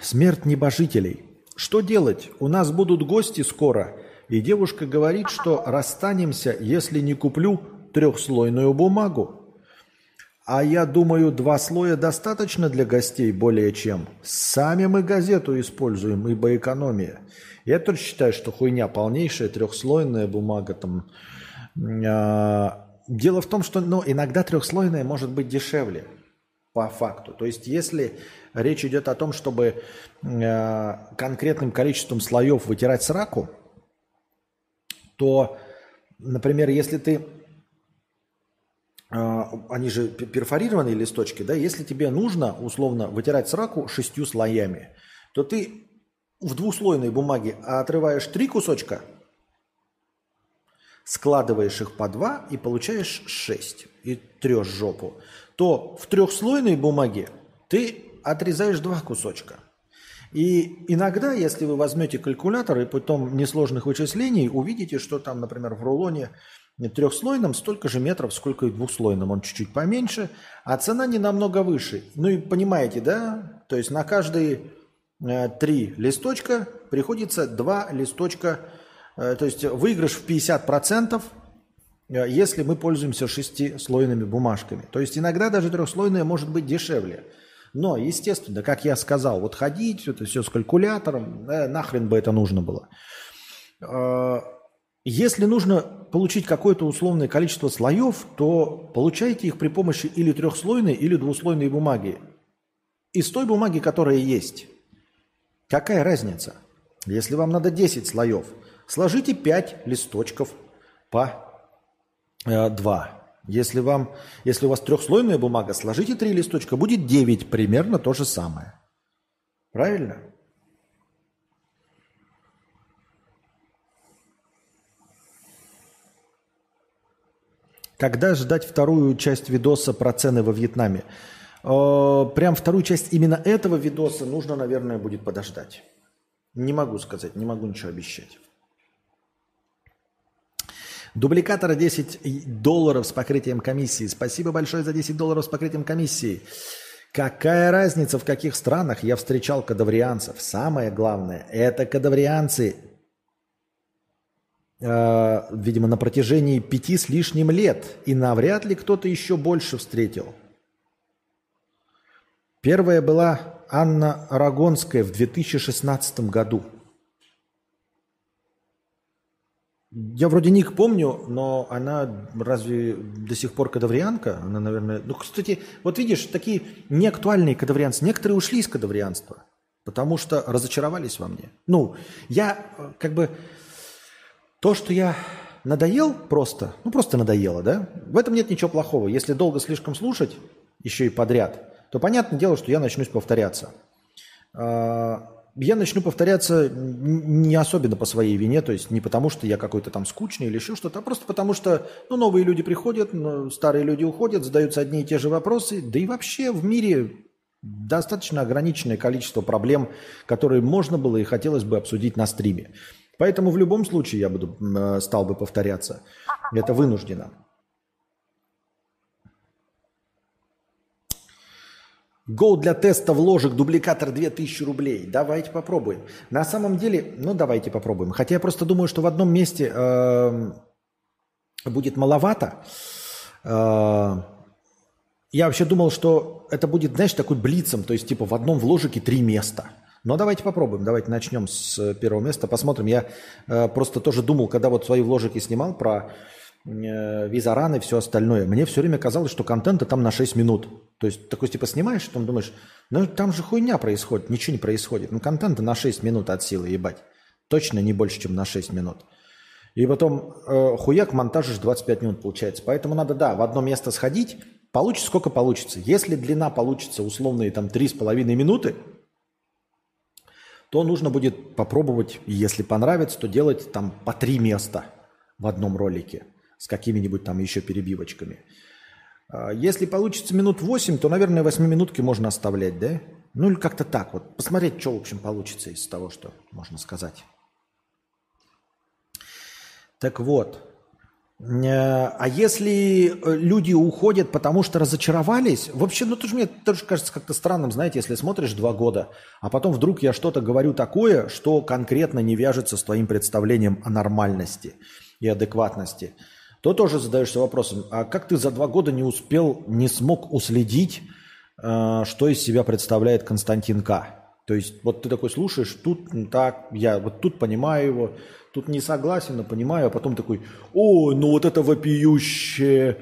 Смерть небожителей. Что делать? У нас будут гости скоро, и девушка говорит, что расстанемся, если не куплю трехслойную бумагу. А я думаю, два слоя достаточно для гостей более чем. Сами мы газету используем, ибо экономия. Я тоже считаю, что хуйня полнейшая, трехслойная бумага там. А, дело в том, что ну, иногда трехслойная может быть дешевле по факту. То есть если речь идет о том, чтобы а, конкретным количеством слоев вытирать сраку, то, например, если ты они же перфорированные листочки, да, если тебе нужно, условно, вытирать сраку шестью слоями, то ты в двуслойной бумаге отрываешь три кусочка, складываешь их по два и получаешь шесть, и трешь жопу, то в трехслойной бумаге ты отрезаешь два кусочка. И иногда, если вы возьмете калькулятор и потом несложных вычислений, увидите, что там, например, в рулоне трехслойном столько же метров, сколько и двухслойном. Он чуть-чуть поменьше, а цена не намного выше. Ну и понимаете, да? То есть на каждые э, три листочка приходится два листочка, э, то есть выигрыш в 50%, э, если мы пользуемся шестислойными бумажками. То есть иногда даже трехслойная может быть дешевле. Но, естественно, как я сказал, вот ходить, это все с калькулятором, э, нахрен бы это нужно было. Если нужно получить какое-то условное количество слоев, то получайте их при помощи или трехслойной, или двуслойной бумаги. Из той бумаги, которая есть. Какая разница? Если вам надо 10 слоев, сложите 5 листочков по э, 2. Если, вам, если у вас трехслойная бумага, сложите 3 листочка, будет 9, примерно то же самое. Правильно? Когда ждать вторую часть видоса про цены во Вьетнаме? Э, прям вторую часть именно этого видоса нужно, наверное, будет подождать. Не могу сказать, не могу ничего обещать. Дубликатор 10 долларов с покрытием комиссии. Спасибо большое за 10 долларов с покрытием комиссии. Какая разница, в каких странах я встречал кадаврианцев? Самое главное, это кадаврианцы, э, видимо, на протяжении пяти с лишним лет. И навряд ли кто-то еще больше встретил. Первая была Анна Рагонская в 2016 году – Я вроде ник помню, но она разве до сих пор кадаврианка? Она, наверное... Ну, кстати, вот видишь, такие неактуальные кадаврианцы. Некоторые ушли из кадаврианства, потому что разочаровались во мне. Ну, я э, как бы... То, что я надоел просто, ну просто надоело, да? В этом нет ничего плохого. Если долго слишком слушать, еще и подряд, то понятное дело, что я начнусь повторяться. А, я начну повторяться не особенно по своей вине, то есть не потому, что я какой-то там скучный или еще что-то, а просто потому, что ну, новые люди приходят, старые люди уходят, задаются одни и те же вопросы, да и вообще в мире достаточно ограниченное количество проблем, которые можно было и хотелось бы обсудить на стриме. Поэтому в любом случае я буду, э, стал бы повторяться. Это вынуждено. Go для теста вложек, дубликатор 2000 рублей. Давайте попробуем. На самом деле, ну давайте попробуем. Хотя я просто думаю, что в одном месте э, будет маловато. Э, я вообще думал, что это будет, знаешь, такой блицем, то есть типа в одном вложике три места. Но давайте попробуем, давайте начнем с первого места, посмотрим. Я э, просто тоже думал, когда вот свои вложики снимал про Э, визаран и все остальное. Мне все время казалось, что контента там на 6 минут. То есть такой типа снимаешь, потом думаешь, ну там же хуйня происходит, ничего не происходит. Ну контента на 6 минут от силы, ебать. Точно не больше, чем на 6 минут. И потом э, хуяк монтажишь 25 минут получается. Поэтому надо, да, в одно место сходить, получится сколько получится. Если длина получится условные там 3,5 минуты, то нужно будет попробовать, если понравится, то делать там по три места в одном ролике с какими-нибудь там еще перебивочками. А, если получится минут 8, то, наверное, 8 минутки можно оставлять, да? Ну или как-то так вот. Посмотреть, что, в общем, получится из того, что можно сказать. Так вот. Э, а если э, люди уходят, потому что разочаровались, вообще, ну тоже мне тоже кажется как-то странным, знаете, если смотришь два года, а потом вдруг я что-то говорю такое, что конкретно не вяжется с твоим представлением о нормальности и адекватности – то тоже задаешься вопросом, а как ты за два года не успел, не смог уследить, э, что из себя представляет Константин К? То есть вот ты такой слушаешь, тут так, я вот тут понимаю его, тут не согласен, но понимаю, а потом такой, ой, ну вот это вопиющее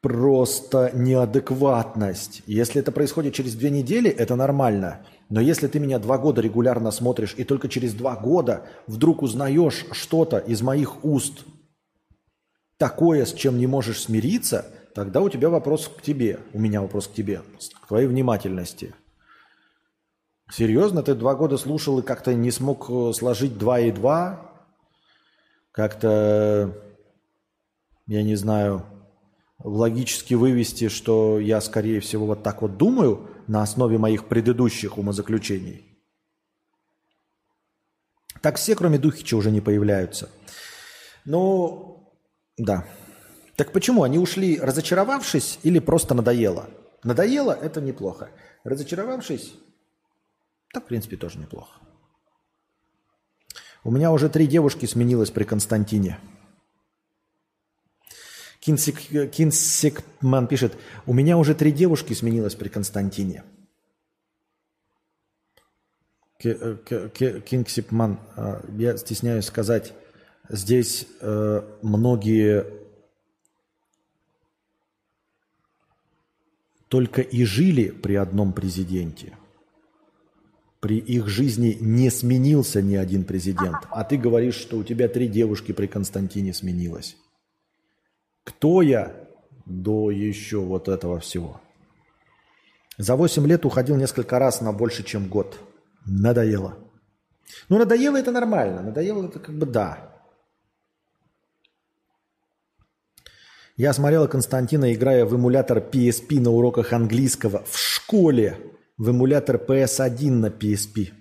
просто неадекватность. Если это происходит через две недели, это нормально. Но если ты меня два года регулярно смотришь, и только через два года вдруг узнаешь что-то из моих уст, такое, с чем не можешь смириться, тогда у тебя вопрос к тебе, у меня вопрос к тебе, к твоей внимательности. Серьезно, ты два года слушал и как-то не смог э, сложить два и два? Как-то, я не знаю, логически вывести, что я, скорее всего, вот так вот думаю на основе моих предыдущих умозаключений? Так все, кроме Духича, уже не появляются. Ну, да. Так почему? Они ушли разочаровавшись или просто надоело? Надоело – это неплохо. Разочаровавшись – так, в принципе, тоже неплохо. У меня уже три девушки сменилось при Константине. Кинсик, Кинсикман пишет, у меня уже три девушки сменилось при Константине. Э, Кингсипман, э, я стесняюсь сказать, Здесь э, многие только и жили при одном президенте. При их жизни не сменился ни один президент. А ты говоришь, что у тебя три девушки при Константине сменилось. Кто я до еще вот этого всего? За 8 лет уходил несколько раз на больше, чем год. Надоело. Ну, надоело это нормально. Надоело это как бы да. Я смотрела Константина, играя в эмулятор PSP на уроках английского в школе. В эмулятор PS1 на PSP.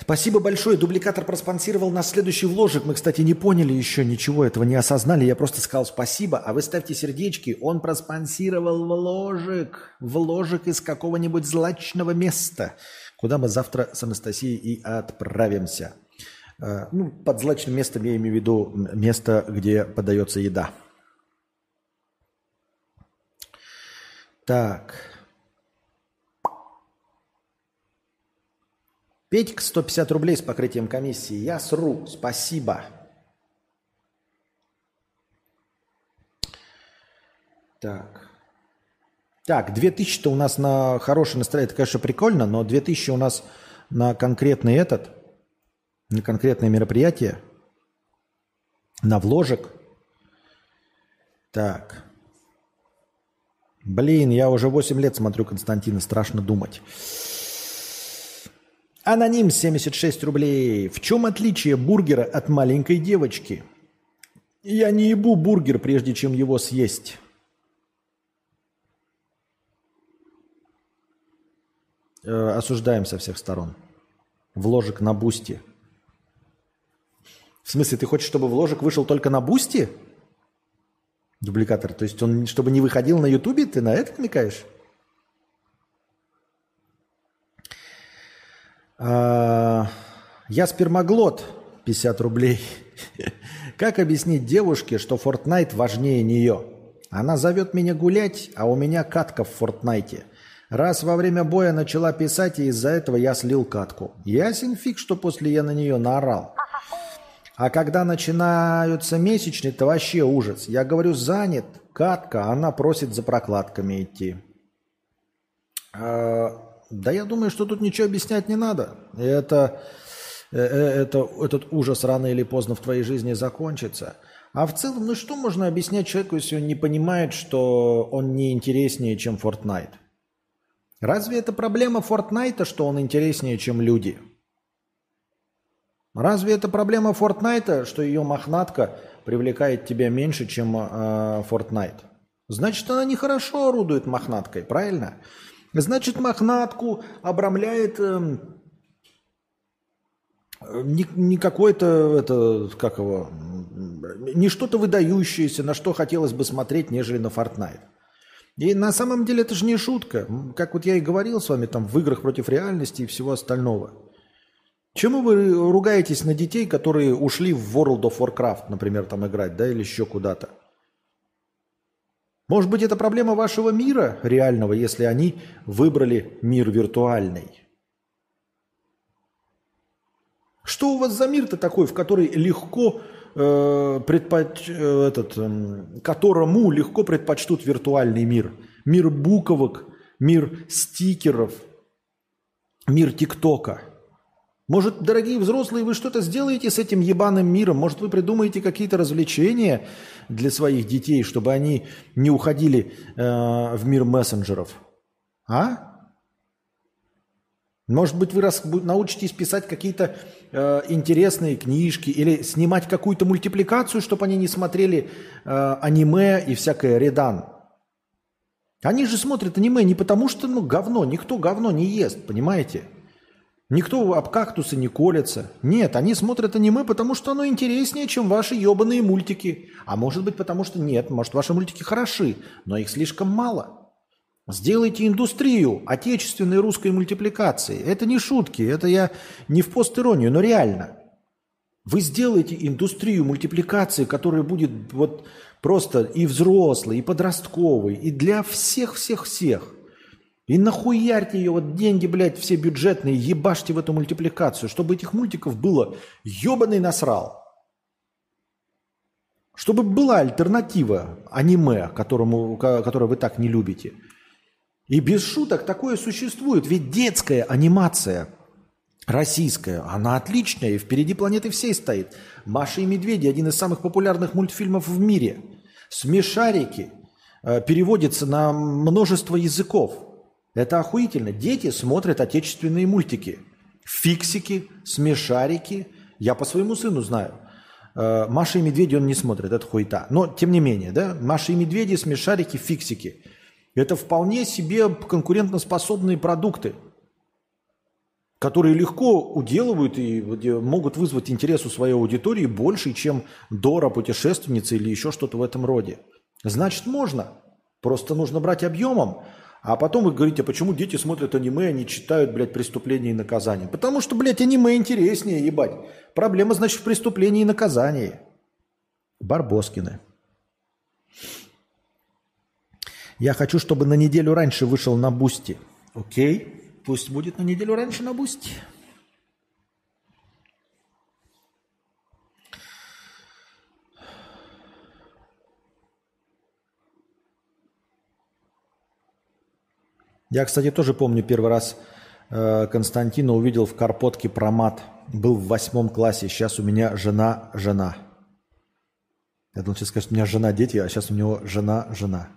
Спасибо большое. Дубликатор проспонсировал нас следующий вложек. Мы, кстати, не поняли еще ничего этого, не осознали. Я просто сказал спасибо, а вы ставьте сердечки. Он проспонсировал вложек. Вложек из какого-нибудь злачного места, куда мы завтра с Анастасией и отправимся. Э, Ну, под злачным местом я имею в виду место, где подается еда. Так. Петька 150 рублей с покрытием комиссии. Я сру. Спасибо. Так. Так, 2000-то у нас на хорошее настроение. Это, конечно, прикольно, но 2000 у нас на конкретный этот, на конкретное мероприятие, на вложек. Так. Блин, я уже 8 лет смотрю Константина, страшно думать. Аноним 76 рублей. В чем отличие бургера от маленькой девочки? Я не ебу бургер, прежде чем его съесть. Э, осуждаем со всех сторон. Вложек на бусти. В смысле, ты хочешь, чтобы вложек вышел только на бусти? Дубликатор. То есть он, чтобы не выходил на ютубе, ты на это намекаешь? А, Я спермоглот, 50 рублей. Как объяснить девушке, что Fortnite важнее нее? Она зовет меня гулять, а у меня катка в Фортнайте. Раз во время боя начала писать, и из-за этого я слил катку. Ясен фиг, что после я на нее наорал. А когда начинаются месячные, то вообще ужас. Я говорю, занят, катка, а она просит за прокладками идти. А, да я думаю, что тут ничего объяснять не надо. Это, э, э, это, этот ужас рано или поздно в твоей жизни закончится. А в целом, ну что можно объяснять человеку, если он не понимает, что он не интереснее, чем Fortnite? Разве это проблема Fortnite, что он интереснее, чем люди? Разве это проблема Fortnite, что ее мохнатка привлекает тебя меньше, чем э? Значит, она нехорошо орудует мохнаткой, правильно? Значит, мохнатку обрамляет э, не, не какой-то, это, как его, не что-то выдающееся, на что хотелось бы смотреть, нежели на Fortnite. И на самом деле это же не шутка. Как вот я и говорил с вами там в играх против реальности и всего остального. Чему вы ругаетесь на детей, которые ушли в World of Warcraft, например, там играть, да, или еще куда-то? Может быть, это проблема вашего мира реального, если они выбрали мир виртуальный? Что у вас за мир-то такой, в который легко э, предпоч... э, этот, э, которому легко предпочтут виртуальный мир? Мир буковок, мир стикеров, мир ТикТока – может, дорогие взрослые, вы что-то сделаете с этим ебаным миром? Может, вы придумаете какие-то развлечения для своих детей, чтобы они не уходили э, в мир мессенджеров? А? Может быть, вы рас, научитесь писать какие-то э, интересные книжки или снимать какую-то мультипликацию, чтобы они не смотрели э, аниме и всякое редан. Они же смотрят аниме не потому, что ну, говно, никто говно не ест, понимаете? Никто об кактусы не колется. Нет, они смотрят аниме, потому что оно интереснее, чем ваши ебаные мультики. А может быть, потому что нет, может, ваши мультики хороши, но их слишком мало. Сделайте индустрию отечественной русской мультипликации. Это не шутки, это я не в постиронию, но реально. Вы сделаете индустрию мультипликации, которая будет вот просто и взрослой, и подростковой, и для всех-всех-всех. И нахуярьте ее, вот деньги, блядь, все бюджетные, ебашьте в эту мультипликацию, чтобы этих мультиков было ебаный насрал. Чтобы была альтернатива аниме, которому, которое вы так не любите. И без шуток такое существует. Ведь детская анимация российская, она отличная и впереди планеты всей стоит. «Маша и медведи» – один из самых популярных мультфильмов в мире. «Смешарики» э, переводится на множество языков – это охуительно. Дети смотрят отечественные мультики. Фиксики, смешарики. Я по своему сыну знаю. Э, Маша и Медведи он не смотрит, это хуета. Но тем не менее, да, Маша и Медведи, смешарики, фиксики. Это вполне себе конкурентоспособные продукты. которые легко уделывают и могут вызвать интерес у своей аудитории больше, чем Дора, путешественница или еще что-то в этом роде. Значит, можно. Просто нужно брать объемом, а потом вы говорите, а почему дети смотрят аниме, они читают, блядь, преступления и наказания? Потому что, блядь, аниме интереснее, ебать. Проблема, значит, в преступлении и наказании. Барбоскины. Я хочу, чтобы на неделю раньше вышел на Бусти. Окей. Пусть будет на неделю раньше на Бусти. Я, кстати, тоже помню первый раз э, Константина увидел в Карпотке промат. Был в восьмом классе. Сейчас у меня жена, жена. Я думал, сейчас скажет, у меня жена, дети, а сейчас у него жена, жена.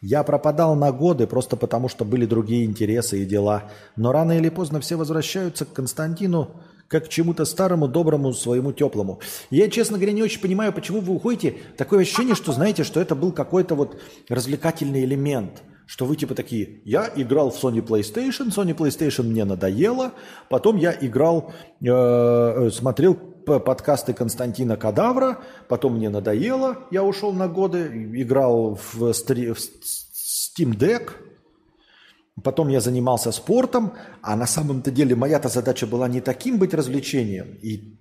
Я пропадал на годы просто потому, что были другие интересы и дела. Но рано или поздно все возвращаются к Константину как к чему-то старому, доброму, своему теплому. Я, честно говоря, не очень понимаю, почему вы уходите. Такое ощущение, что знаете, что это был какой-то вот развлекательный элемент – что вы типа такие, я играл в Sony PlayStation, Sony PlayStation мне надоело, потом я играл, э, смотрел подкасты Константина Кадавра, потом мне надоело, я ушел на годы, играл в, стри, в Steam Deck, потом я занимался спортом, а на самом-то деле моя-то задача была не таким быть развлечением, и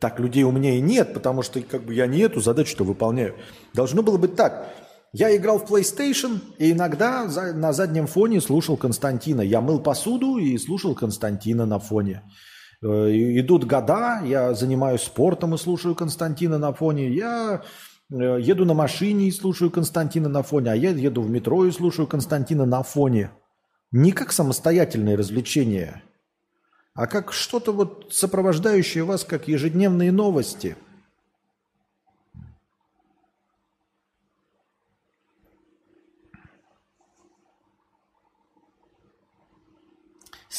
так людей у меня и нет, потому что как бы я не эту задачу-то выполняю. Должно было быть так – я играл в PlayStation и иногда за, на заднем фоне слушал Константина. Я мыл посуду и слушал Константина на фоне. Э, идут года, я занимаюсь спортом и слушаю Константина на фоне. Я э, еду на машине и слушаю Константина на фоне, а я еду в метро и слушаю Константина на фоне. Не как самостоятельное развлечение, а как что-то вот сопровождающее вас, как ежедневные новости –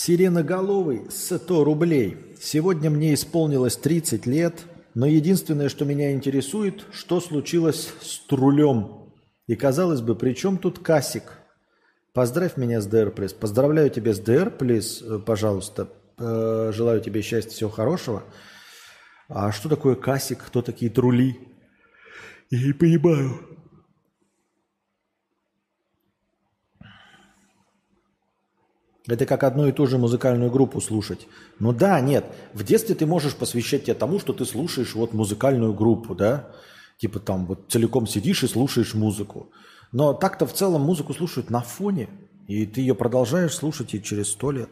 Сиреноголовый, 100 рублей. Сегодня мне исполнилось 30 лет, но единственное, что меня интересует, что случилось с трулем. И казалось бы, при чем тут касик? Поздравь меня с ДР, плиз. Поздравляю тебя с ДР, плиз, э, пожалуйста. Э, желаю тебе счастья, всего хорошего. А что такое касик? Кто такие трули? Я не понимаю. Это как одну и ту же музыкальную группу слушать. Ну да, нет. В детстве ты можешь посвящать тебя тому, что ты слушаешь вот музыкальную группу, да? Типа там вот целиком сидишь и слушаешь музыку. Но так-то в целом музыку слушают на фоне. И ты ее продолжаешь слушать и через сто лет.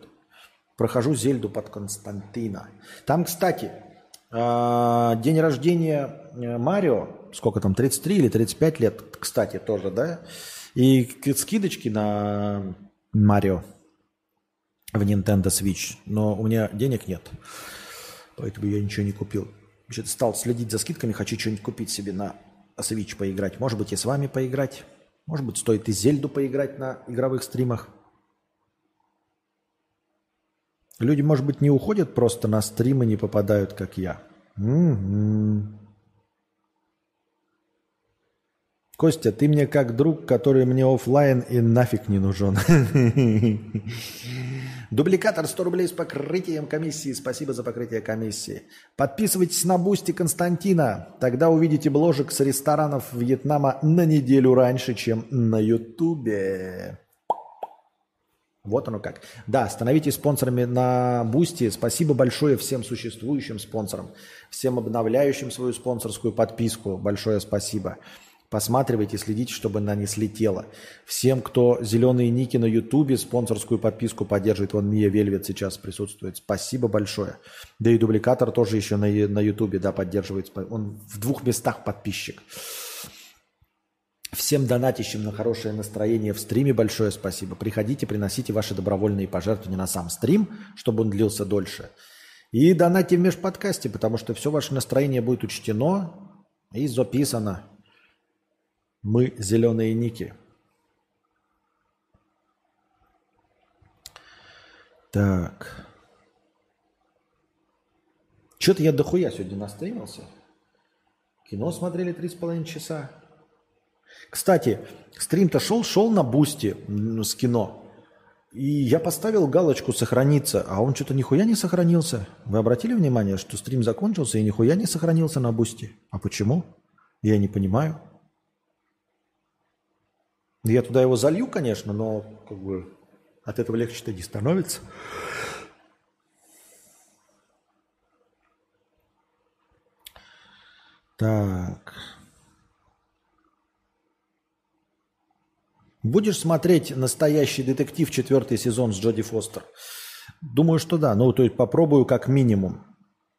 Прохожу Зельду под Константина. Там, кстати, а, день рождения э, Марио, сколько там, 33 или 35 лет, кстати, тоже, да? И скидочки на Марио в Nintendo Switch, но у меня денег нет, поэтому я ничего не купил. Значит, стал следить за скидками, хочу что-нибудь купить себе на Switch поиграть. Может быть, и с вами поиграть. Может быть, стоит и Зельду поиграть на игровых стримах. Люди, может быть, не уходят просто на стримы, не попадают, как я. М-м-м. Костя, ты мне как друг, который мне офлайн и нафиг не нужен. Дубликатор 100 рублей с покрытием комиссии. Спасибо за покрытие комиссии. Подписывайтесь на Бусти Константина. Тогда увидите вложек с ресторанов Вьетнама на неделю раньше, чем на Ютубе. Вот оно как. Да, становитесь спонсорами на Бусти. Спасибо большое всем существующим спонсорам, всем обновляющим свою спонсорскую подписку. Большое спасибо. Посматривайте, следите, чтобы она не слетела. Всем, кто зеленые ники на Ютубе, спонсорскую подписку поддерживает. Вон Мия Вельвет сейчас присутствует. Спасибо большое. Да и дубликатор тоже еще на, Ютубе да, поддерживает. Он в двух местах подписчик. Всем донатящим на хорошее настроение в стриме большое спасибо. Приходите, приносите ваши добровольные пожертвования на сам стрим, чтобы он длился дольше. И донатьте в межподкасте, потому что все ваше настроение будет учтено и записано. Мы зеленые ники. Так. Что-то я дохуя сегодня настримился. Кино смотрели три с половиной часа. Кстати, стрим-то шел, шел на бусте с кино. И я поставил галочку «Сохраниться», а он что-то нихуя не сохранился. Вы обратили внимание, что стрим закончился и нихуя не сохранился на бусте? А почему? Я не понимаю. Я туда его залью, конечно, но как бы от этого легче-то не становится. Так. Будешь смотреть настоящий детектив четвертый сезон с Джоди Фостер? Думаю, что да. Ну, то есть попробую как минимум.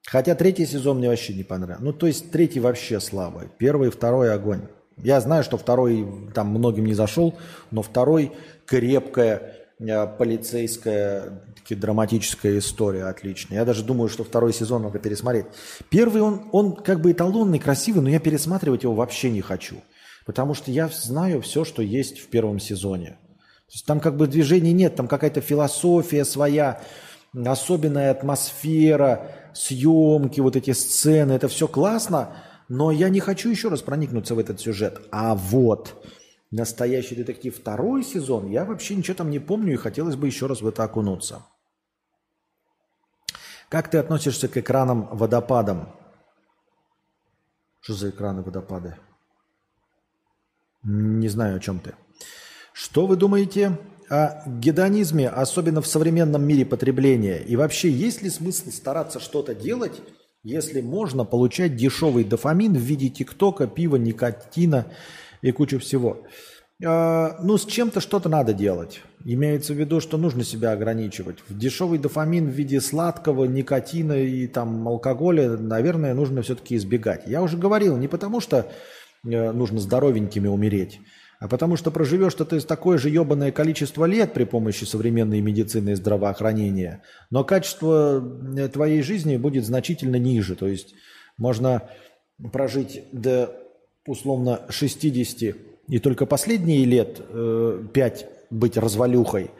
Хотя третий сезон мне вообще не понравился. Ну, то есть третий вообще слабый. Первый, второй огонь. Я знаю, что второй там многим не зашел, но второй крепкая э, полицейская таки, драматическая история отличная. Я даже думаю, что второй сезон надо пересмотреть. Первый, он, он как бы эталонный, красивый, но я пересматривать его вообще не хочу. Потому что я знаю все, что есть в первом сезоне. То есть там как бы движений нет, там какая-то философия своя, особенная атмосфера, съемки, вот эти сцены, это все классно, но я не хочу еще раз проникнуться в этот сюжет. А вот настоящий детектив второй сезон, я вообще ничего там не помню и хотелось бы еще раз в это окунуться. Как ты относишься к экранам водопадам? Что за экраны водопады? Не знаю, о чем ты. Что вы думаете о гедонизме, особенно в современном мире потребления? И вообще, есть ли смысл стараться что-то делать, если можно получать дешевый дофамин в виде тиктока, пива, никотина и кучу всего? Э, ну, с чем-то что-то надо делать. Имеется в виду, что нужно себя ограничивать. В дешевый дофамин в виде сладкого, никотина и там алкоголя, наверное, нужно все-таки избегать. Я уже говорил, не потому что Э, нужно здоровенькими умереть, а потому что проживешь-то ты такое же ебаное количество лет при помощи современной медицины и здравоохранения, но качество э, твоей жизни будет значительно ниже. То есть можно прожить до условно 60 и только последние лет э, 5 быть развалюхой,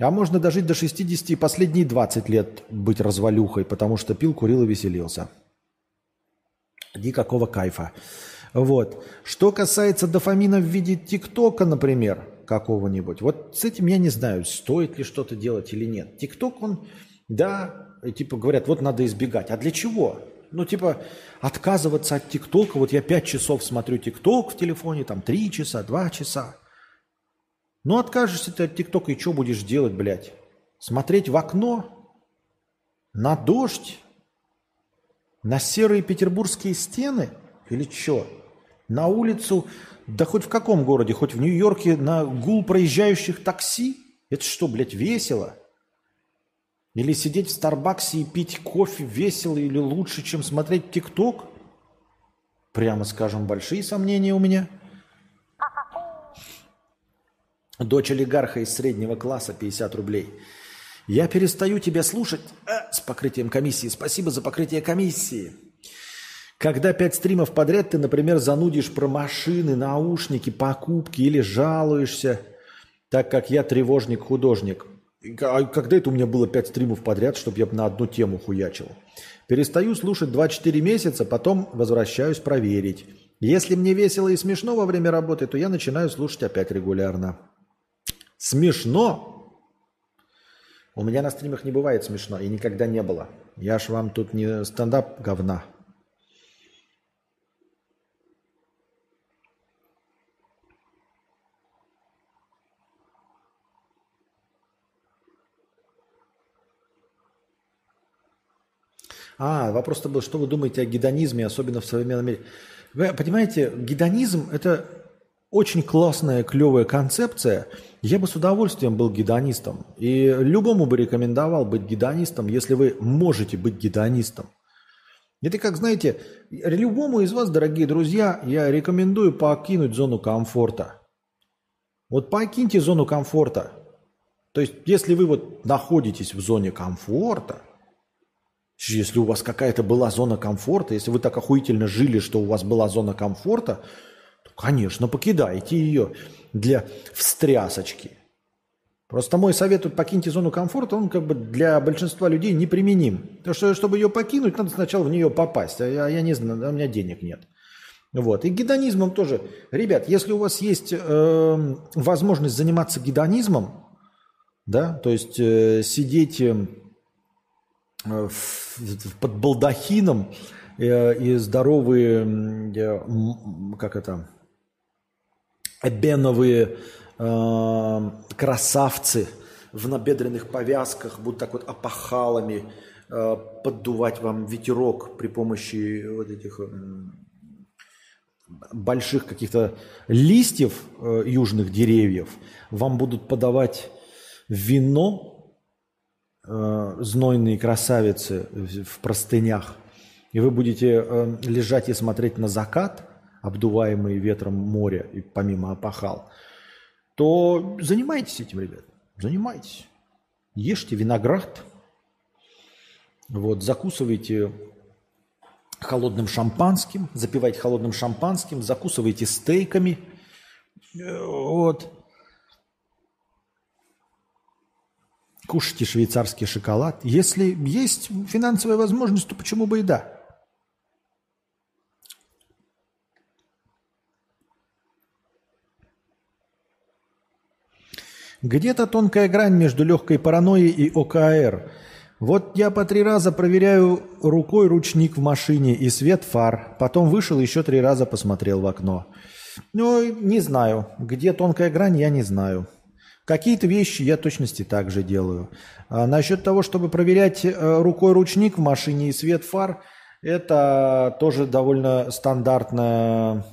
а можно дожить до 60 и последние 20 лет быть развалюхой, потому что пил, курил и веселился. Никакого кайфа. Вот. Что касается дофамина в виде ТикТока, например, какого-нибудь, вот с этим я не знаю, стоит ли что-то делать или нет. ТикТок, он, да, типа говорят, вот надо избегать. А для чего? Ну, типа, отказываться от ТикТока. Вот я пять часов смотрю ТикТок в телефоне, там три часа, два часа. Ну, откажешься ты от ТикТока, и что будешь делать, блядь? Смотреть в окно? На дождь? На серые петербургские стены? Или что? На улицу, да хоть в каком городе, хоть в Нью-Йорке, на гул проезжающих такси? Это что, блядь, весело? Или сидеть в Старбаксе и пить кофе весело или лучше, чем смотреть ТикТок? Прямо скажем, большие сомнения у меня. Дочь олигарха из среднего класса 50 рублей. Я перестаю тебя слушать а, с покрытием комиссии. Спасибо за покрытие комиссии. Когда пять стримов подряд ты, например, занудишь про машины, наушники, покупки или жалуешься, так как я тревожник-художник. А когда это у меня было пять стримов подряд, чтобы я на одну тему хуячил? Перестаю слушать 2-4 месяца, потом возвращаюсь проверить. Если мне весело и смешно во время работы, то я начинаю слушать опять регулярно. Смешно? У меня на стримах не бывает смешно и никогда не было. Я ж вам тут не стендап говна. А, вопрос-то был, что вы думаете о гедонизме, особенно в современном мире? Вы понимаете, гедонизм – это очень классная, клевая концепция. Я бы с удовольствием был гедонистом. И любому бы рекомендовал быть гедонистом, если вы можете быть гедонистом. Это как, знаете, любому из вас, дорогие друзья, я рекомендую покинуть зону комфорта. Вот покиньте зону комфорта. То есть, если вы вот находитесь в зоне комфорта, если у вас какая-то была зона комфорта, если вы так охуительно жили, что у вас была зона комфорта, то, конечно, покидайте ее для встрясочки. Просто мой совет покиньте зону комфорта, он как бы для большинства людей неприменим. Потому что, чтобы ее покинуть, надо сначала в нее попасть. А я, я не знаю, у меня денег нет. Вот. И гедонизмом тоже. Ребят, если у вас есть э, возможность заниматься гедонизмом, Да, то есть э, сидеть э, в- под балдахином э, и здоровые, э, как это, эбеновые э, красавцы в набедренных повязках будут так вот опахалами э, поддувать вам ветерок при помощи вот этих больших каких-то листьев э, южных деревьев. Вам будут подавать вино, э, знойные красавицы в простынях, и вы будете э, лежать и смотреть на закат, обдуваемый ветром моря, и помимо опахал, то занимайтесь этим, ребят, занимайтесь. Ешьте виноград, вот, закусывайте холодным шампанским, запивайте холодным шампанским, закусывайте стейками, э, вот. Кушайте швейцарский шоколад. Если есть финансовая возможность, то почему бы и да? Где-то тонкая грань между легкой паранойей и ОКР. Вот я по три раза проверяю рукой ручник в машине и свет фар. Потом вышел еще три раза посмотрел в окно. Ну, не знаю. Где тонкая грань, я не знаю. Какие-то вещи я точности так же делаю. А насчет того, чтобы проверять э, рукой ручник в машине и свет фар, это тоже довольно стандартная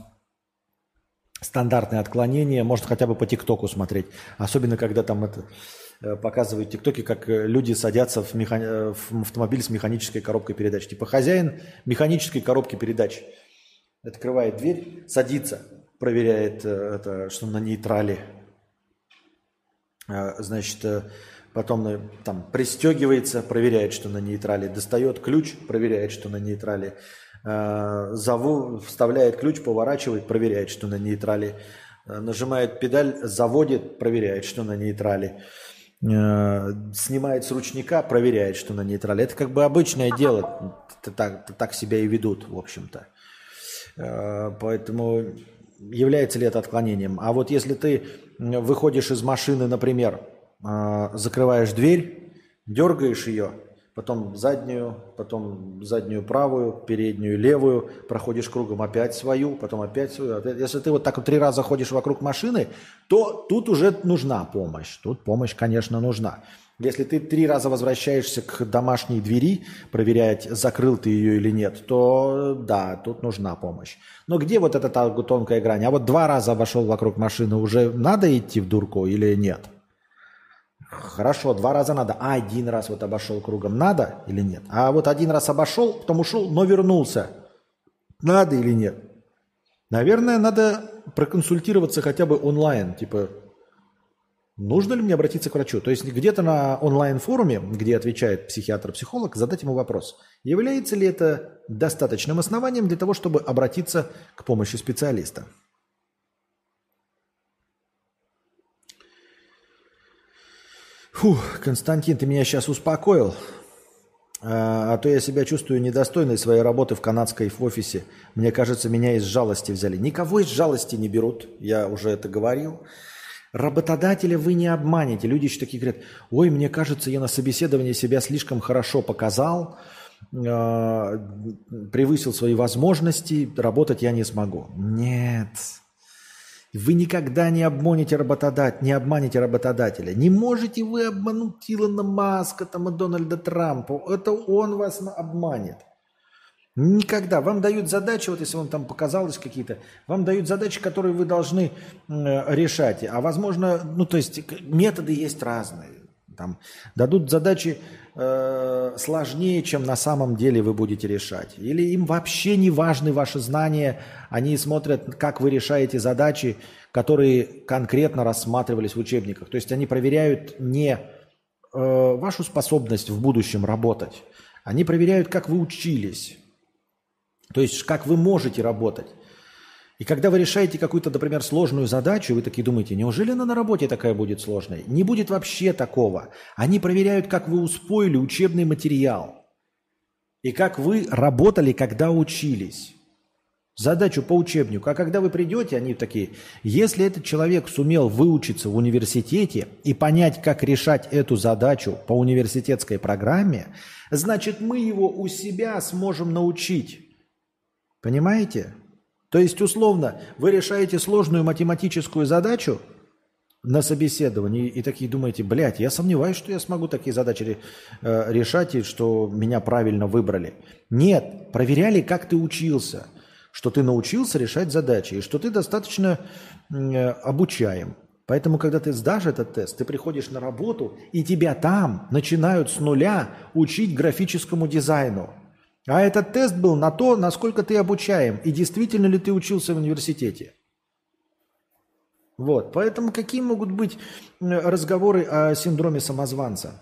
стандартное отклонение, может хотя бы по ТикТоку смотреть. Особенно, когда там это э, показывают ТикТоки, как э, люди садятся в, меха- э, в автомобиль с механической коробкой передач. Типа хозяин механической коробки передач открывает дверь, садится, проверяет, это, что на нейтрале. Э, Значит, э, потом э, там пристегивается, проверяет, что на нейтрале, достает ключ, проверяет, что на нейтрале, Э, заву- вставляет ключ, поворачивает, проверяет, что на нейтрале, Э, нажимает педаль, заводит, проверяет, что на нейтрале, снимает с ручника, проверяет, что на нейтрале. Это как бы обычное дело, так, так себя и ведут, в общем-то. Поэтому является ли это отклонением? А вот если ты выходишь из машины, например, э, закрываешь дверь, дергаешь ее, потом заднюю, потом заднюю правую, переднюю левую, проходишь кругом опять свою, потом опять свою. опять- Если ты вот так вот три раза ходишь вокруг машины, то тут уже нужна помощь. Тут помощь, конечно, нужна. Если ты три раза возвращаешься к домашней двери, проверять, закрыл ты ее или нет, то да, тут нужна помощь. Но где вот эта та- тонкая грань? А вот два раза обошел вокруг машины, уже надо идти в дурку или нет? Хорошо, два раза надо. А один раз вот обошел кругом, надо или нет? А вот один раз обошел, потом ушел, но вернулся. Надо или нет? Наверное, надо проконсультироваться хотя бы онлайн. Типа, нужно ли мне обратиться к врачу? То есть где-то на онлайн-форуме, где отвечает психиатр-психолог, задать ему вопрос. Является ли это достаточным основанием для того, чтобы обратиться к помощи специалиста? Фух, Константин, ты меня сейчас успокоил. А, а то я себя чувствую недостойной своей работы в канадской офисе. Мне кажется, меня из жалости взяли. Никого из жалости не берут, я уже это говорил. Работодателя вы не обманете. Люди еще такие говорят, ой, мне кажется, я на собеседовании себя слишком хорошо показал, а, превысил свои возможности, работать я не смогу. Нет. Вы никогда не обманете работодателя, не обманете работодателя. Не можете вы обмануть Илона Маска там, и Дональда Трампа. Это он вас обманет. Никогда. Вам дают задачи, вот если вам там показалось какие-то, вам дают задачи, которые вы должны э, решать. А возможно, ну то есть методы есть разные. Там дадут задачи э, сложнее, чем на самом деле вы будете решать. Или им вообще не важны ваши знания, они смотрят, как вы решаете задачи, которые конкретно рассматривались в учебниках. То есть они проверяют не э, вашу способность в будущем работать, они проверяют, как вы учились. То есть как вы можете работать. И когда вы решаете какую-то, например, сложную задачу, вы такие думаете, неужели она на работе такая будет сложная? Не будет вообще такого. Они проверяют, как вы усвоили учебный материал. И как вы работали, когда учились. Задачу по учебнику. А когда вы придете, они такие, если этот человек сумел выучиться в университете и понять, как решать эту задачу по университетской программе, значит мы его у себя сможем научить. Понимаете? То есть, условно, вы решаете сложную математическую задачу на собеседовании и такие думаете, блядь, я сомневаюсь, что я смогу такие задачи э, решать и что меня правильно выбрали. Нет, проверяли, как ты учился, что ты научился решать задачи и что ты достаточно э, обучаем. Поэтому, когда ты сдашь этот тест, ты приходишь на работу, и тебя там начинают с нуля учить графическому дизайну. А этот тест был на то, насколько ты обучаем, и действительно ли ты учился в университете. Вот, поэтому какие могут быть разговоры о синдроме самозванца?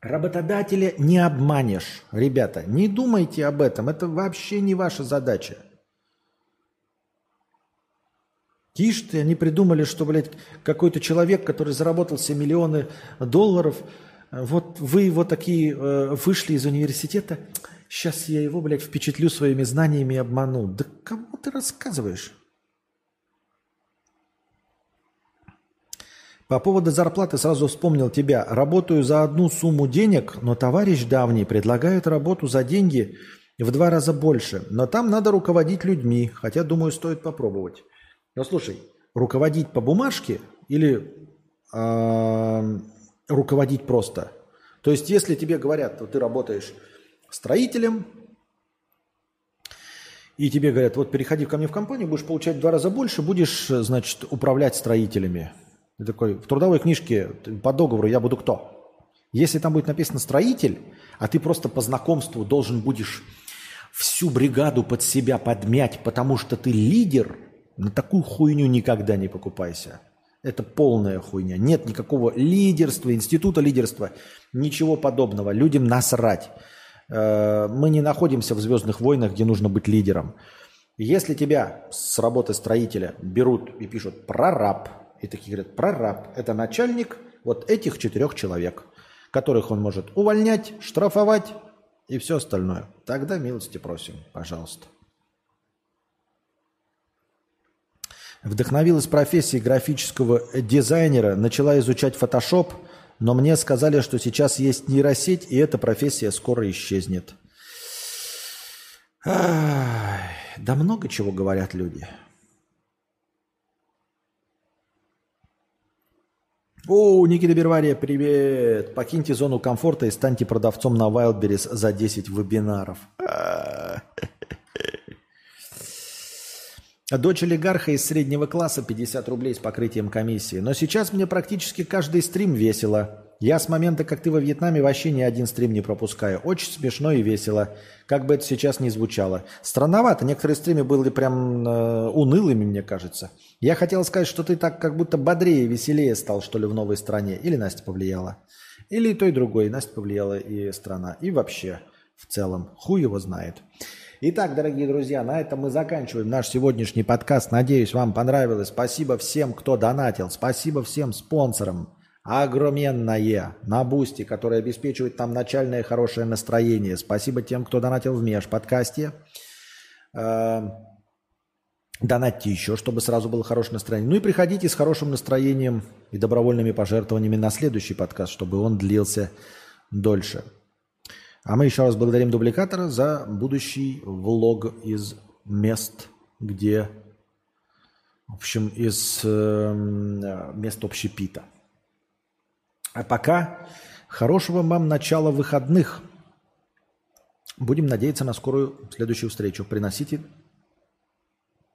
Работодателя не обманешь, ребята, не думайте об этом, это вообще не ваша задача. Тише ты, они придумали, что, блядь, какой-то человек, который заработал себе миллионы долларов, вот вы его такие э, вышли из университета, сейчас я его, блядь, впечатлю своими знаниями и обману. Да кому ты рассказываешь? По поводу зарплаты сразу вспомнил тебя. Работаю за одну сумму денег, но товарищ давний предлагает работу за деньги в два раза больше. Но там надо руководить людьми, хотя, думаю, стоит попробовать. Но слушай, руководить по бумажке или э, руководить просто? То есть, если тебе говорят, вот ты работаешь строителем, и тебе говорят, вот переходи ко мне в компанию, будешь получать в два раза больше, будешь, значит, управлять строителями. Ты такой, в трудовой книжке по договору я буду кто? Если там будет написано строитель, а ты просто по знакомству должен будешь всю бригаду под себя подмять, потому что ты лидер – на такую хуйню никогда не покупайся. Это полная хуйня. Нет никакого лидерства, института лидерства, ничего подобного. Людям насрать. Э, мы не находимся в «Звездных войнах», где нужно быть лидером. Если тебя с работы строителя берут и пишут «прораб», и такие говорят «прораб» – это начальник вот этих четырех человек, которых он может увольнять, штрафовать и все остальное. Тогда милости просим, пожалуйста. Вдохновилась профессией графического дизайнера, начала изучать фотошоп, но мне сказали, что сейчас есть нейросеть, и эта профессия скоро исчезнет. Да много чего говорят люди. О, Никита Бервария, привет! Покиньте зону комфорта и станьте продавцом на Wildberries за 10 вебинаров. Дочь олигарха из среднего класса 50 рублей с покрытием комиссии. Но сейчас мне практически каждый стрим весело. Я с момента, как ты во Вьетнаме, вообще ни один стрим не пропускаю. Очень смешно и весело. Как бы это сейчас ни звучало. Странновато. Некоторые стримы были прям э, унылыми, мне кажется. Я хотел сказать, что ты так как будто бодрее, веселее стал, что ли, в новой стране. Или Настя повлияла. Или и то, и другое. Настя повлияла, и страна. И вообще, в целом. Хуй его знает. Итак, дорогие друзья, на этом мы заканчиваем наш сегодняшний подкаст. Надеюсь, вам понравилось. Спасибо всем, кто донатил. Спасибо всем спонсорам. Огроменное на Бусти, который обеспечивает там начальное хорошее настроение. Спасибо тем, кто донатил в меж-подкасте. Эм, донатьте еще, чтобы сразу было хорошее настроение. Ну и приходите с хорошим настроением и добровольными пожертвованиями на следующий подкаст, чтобы он длился дольше. А мы еще раз благодарим дубликатора за будущий влог из мест, где, в общем, из э, мест общепита. А пока хорошего вам начала выходных. Будем надеяться на скорую следующую встречу. Приносите,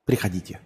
приходите.